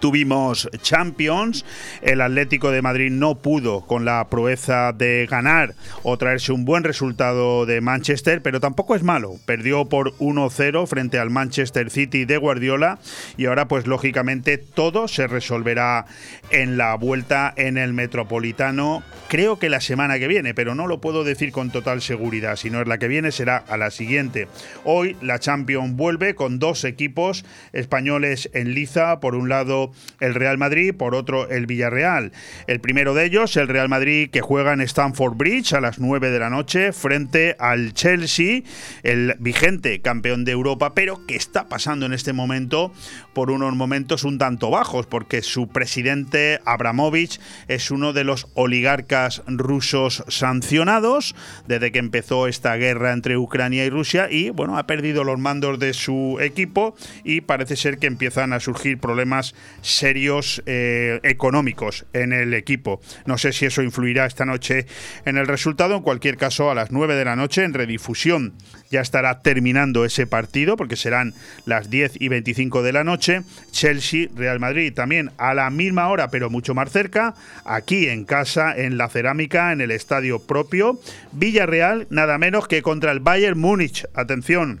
tuvimos Champions. El Atlético de Madrid no pudo con la proeza de ganar o traerse un buen resultado de Manchester, pero tampoco es malo. Perdió por 1-0 frente al Manchester City de Guardiola y ahora pues lógicamente todo se resolverá en la vuelta en el Metropolitano. Creo que la semana que viene, pero no lo puedo decir con total seguridad. Si no es la que viene, será a la siguiente. Hoy la Champions vuelve con dos equipos españoles en liza. Por un lado, el Real Madrid, por otro el Villarreal. El primero de ellos, el Real Madrid, que juega en Stamford Bridge a las 9 de la noche frente al Chelsea, el vigente campeón de Europa, pero que está pasando en este momento por unos momentos un tanto bajos, porque su presidente Abramovich es uno de los oligarcas rusos sancionados desde que empezó esta guerra entre Ucrania y Rusia y bueno, ha perdido los mandos de su equipo y parece ser que empiezan a surgir problemas serios eh, económicos en el equipo. No sé si eso influirá esta noche en el resultado. En cualquier caso, a las 9 de la noche, en redifusión, ya estará terminando ese partido, porque serán las 10 y 25 de la noche. Chelsea, Real Madrid, también a la misma hora, pero mucho más cerca, aquí en casa, en la cerámica, en el estadio propio. Villarreal, nada menos que contra el Bayern Múnich. Atención,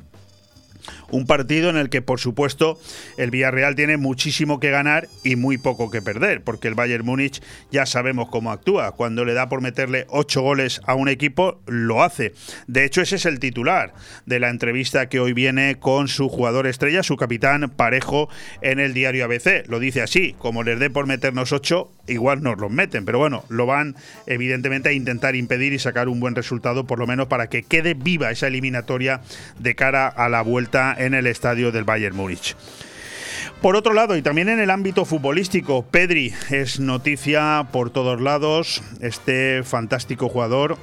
un partido en el que, por supuesto, el Villarreal tiene muchísimo que ganar y muy poco que perder, porque el Bayern Múnich ya sabemos cómo actúa. Cuando le da por meterle ocho goles a un equipo, lo hace. De hecho, ese es el titular de la entrevista que hoy viene con su jugador estrella, su capitán Parejo, en el diario ABC. Lo dice así, como les dé por meternos ocho, igual nos los meten, pero bueno, lo van evidentemente a intentar impedir y sacar un buen resultado, por lo menos para que quede viva esa eliminatoria de cara a la vuelta en el estadio del Bayern Múnich. Por otro lado, y también en el ámbito futbolístico, Pedri es noticia por todos lados, este fantástico jugador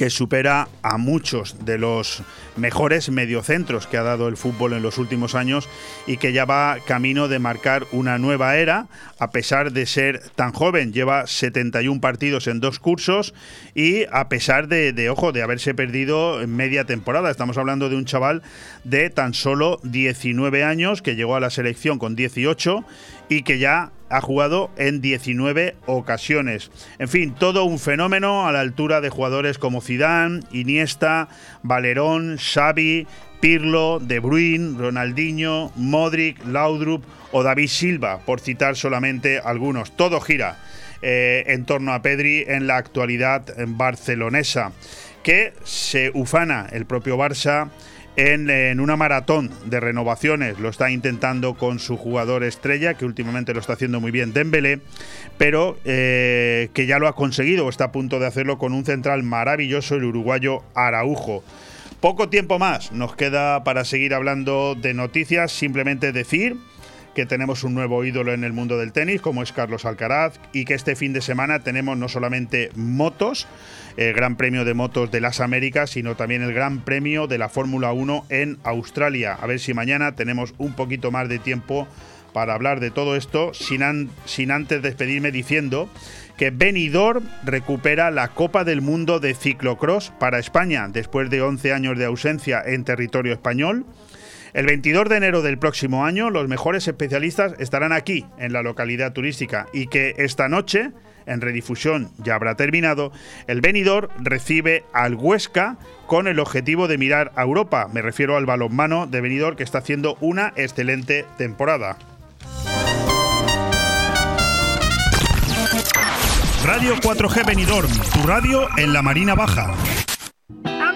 que supera a muchos de los mejores mediocentros que ha dado el fútbol en los últimos años y que ya va camino de marcar una nueva era, a pesar de ser tan joven. Lleva 71 partidos en dos cursos y a pesar de, ojo, de haberse perdido media temporada. Estamos hablando de un chaval de tan solo 19 años que llegó a la selección con 18 y que ya ha jugado en 19 ocasiones. En fin, todo un fenómeno a la altura de jugadores como Zidane, Iniesta, Valerón, Xavi, Pirlo, De Bruyne, Ronaldinho, Modric, Laudrup o David Silva, por citar solamente algunos. Todo gira eh, en torno a Pedri en la actualidad barcelonesa, que se ufana el propio Barça en, una maratón de renovaciones. Lo está intentando con su jugador estrella, que últimamente lo está haciendo muy bien, Dembélé, pero eh, que ya lo ha conseguido o está a punto de hacerlo con un central maravilloso, el uruguayo Araujo. Poco tiempo más nos queda para seguir hablando de noticias, simplemente decir que tenemos un nuevo ídolo en el mundo del tenis, como es Carlos Alcaraz, y que este fin de semana tenemos no solamente motos, el Gran Premio de Motos de las Américas, sino también el Gran Premio de la Fórmula 1 en Australia. A ver si mañana tenemos un poquito más de tiempo para hablar de todo esto, sin, sin antes despedirme diciendo que Benidorm recupera la Copa del Mundo de Ciclocross para España después de 11 años de ausencia en territorio español. El 22 de enero del próximo año, los mejores especialistas estarán aquí, en la localidad turística, y que esta noche, en redifusión ya habrá terminado, el Benidorm recibe al Huesca con el objetivo de mirar a Europa. Me refiero al balonmano de Benidorm que está haciendo una excelente temporada. Radio 4G Benidorm, tu radio en la Marina Baja.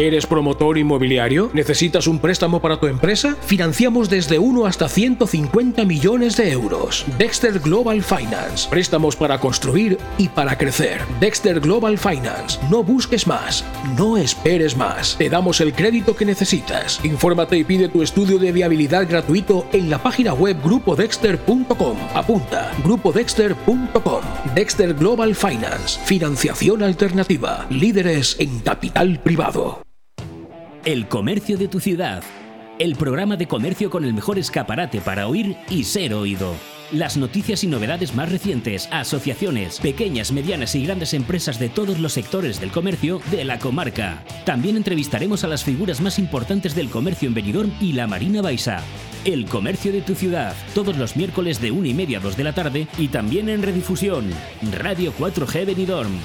¿Eres promotor inmobiliario? ¿Necesitas un préstamo para tu empresa? Financiamos desde 1 hasta 150 millones de euros. Dexter Global Finance. Préstamos para construir y para crecer. Dexter Global Finance. No busques más. No esperes más. Te damos el crédito que necesitas. Infórmate y pide tu estudio de viabilidad gratuito en la página web grupodexter.com. Apunta. grupodexter.com. Dexter Global Finance. Financiación alternativa. Líderes en capital privado. El comercio de tu ciudad. El programa de comercio con el mejor escaparate para oír y ser oído. Las noticias y novedades más recientes, asociaciones, pequeñas, medianas y grandes empresas de todos los sectores del comercio de la comarca. También entrevistaremos a las figuras más importantes del comercio en Benidorm y la Marina Baixa. El comercio de tu ciudad, todos los miércoles de 1 y media a 2 de la tarde y también en redifusión. Radio 4G Benidorm.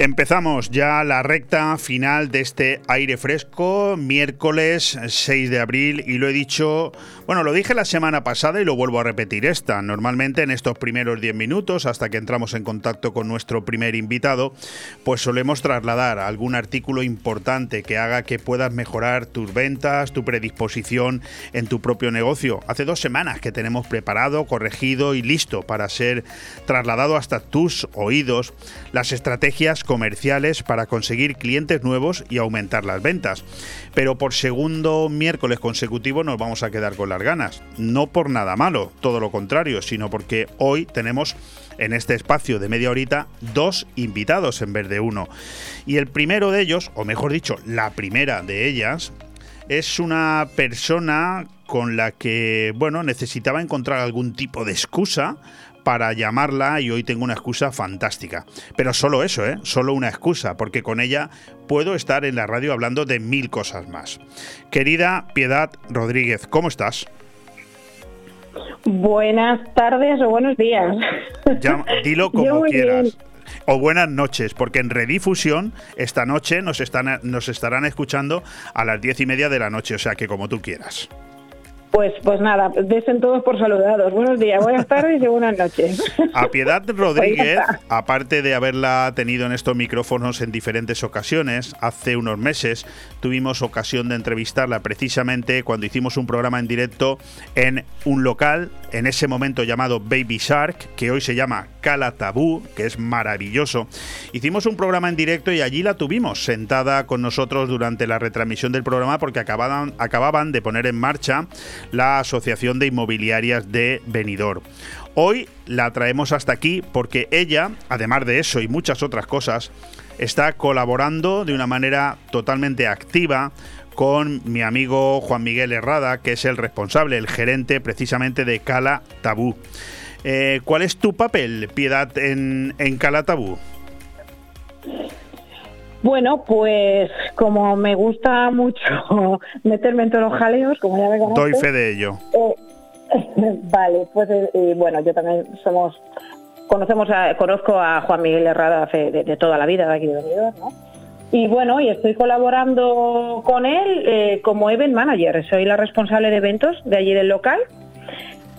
Empezamos ya la recta final de este aire fresco, miércoles 6 de abril, y lo he dicho, bueno, lo dije la semana pasada y lo vuelvo a repetir esta. Normalmente en estos primeros 10 minutos, hasta que entramos en contacto con nuestro primer invitado, pues solemos trasladar algún artículo importante que haga que puedas mejorar tus ventas, tu predisposición en tu propio negocio. Hace dos semanas que tenemos preparado, corregido y listo para ser trasladado hasta tus oídos las estrategias comerciales para conseguir clientes nuevos y aumentar las ventas. Pero por segundo miércoles consecutivo nos vamos a quedar con las ganas. No por nada malo, todo lo contrario, sino porque hoy tenemos en este espacio de media horita dos invitados en vez de uno. Y el primero de ellos, o mejor dicho, la primera de ellas, es una persona con la que, bueno, necesitaba encontrar algún tipo de excusa para llamarla y hoy tengo una excusa fantástica. Pero solo eso, ¿eh? Solo una excusa, porque con ella puedo estar en la radio hablando de mil cosas más. Querida Piedad Rodríguez, ¿cómo estás? Buenas tardes o buenos días. dilo como quieras. O buenas noches, porque en redifusión esta noche nos, están, nos estarán escuchando a las diez y media de la noche, o sea que como tú quieras. Pues, pues nada, desen todos por saludados. Buenos días, buenas tardes y buenas noches. A Piedad Rodríguez, aparte de haberla tenido en estos micrófonos en diferentes ocasiones, hace unos meses tuvimos ocasión de entrevistarla precisamente cuando hicimos un programa en directo en un local, en ese momento llamado Baby Shark, que hoy se llama Cala Tabú, que es maravilloso. Hicimos un programa en directo y allí la tuvimos sentada con nosotros durante la retransmisión del programa porque acababan, acababan de poner en marcha la Asociación de Inmobiliarias de Benidorm. Hoy la traemos hasta aquí porque ella, además de eso y muchas otras cosas, está colaborando de una manera totalmente activa con mi amigo Juan Miguel Herrada, que es el responsable, el gerente precisamente de Cala Tabú. Eh, ¿Cuál es tu papel, Piedad, en, en Cala Tabú? Bueno, pues como me gusta mucho meterme en todos los jaleos, como ya me conoces... Doy fe de ello. Eh, vale, pues eh, bueno, yo también somos... Conocemos a, conozco a Juan Miguel Herrada de, de toda la vida de aquí de Benidorm, ¿no? Y bueno, y estoy colaborando con él eh, como event manager. Soy la responsable de eventos de allí del local.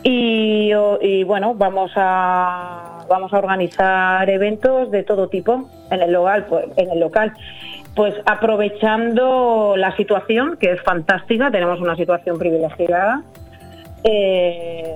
Y, y bueno, vamos a vamos a organizar eventos de todo tipo en el local, pues, en el local. Pues aprovechando la situación, que es fantástica, tenemos una situación privilegiada. Eh,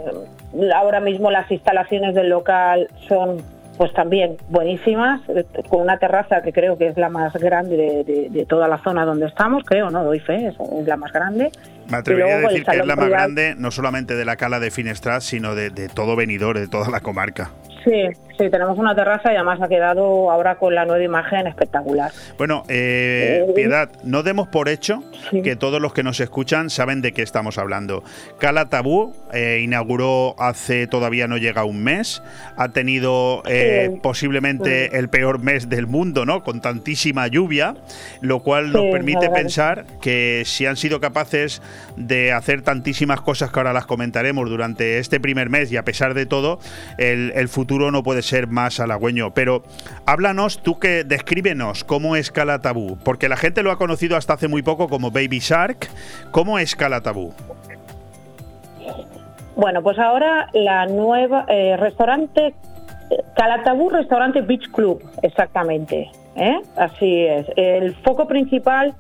ahora mismo las instalaciones del local son pues también buenísimas, con una terraza que creo que es la más grande de, de- de toda la zona donde estamos, creo, no doy fe, es, es la más grande. Me atrevería a decir que es la más grande, no solamente de la cala de Finestrat, sino de, de todo Benidorm, de toda la comarca. Sí, sí, tenemos una terraza y además ha quedado ahora con la nueva imagen espectacular. Bueno, eh, Piedad, no demos por hecho que todos los que nos escuchan saben de qué estamos hablando. Cala Tabú eh, inauguró hace todavía no llega un mes, ha tenido eh, Sí. posiblemente el peor mes del mundo, ¿no? Con tantísima lluvia, lo cual nos permite pensar que si han sido capaces de hacer tantísimas cosas que ahora las comentaremos durante este primer mes y a pesar de todo, el, el futuro no puede ser más halagüeño. Pero háblanos, tú que descríbenos cómo es Cala Tabú, porque la gente lo ha conocido hasta hace muy poco como Baby Shark. ¿Cómo es Cala Tabú? Bueno, pues ahora la nueva eh, restaurante Calatabú Restaurante Beach Club, exactamente. ¿eh? Así es. El foco principal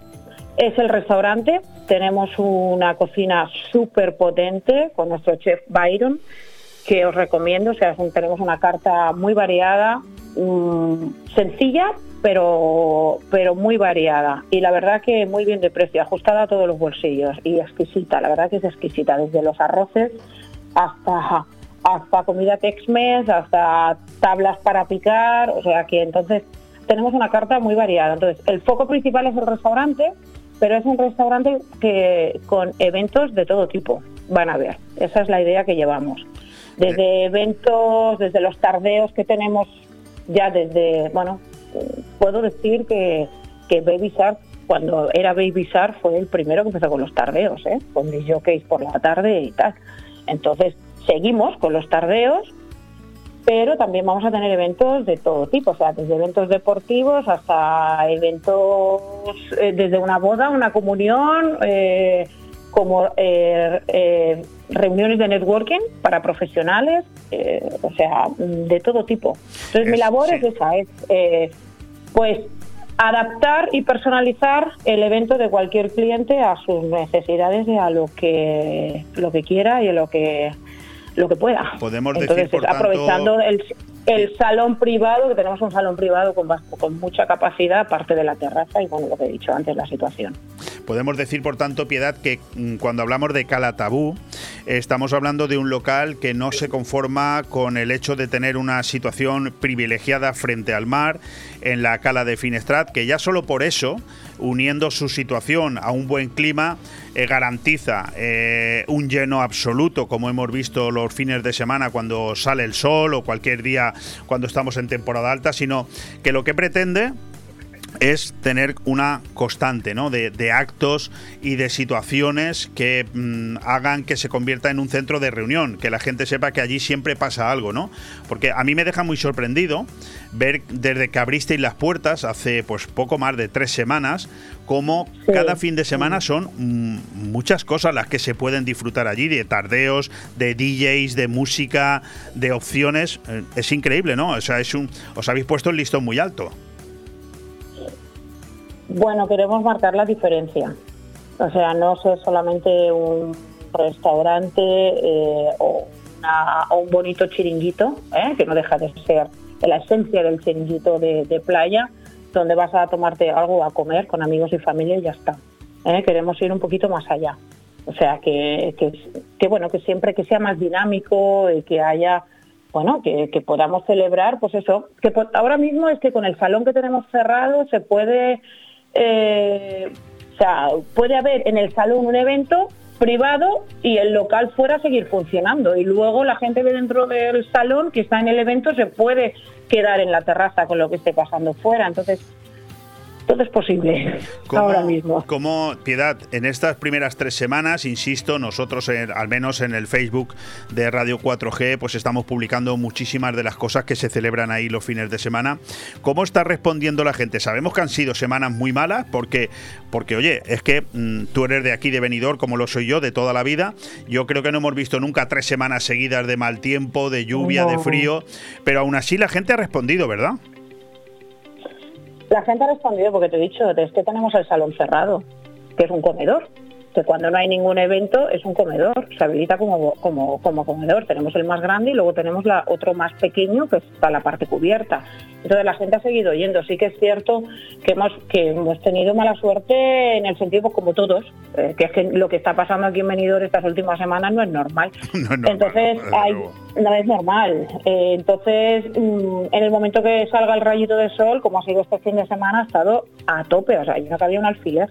es el restaurante. Tenemos una cocina súper potente con nuestro chef Byron, que os recomiendo. O sea, tenemos una carta muy variada, mm, sencilla, pero, pero muy variada. Y la verdad que muy bien de precio, ajustada a todos los bolsillos y exquisita. La verdad que es exquisita, desde los arroces hasta hasta comida Tex-Mex, hasta tablas para picar, o sea que entonces tenemos una carta muy variada. Entonces, el foco principal es el restaurante, pero es un restaurante que con eventos de todo tipo van a ver. Esa es la idea que llevamos. Desde eventos, desde los tardeos que tenemos ya desde, bueno, eh, puedo decir que, que Baby Shark, cuando era Baby Shark, fue el primero que empezó con los tardeos, ¿eh? con mis jockeys por la tarde y tal. Entonces, seguimos con los tardeos, pero también vamos a tener eventos de todo tipo, o sea, desde eventos deportivos hasta eventos eh, desde una boda, una comunión, eh, como eh, eh, reuniones de networking para profesionales, eh, o sea, de todo tipo. Entonces, mi labor sí. es esa, es pues adaptar y personalizar el evento de cualquier cliente a sus necesidades y a lo que lo que quiera y a lo que lo que pueda. Podemos decir, Entonces, por tanto- aprovechando el, el salón privado, que tenemos un salón privado con, con mucha capacidad, aparte de la terraza y bueno, lo que he dicho antes, la situación. Podemos decir, por tanto, Piedad, que mm, cuando hablamos de Cala Tabú, estamos hablando de un local que no se conforma con el hecho de tener una situación privilegiada frente al mar en la Cala de Finestrat, que ya solo por eso, uniendo su situación a un buen clima, eh, garantiza eh, un lleno absoluto, como hemos visto los fines de semana cuando sale el sol o cualquier día cuando estamos en temporada alta, sino que lo que pretende es tener una constante ¿no? de, de actos y de situaciones que mm, hagan que se convierta en un centro de reunión, que la gente sepa que allí siempre pasa algo, ¿no? Porque a mí me deja muy sorprendido ver desde que abristeis las puertas hace pues poco más de tres semanas, como cada fin de semana son mm, muchas cosas las que se pueden disfrutar allí, de tardeos, de DJs, de música, de opciones. Eh, Es increíble, ¿no? O sea, es un, os habéis puesto el listón muy alto. Bueno, queremos marcar la diferencia. O sea, no ser solamente un restaurante eh, o, un bonito chiringuito, ¿eh? que no deja de ser la esencia del chiringuito de, playa, donde vas a tomarte algo a comer con amigos y familia y ya está. ¿eh? Queremos ir un poquito más allá. O sea, que, que, bueno, que siempre que sea más dinámico y que haya, bueno, que, que podamos celebrar, pues eso, que po- ahora mismo es que con el salón que tenemos cerrado se puede, eh, o sea, puede haber en el salón un evento privado y el local fuera seguir funcionando. Y luego la gente ve dentro del salón que está en el evento se puede quedar en la terraza con lo que esté pasando fuera. Entonces todo es posible ahora mismo Como Piedad, en estas primeras tres semanas, insisto, nosotros en- al menos en el Facebook de Radio 4G, pues estamos publicando muchísimas de las cosas que se celebran ahí los fines de semana. ¿Cómo está respondiendo la gente? Sabemos que han sido semanas muy malas porque, porque oye, es que mm, tú eres de aquí, de Benidorm, como lo soy yo, de toda la vida. Yo creo que no hemos visto nunca tres semanas seguidas de mal tiempo, de lluvia, de frío, pero aún así la gente ha respondido, ¿verdad? La gente ha respondido porque te he dicho, es que tenemos el salón cerrado, que es un comedor. que cuando no hay ningún evento es un comedor, se habilita como, como, como comedor. Tenemos el más grande y luego tenemos la, otro más pequeño que está la parte cubierta. Entonces la gente ha seguido yendo. Sí que es cierto que hemos, que hemos tenido mala suerte en el sentido, pues, como todos, eh, que es que lo que está pasando aquí en Benidorm estas últimas semanas no es normal. Entonces hay, no es normal. Eh, entonces, mm, en el momento que salga el rayito de sol, como ha sido este fin de semana, ha estado a tope. O sea, yo no cabía un alfiler.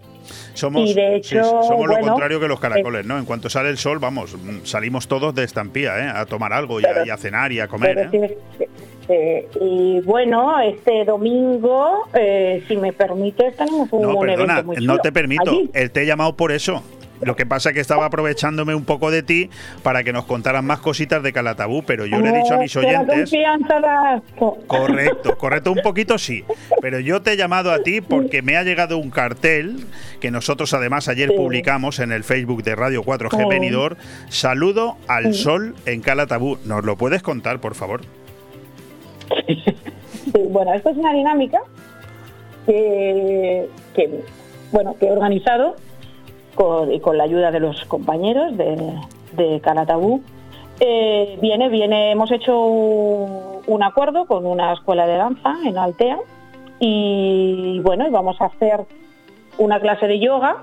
Somos, Y de sí, hecho, somos lo contrario que los caracoles, ¿no? En cuanto sale el sol, vamos, mm, salimos todos de estampía, ¿eh? A tomar algo y a, y a cenar y a comer, ¿eh? sí, eh, y bueno, este domingo, eh, si me permites, tenemos un, No, un perdona, evento muy no chulo. te permito. Él te he llamado por eso. Lo que pasa es que estaba aprovechándome un poco de ti para que nos contaran más cositas de Calatabú, pero yo le he dicho a mis Eh, oyentes. Correcto, correcto, un poquito sí. Pero yo te he llamado a ti porque me ha llegado un cartel que nosotros además ayer Sí. publicamos en el Facebook de Radio 4G Sí. Benidorm. Saludo al Sí. sol en Calatabú. ¿Nos lo puedes contar, por favor? Sí, bueno, esto es una dinámica que, que, bueno, que he organizado con, y con la ayuda de los compañeros de, Calatabú. Eh, viene, viene, hemos hecho un, acuerdo con una escuela de danza en Altea y bueno, vamos a hacer una clase de yoga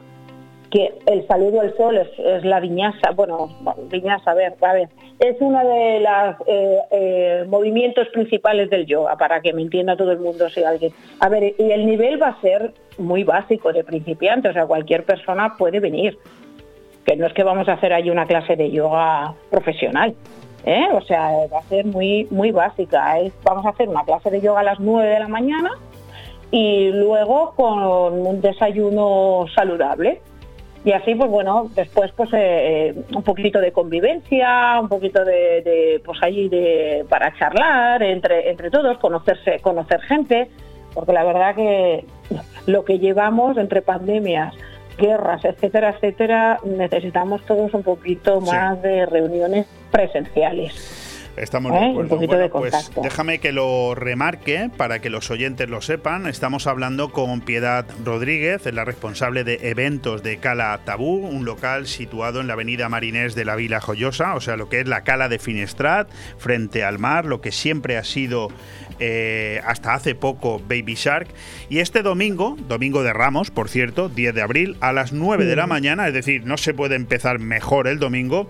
que el saludo al sol es, la viñasa, bueno, viñasa, a ver, a ver, es uno de los movimientos principales del yoga, para que me entienda todo el mundo si alguien. A ver, y el nivel va a ser muy básico de principiante, o sea, cualquier persona puede venir, que no es que vamos a hacer ahí una clase de yoga profesional. ¿eh? O sea, va a ser muy, muy básica. Vamos a hacer una clase de yoga a las 9 de la mañana y luego con un desayuno saludable. Y así, pues bueno, después pues eh, eh, un poquito de convivencia, un poquito de, de, pues allí de para charlar entre entre todos, conocerse, conocer gente, porque la verdad que lo que llevamos entre pandemias, guerras, etcétera, etcétera, necesitamos todos un poquito más de reuniones presenciales. Estamos ¿Eh? de Un acuerdo. poquito Bueno, de pues déjame que lo remarque para que los oyentes lo sepan. Estamos hablando con Piedad Rodríguez, es la responsable de eventos de Cala Tabú, un local situado en la avenida Marinés de la Vila Joyosa, o sea, lo que es la Cala de Finestrat, frente al mar, lo que siempre ha sido eh, hasta hace poco Baby Shark. Y este domingo, domingo de Ramos, por cierto, 10 de abril, a las 9 de la mañana, es decir, no se puede empezar mejor el domingo,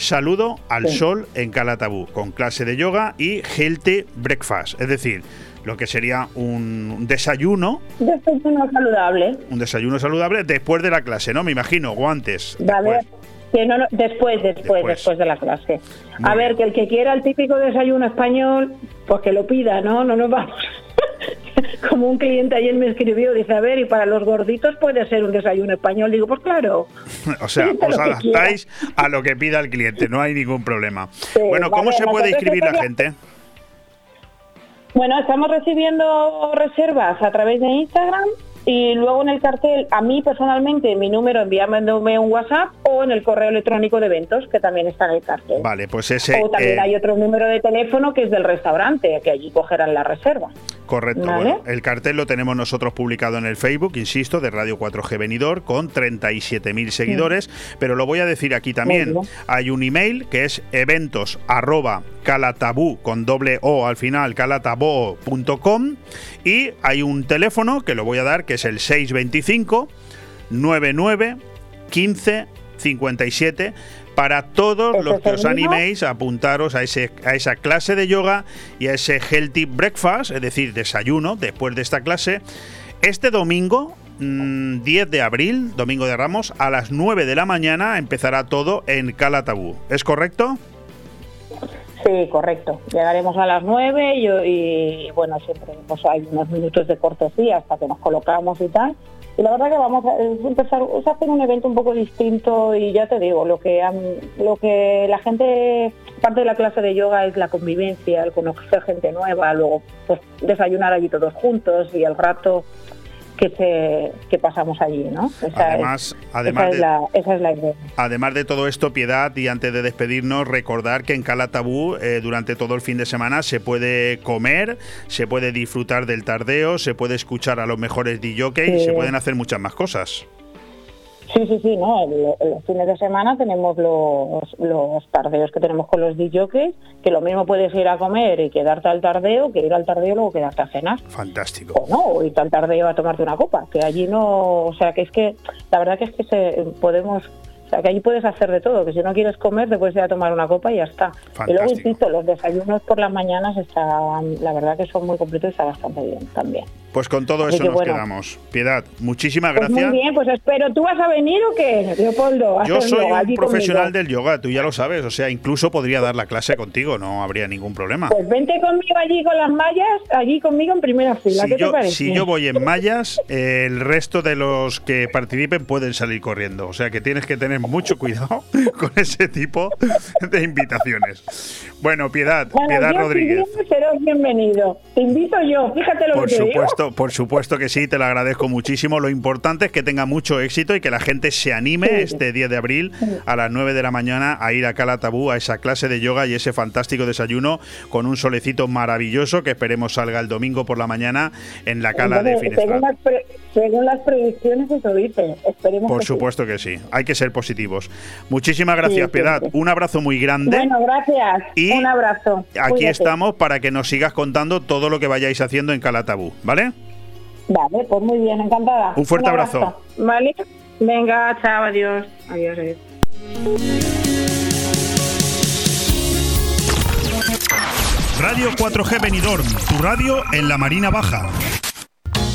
saludo al Sí. sol en Calatabú, con clase de yoga y healthy breakfast, es decir, lo que sería un desayuno, Desayuno saludable. un desayuno saludable después de la clase, ¿no? Me imagino, o antes. Va a ver, que no, no, después, después, Después. después, de la clase. Muy a ver, que el que quiera el típico desayuno español, pues que lo pida, ¿no? No nos vamos. Como un cliente ayer me escribió, dice, a ver, y para los gorditos puede ser un desayuno español. Digo, pues claro. O sea, os adaptáis a lo que pida el cliente, no hay ningún problema. bueno, ¿cómo vale, se puede inscribir la gente? Bueno, estamos recibiendo reservas a través de Instagram y luego en el cartel, a mí personalmente, mi número, enviándome un WhatsApp o en el correo electrónico de eventos, que también está en el cartel. Vale, pues ese... O también eh, hay otro número de teléfono que es del restaurante, que allí cogerán la reserva. Correcto. Vale. Bueno, el cartel lo tenemos nosotros publicado en el Facebook, insisto, de Radio 4G Benidorm, con 37.000 seguidores, pero lo voy a decir aquí también. Hay un email que es eventos arroba calatabú con doble O al final, calatabó.com y hay un teléfono que lo voy a dar que es el 625 99 15 57 para todos ¿Ese los que os animéis a apuntaros a, ese, a esa clase de yoga y a ese healthy breakfast, es decir, desayuno después de esta clase. Este domingo, mm, 10 de abril, domingo de Ramos, a las 9 de la mañana empezará todo en Calatabú. ¿Es correcto? Sí, correcto. Llegaremos a las 9 y, y, bueno, siempre pues, hay unos minutos de cortesía hasta que nos colocamos y tal. Y la verdad que vamos a empezar es hacer un evento un poco distinto y ya te digo, lo que lo que la gente, parte de la clase de yoga es la convivencia, el conocer gente nueva, luego pues desayunar allí todos juntos y el rato que se que pasamos allí, ¿no? Esa Además- es, además esa, de- es la, esa es la idea. Además de todo esto, Piedad, y antes de despedirnos, recordar que en Calatabú eh, durante todo el fin de semana se puede comer, se puede disfrutar del tardeo, se puede escuchar a los mejores DJs y Sí. se pueden hacer muchas más cosas. Sí, sí, sí, no. el- el- los fines de semana tenemos los, los tardeos que tenemos con los DJs, que lo mismo puedes ir a comer y quedarte al tardeo que ir al tardeo y luego quedarte a cenar. Fantástico. O no, o irte al tardeo a tomarte una copa, que allí no, o sea, que es que la verdad que es que se, podemos, o sea, que allí puedes hacer de todo, que si no quieres comer te puedes ir a tomar una copa y ya está. Y luego, insisto, los desayunos por las mañanas están, la verdad que son muy completos y está bastante bien también. Pues con todo Así eso que nos bueno. quedamos. Piedad, muchísimas Pues gracias. muy bien, pues espero, ¿tú vas a venir o qué, Leopoldo? Yo soy yoga un profesional conmigo? del yoga, tú ya lo sabes. O sea, incluso podría dar la clase contigo, no habría ningún problema. Pues vente conmigo allí con las mallas, allí conmigo en primera fila, Si ¿qué te yo, parece? si yo voy en mallas, el resto de los que participen pueden salir corriendo. O sea que tienes que tener mucho cuidado con ese tipo de invitaciones. Bueno, Piedad, Bueno, Piedad si Rodríguez. serás bienvenido. Te invito yo, fíjate lo Por que te digo. supuesto, por supuesto que sí, te lo agradezco muchísimo. Lo importante es que tenga mucho éxito y que la gente se anime Sí. este 10 de abril a las 9 de la mañana a ir a Cala Tabú, a esa clase de yoga y ese fantástico desayuno con un solecito maravilloso que esperemos salga el domingo por la mañana en la Cala de Entonces, según, Finestrat. las pre- según las predicciones, eso dice. Esperemos Por que sí. supuesto que sí, hay que ser positivos. Muchísimas gracias, sí, Piedad. sí. Un abrazo muy grande. Bueno, gracias. Y Un abrazo. Aquí Cuídate. estamos para que nos sigas contando todo lo que vayáis haciendo en Cala Tabú, ¿vale? Vale, pues muy bien, encantada. Un fuerte abrazo. Vale. Venga, chao, adiós. Adiós, adiós. Radio 4G Benidorm, tu radio en la Marina Baja.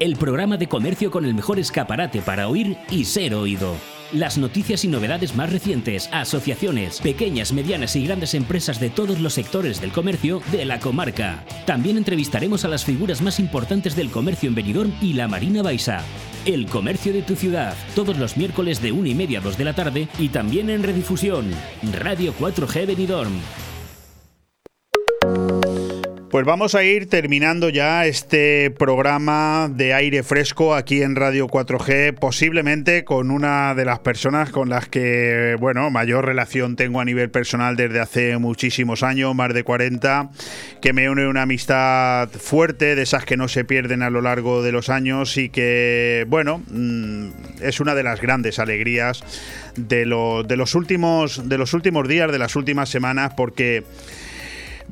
El programa de comercio con el mejor escaparate para oír y ser oído. Las noticias y novedades más recientes, asociaciones, pequeñas, medianas y grandes empresas de todos los sectores del comercio de la comarca. También entrevistaremos a las figuras más importantes del comercio en Benidorm y la Marina Baixa. El comercio de tu ciudad, todos los miércoles de 1 y media a 2 de la tarde y también en redifusión. Radio 4G Benidorm. Pues vamos a ir terminando ya este programa de aire fresco aquí en Radio 4G, posiblemente con una de las personas con las que, bueno, mayor relación tengo a nivel personal desde hace muchísimos años, más de 40, que me une una amistad fuerte, de esas que no se pierden a lo largo de los años y que, bueno, mm, es una de las grandes alegrías de, de los últimos de los últimos días, de las últimas semanas, porque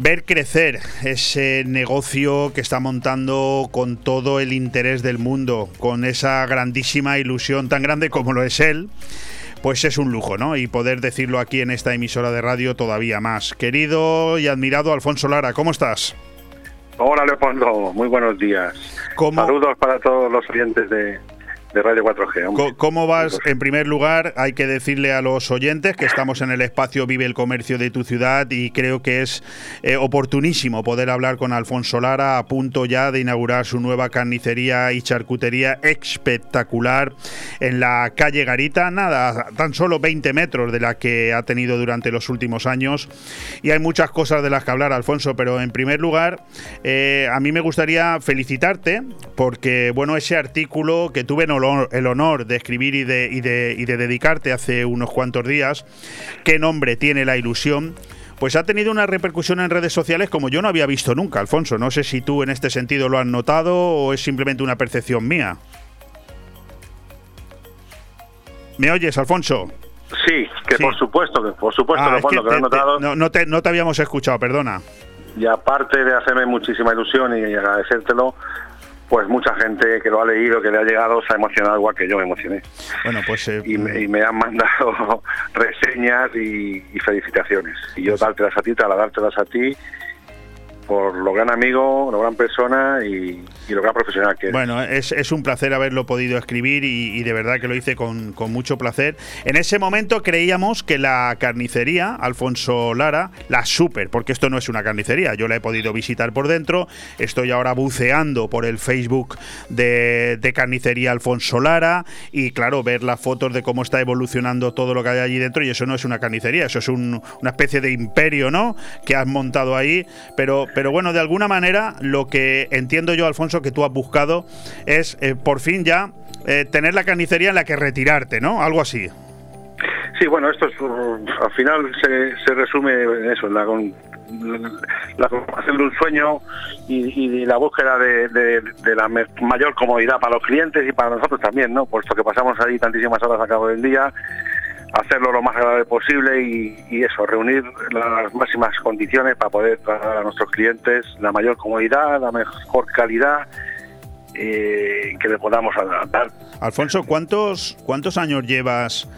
ver crecer ese negocio que está montando con todo el interés del mundo, con esa grandísima ilusión tan grande como lo es él, pues es un lujo, ¿no? Y poder decirlo aquí en esta emisora de radio todavía más. Querido y admirado Alfonso Lara, ¿cómo estás? Hola Leopoldo, muy buenos días. Saludos para todos los oyentes de, de Radio 4G. hombre. ¿Cómo vas? En primer lugar, hay que decirle a los oyentes que estamos en el espacio Vive el Comercio de tu ciudad y creo que es eh, oportunísimo poder hablar con Alfonso Lara a punto ya de inaugurar su nueva carnicería y charcutería espectacular en la calle Garita, nada, tan solo 20 metros de la que ha tenido durante los últimos años. Y hay muchas cosas de las que hablar, Alfonso, pero en primer lugar, eh, a mí me gustaría felicitarte porque, bueno, ese artículo que tuve en honor- el honor de escribir y de, y de- y de dedicarte hace unos cuantos días, ¿qué nombre tiene la ilusión? Pues ha tenido una repercusión en redes sociales como yo no había visto nunca, Alfonso. No sé si tú en este sentido lo has notado o es simplemente una percepción mía. ¿Me oyes, Alfonso? Sí, que por supuesto, que por supuesto, Ah, Leopoldo, que, lo he te- notado. no, no te, no te habíamos escuchado, perdona. Y aparte de hacerme muchísima ilusión y agradecértelo, pues mucha gente que lo ha leído, que le ha llegado, se ha emocionado igual que yo me emocioné. Bueno, pues... y, me, han mandado reseñas y, felicitaciones. Y yo dártelas a ti, dártelas a ti por lo gran amigo, lo gran persona y, lo gran profesional que es. Bueno, es, un placer haberlo podido escribir y, de verdad que lo hice con, mucho placer. En ese momento creíamos que la carnicería, Alfonso Lara, la super, porque esto no es una carnicería, yo la he podido visitar por dentro, estoy ahora buceando por el Facebook de, carnicería Alfonso Lara y claro, ver las fotos de cómo está evolucionando todo lo que hay allí dentro y eso no es una carnicería, eso es una especie de imperio, ¿no? Que has montado ahí, pero pero bueno, de alguna manera lo que entiendo yo, Alfonso, que tú has buscado es eh, por fin ya eh, tener la carnicería en la que retirarte, ¿no? Algo así. Sí, bueno, esto es, uh, al final se, resume en eso, en la, la de un sueño y, la búsqueda de, la mayor comodidad para los clientes y para nosotros también, ¿no? Puesto que pasamos ahí tantísimas horas a cabo del día hacerlo lo más agradable posible y, eso, reunir las máximas condiciones para poder dar a nuestros clientes la mayor comodidad, la mejor calidad eh, que le podamos dar. Alfonso, ¿cuántos, cuántos años llevas?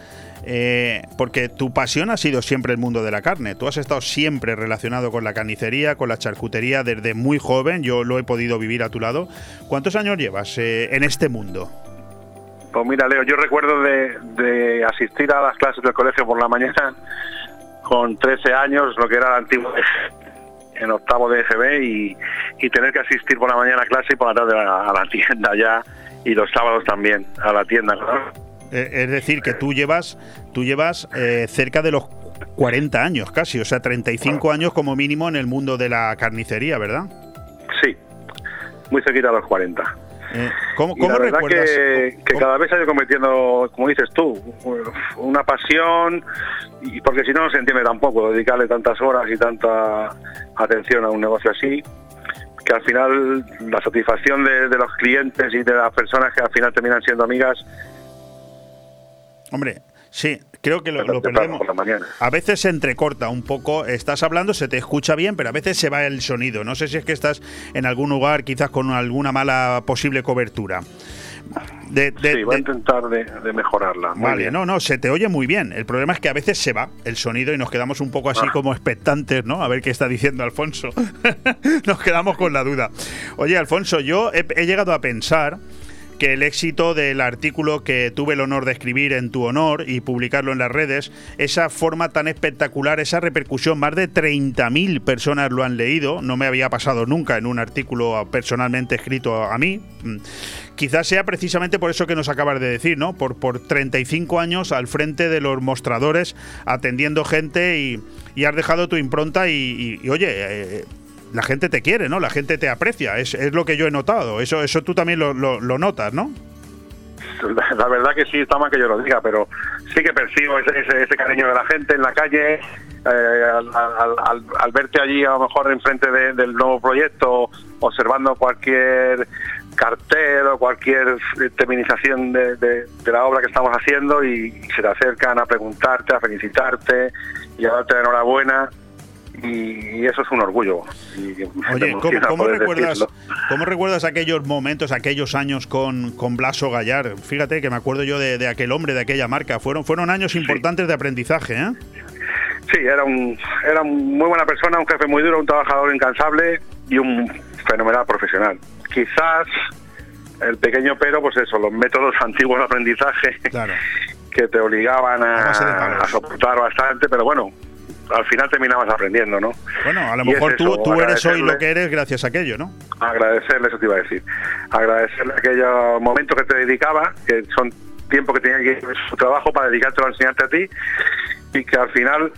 Eh, porque tu pasión ha sido siempre el mundo de la carne. Tú has estado siempre relacionado con la carnicería, con la charcutería desde muy joven. Yo lo he podido vivir a tu lado. ¿Cuántos años llevas eh, en este mundo? Pues mira, Leo, yo recuerdo de, asistir a las clases del colegio por la mañana con 13 años, lo que era el antiguo en octavo de EGB y, tener que asistir por la mañana a clase y por la tarde a, la tienda ya y los sábados también a la tienda. Eh, es decir, que tú llevas, tú llevas eh, cerca de los 40 años casi, o sea, 35 años como mínimo en el mundo de la carnicería, ¿verdad? Sí, muy cerquita de los 40. Eh, ¿Cómo, la verdad que, cada vez se ha ido convirtiendo, como dices tú, una pasión, y porque si no, no se entiende tampoco dedicarle tantas horas y tanta atención a un negocio así, que al final la satisfacción de, de los clientes y de las personas que al final terminan siendo amigas. Hombre, Sí, creo que lo, lo perdemos. A veces se entrecorta un poco, estás hablando, se te escucha bien, pero a veces se va el sonido. No sé si es que estás en algún lugar quizás con alguna mala posible cobertura. De, sí, voy a intentar de, mejorarla. vale, no, no, se te oye muy bien. El problema es que a veces se va el sonido y nos quedamos un poco así ah. como expectantes, ¿no? A ver qué está diciendo Alfonso. nos quedamos con la duda. Oye, Alfonso, yo he llegado a pensar que el éxito del artículo que tuve el honor de escribir en tu honor y publicarlo en las redes, esa forma tan espectacular, esa repercusión, más de 30.000 personas lo han leído, no me había pasado nunca en un artículo personalmente escrito a mí. Mm, quizás sea precisamente por eso que nos acabas de decir, ¿no? Por, por 35 años al frente de los mostradores, atendiendo gente y, has dejado tu impronta y, oye, eh, la gente te quiere, ¿no? La gente te aprecia, es, es lo que yo he notado. Eso, eso tú también lo, lo, notas, ¿no? La, verdad que sí, está mal que yo lo diga, pero sí que percibo ese, ese, cariño de la gente en la calle, eh, al, verte allí a lo mejor enfrente del nuevo proyecto, observando cualquier cartel o cualquier terminización de, de, la obra que estamos haciendo y, se te acercan a preguntarte, a felicitarte y a darte la enhorabuena y, eso es un orgullo. Oye, ¿cómo, recuerdas, aquellos momentos, aquellos años con, con Blaso Gallar? Fíjate que me acuerdo yo de, aquel hombre, de aquella marca. Fueron, fueron años importantes de aprendizaje, ¿eh? Sí, era un, era muy buena persona, un jefe muy duro, un trabajador incansable y un fenomenal profesional. Quizás el pequeño pero, pues eso, los métodos antiguos de aprendizaje que te obligaban a soportar bastante, pero bueno, al final terminabas aprendiendo, ¿no? Bueno, a lo mejor tú, tú eres hoy lo que eres gracias a aquello, ¿no? Agradecerle, eso te iba a decir. Agradecerle aquellos momentos que te dedicaba, que son tiempo que tenía que ir su trabajo para dedicarte a enseñarte a ti y que al final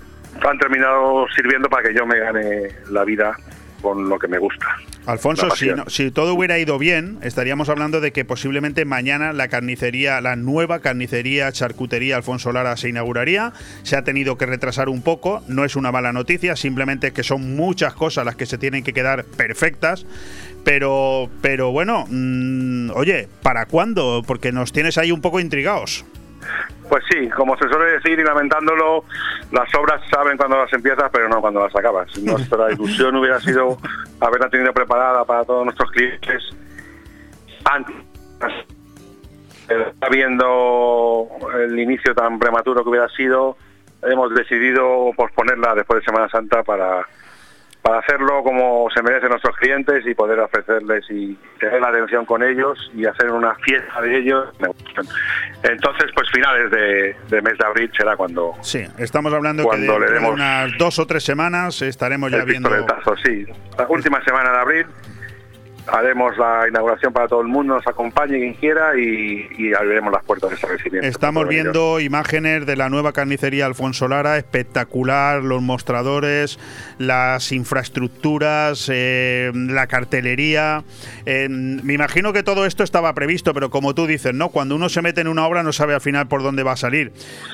han terminado sirviendo para que yo me gane la vida con lo que me gusta. Alfonso, si, si, todo hubiera ido bien, estaríamos hablando de que posiblemente mañana la carnicería, la nueva carnicería, charcutería Alfonso Lara se inauguraría. Se ha tenido que retrasar un poco, no es una mala noticia, simplemente que son muchas cosas las que se tienen que quedar perfectas. Pero, pero bueno, mm, oye, ¿para cuándo? Porque nos tienes ahí un poco intrigados. Pues sí, como se suele decir y lamentándolo, las obras saben cuando las empiezas, pero no cuando las acabas. Nuestra ilusión hubiera sido haberla tenido preparada para todos nuestros clientes antes viendo el inicio tan prematuro que hubiera sido, hemos decidido posponerla después de Semana Santa para, para hacerlo como se merecen nuestros clientes y poder ofrecerles y tener la atención con ellos y hacer una fiesta de ellos. Entonces, pues finales de, de mes de abril será cuando... Sí, estamos hablando que Cuando de, le de demos unas dos o tres semanas estaremos ya el viendo... sí. La última semana de abril haremos la inauguración para todo el mundo, nos acompañe quien quiera y, y abriremos las puertas del establecimiento. Estamos viendo imágenes de la nueva carnicería Alfonso Lara, espectacular, los mostradores, las infraestructuras, eh, la cartelería. Eh, me imagino que todo esto estaba previsto, pero como tú dices, ¿no? Cuando uno se mete en una obra no sabe al final por dónde va a salir.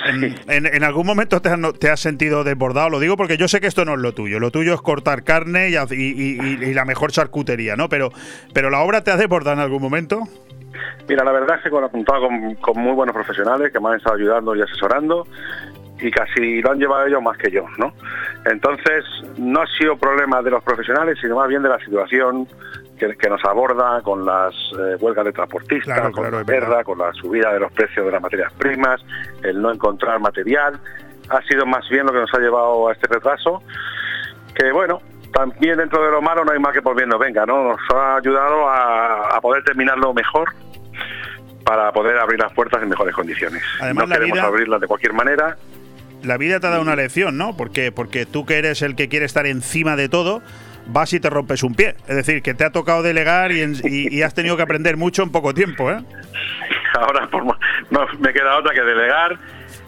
En, en- en algún momento te has, te has sentido desbordado, lo digo porque yo sé que esto no es lo tuyo, lo tuyo es cortar carne y- y la mejor charcutería, ¿no? Pero, pero la obra te ha desbordado en algún momento. Mira, la verdad es que con apuntado con, con muy buenos profesionales que me han estado ayudando y asesorando y casi lo han llevado ellos más que yo, ¿no? Entonces, no ha sido problema de los profesionales, sino más bien de la situación que, que nos aborda con las eh, huelgas de transportistas, Claro, con claro, la guerra, con la subida de los precios de las materias primas, el no encontrar material. Ha sido más bien lo que nos ha llevado a este retraso, que bueno, también dentro de lo malo no hay más que por bien nos venga, ¿no? Nos ha ayudado a, a poder terminarlo mejor para poder abrir las puertas en mejores condiciones. Además, no queremos vida- abrirlas de cualquier manera. La vida te ha dado una lección, ¿no? Porque, porque tú que eres el que quiere estar encima de todo, vas y te rompes un pie. Es decir, que te ha tocado delegar y, en- y- y has tenido que aprender mucho en poco tiempo, ¿eh? Ahora por no me queda otra que delegar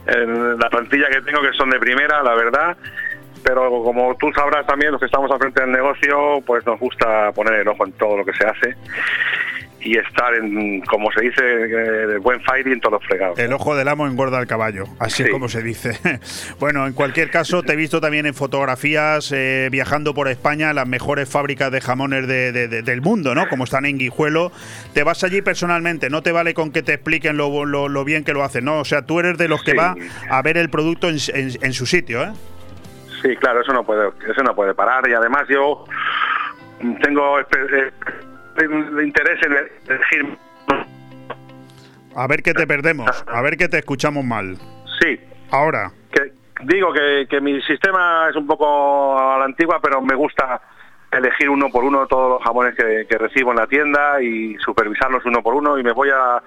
en la plantilla que tengo que son de primera, la verdad. Pero como tú sabrás también, los que estamos al frente del negocio, pues nos gusta poner el ojo en todo lo que se hace y estar en, como se dice, eh, de buen fight y en todos los fregados. El ojo del amo engorda al caballo, así es como se dice. bueno, en cualquier caso, te he visto también en fotografías eh, viajando por España, las mejores fábricas de jamones de- de- de- del mundo, ¿no? Como están en Guijuelo. Te vas allí personalmente, no te vale con que te expliquen lo, lo- lo bien que lo hacen, ¿no? O sea, tú eres de los que Sí. va a ver el producto en, en- en su sitio, ¿eh? Sí, claro, eso no puede, eso no puede parar y además yo tengo eh, interés en elegir. A ver que te perdemos, a ver que te escuchamos mal. Sí. Ahora. Que, digo que, que mi sistema es un poco a la antigua, pero me gusta elegir uno por uno todos los jamones que, que recibo en la tienda y supervisarlos uno por uno y me voy a,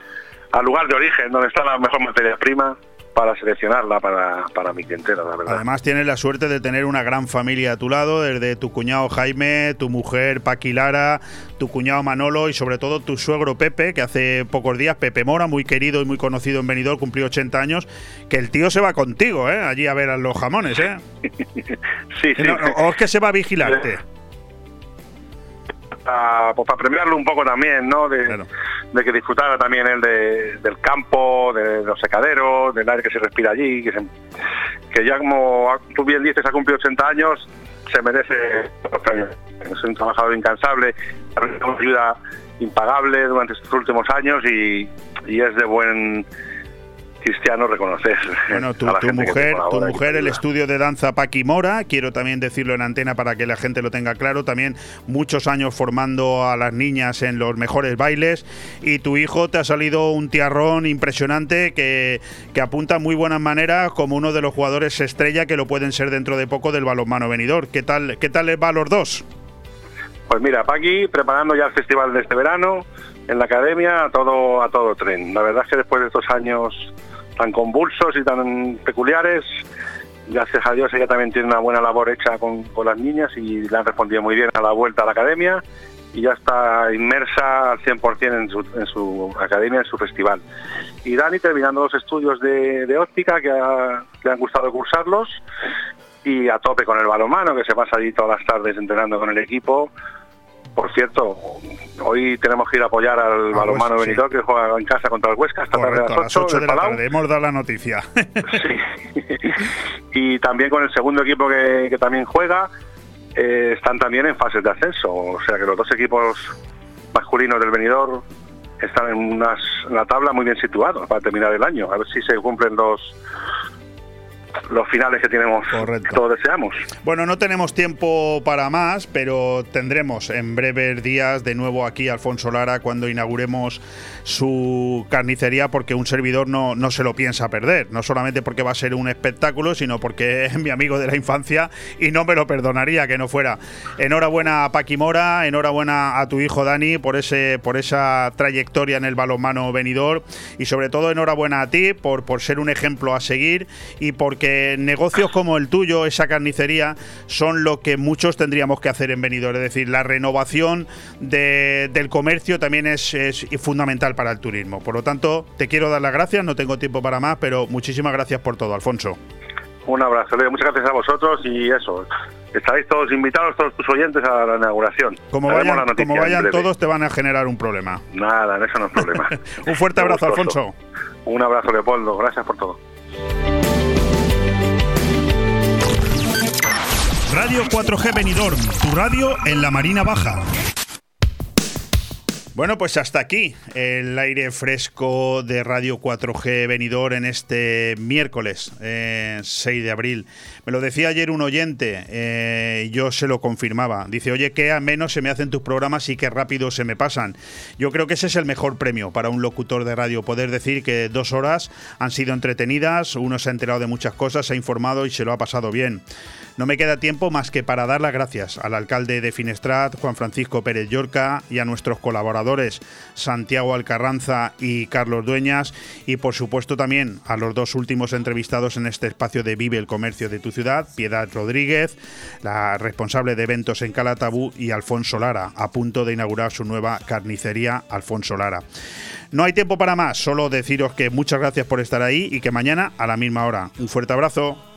al lugar de origen donde está la mejor materia prima para seleccionarla para, para mi clientela, la verdad. Además tienes la suerte de tener una gran familia a tu lado, desde tu cuñado Jaime, tu mujer Paqui Lara, tu cuñado Manolo y sobre todo tu suegro Pepe, que hace pocos días, Pepe Mora, muy querido y muy conocido en Benidorm, cumplió 80 años, que el tío se va contigo, ¿eh? Allí a ver a los jamones, ¿eh? sí, sí. No, no, o es que se va a vigilarte. Para, pues para premiarlo un poco también, ¿no? De, de que disfrutara también él de- del campo, de, los secaderos, del aire que se respira allí, que, se- que ya como tú bien dices, ha cumplido 80 años, se merece los premios. Es un trabajador incansable, nos ayuda impagable durante estos últimos años y, y es de buen cristiano reconocer Bueno, tu, a la tu gente que te mujer, tu mujer, el estudio de danza Paqui Mora, quiero también decirlo en antena para que la gente lo tenga claro, también muchos años formando a las niñas en los mejores bailes y tu hijo te ha salido un tiarrón impresionante que, que apunta muy buenas maneras como uno de los jugadores estrella que lo pueden ser dentro de poco del balonmano venidor. ¿Qué tal, qué tal les va a los dos? Pues mira, Paqui preparando ya el festival de este verano en la academia a todo a todo tren. La verdad es que después de estos años tan convulsos y tan peculiares, gracias a Dios ella también tiene una buena labor hecha con, las niñas y le han respondido muy bien a la vuelta a la academia y ya está inmersa al 100% en su, en su academia, en su festival. Y Dani terminando los estudios de, óptica que le han gustado cursarlos y a tope con el balonmano, que se pasa allí todas las tardes entrenando con el equipo. Por cierto, hoy tenemos que ir a apoyar al Ah, balonmano pues, sí. Benidorm que juega en casa contra el Huesca esta tarde Correcto, a a las las 8, 8 de la tarde. Hemos dado la noticia. y también con el segundo equipo que, que también juega, eh, están también en fases de ascenso. O sea que los dos equipos masculinos del Benidorm están en, unas, en la tabla muy bien situados para terminar el año. A ver si se cumplen los los finales que tenemos, que todos deseamos. Bueno, no tenemos tiempo para más, pero tendremos en breves días de nuevo aquí a Alfonso Lara cuando inauguremos su carnicería, porque un servidor no, no se lo piensa perder, no solamente porque va a ser un espectáculo, sino porque es mi amigo de la infancia y no me lo perdonaría que no fuera. Enhorabuena a Paqui Mora, enhorabuena a tu hijo Dani por ese por esa trayectoria en el balonmano venidor y sobre todo enhorabuena a ti por, por ser un ejemplo a seguir y porque negocios como el tuyo, esa carnicería, son lo que muchos tendríamos que hacer en venidor, es decir, la renovación del comercio también es, es fundamental para el turismo. Por lo tanto, te quiero dar las gracias, no tengo tiempo para más, pero muchísimas gracias por todo, Alfonso. Un abrazo, Leo. Muchas gracias a vosotros y eso. Estaréis todos invitados, todos tus oyentes, a la inauguración. Como vayan, como vayan todos, te van a generar un problema. Nada, eso no es problema. un fuerte abrazo, Alfonso. Un abrazo, Leopoldo. Gracias por todo. Radio 4G Benidorm, tu radio en la Marina Baja. Bueno, pues hasta aquí el aire fresco de Radio 4G venidor en este miércoles 6 eh, de abril. Me lo decía ayer un oyente, eh, yo se lo confirmaba. Dice, oye, qué a menos se me hacen tus programas y qué rápido se me pasan. Yo creo que ese es el mejor premio para un locutor de radio, poder decir que dos horas han sido entretenidas, uno se ha enterado de muchas cosas, se ha informado y se lo ha pasado bien. No me queda tiempo más que para dar las gracias al alcalde de Finestrat, Juan Francisco Pérez Llorca, y a nuestros colaboradores Santiago Alcarranza y Carlos Dueñas, y por supuesto también a los dos últimos entrevistados en este espacio de Vive el Comercio de tu ciudad, Piedad Rodríguez, la responsable de eventos en Calatabú, y Alfonso Lara, a punto de inaugurar su nueva carnicería Alfonso Lara. No hay tiempo para más, solo deciros que muchas gracias por estar ahí y que mañana a la misma hora. Un fuerte abrazo.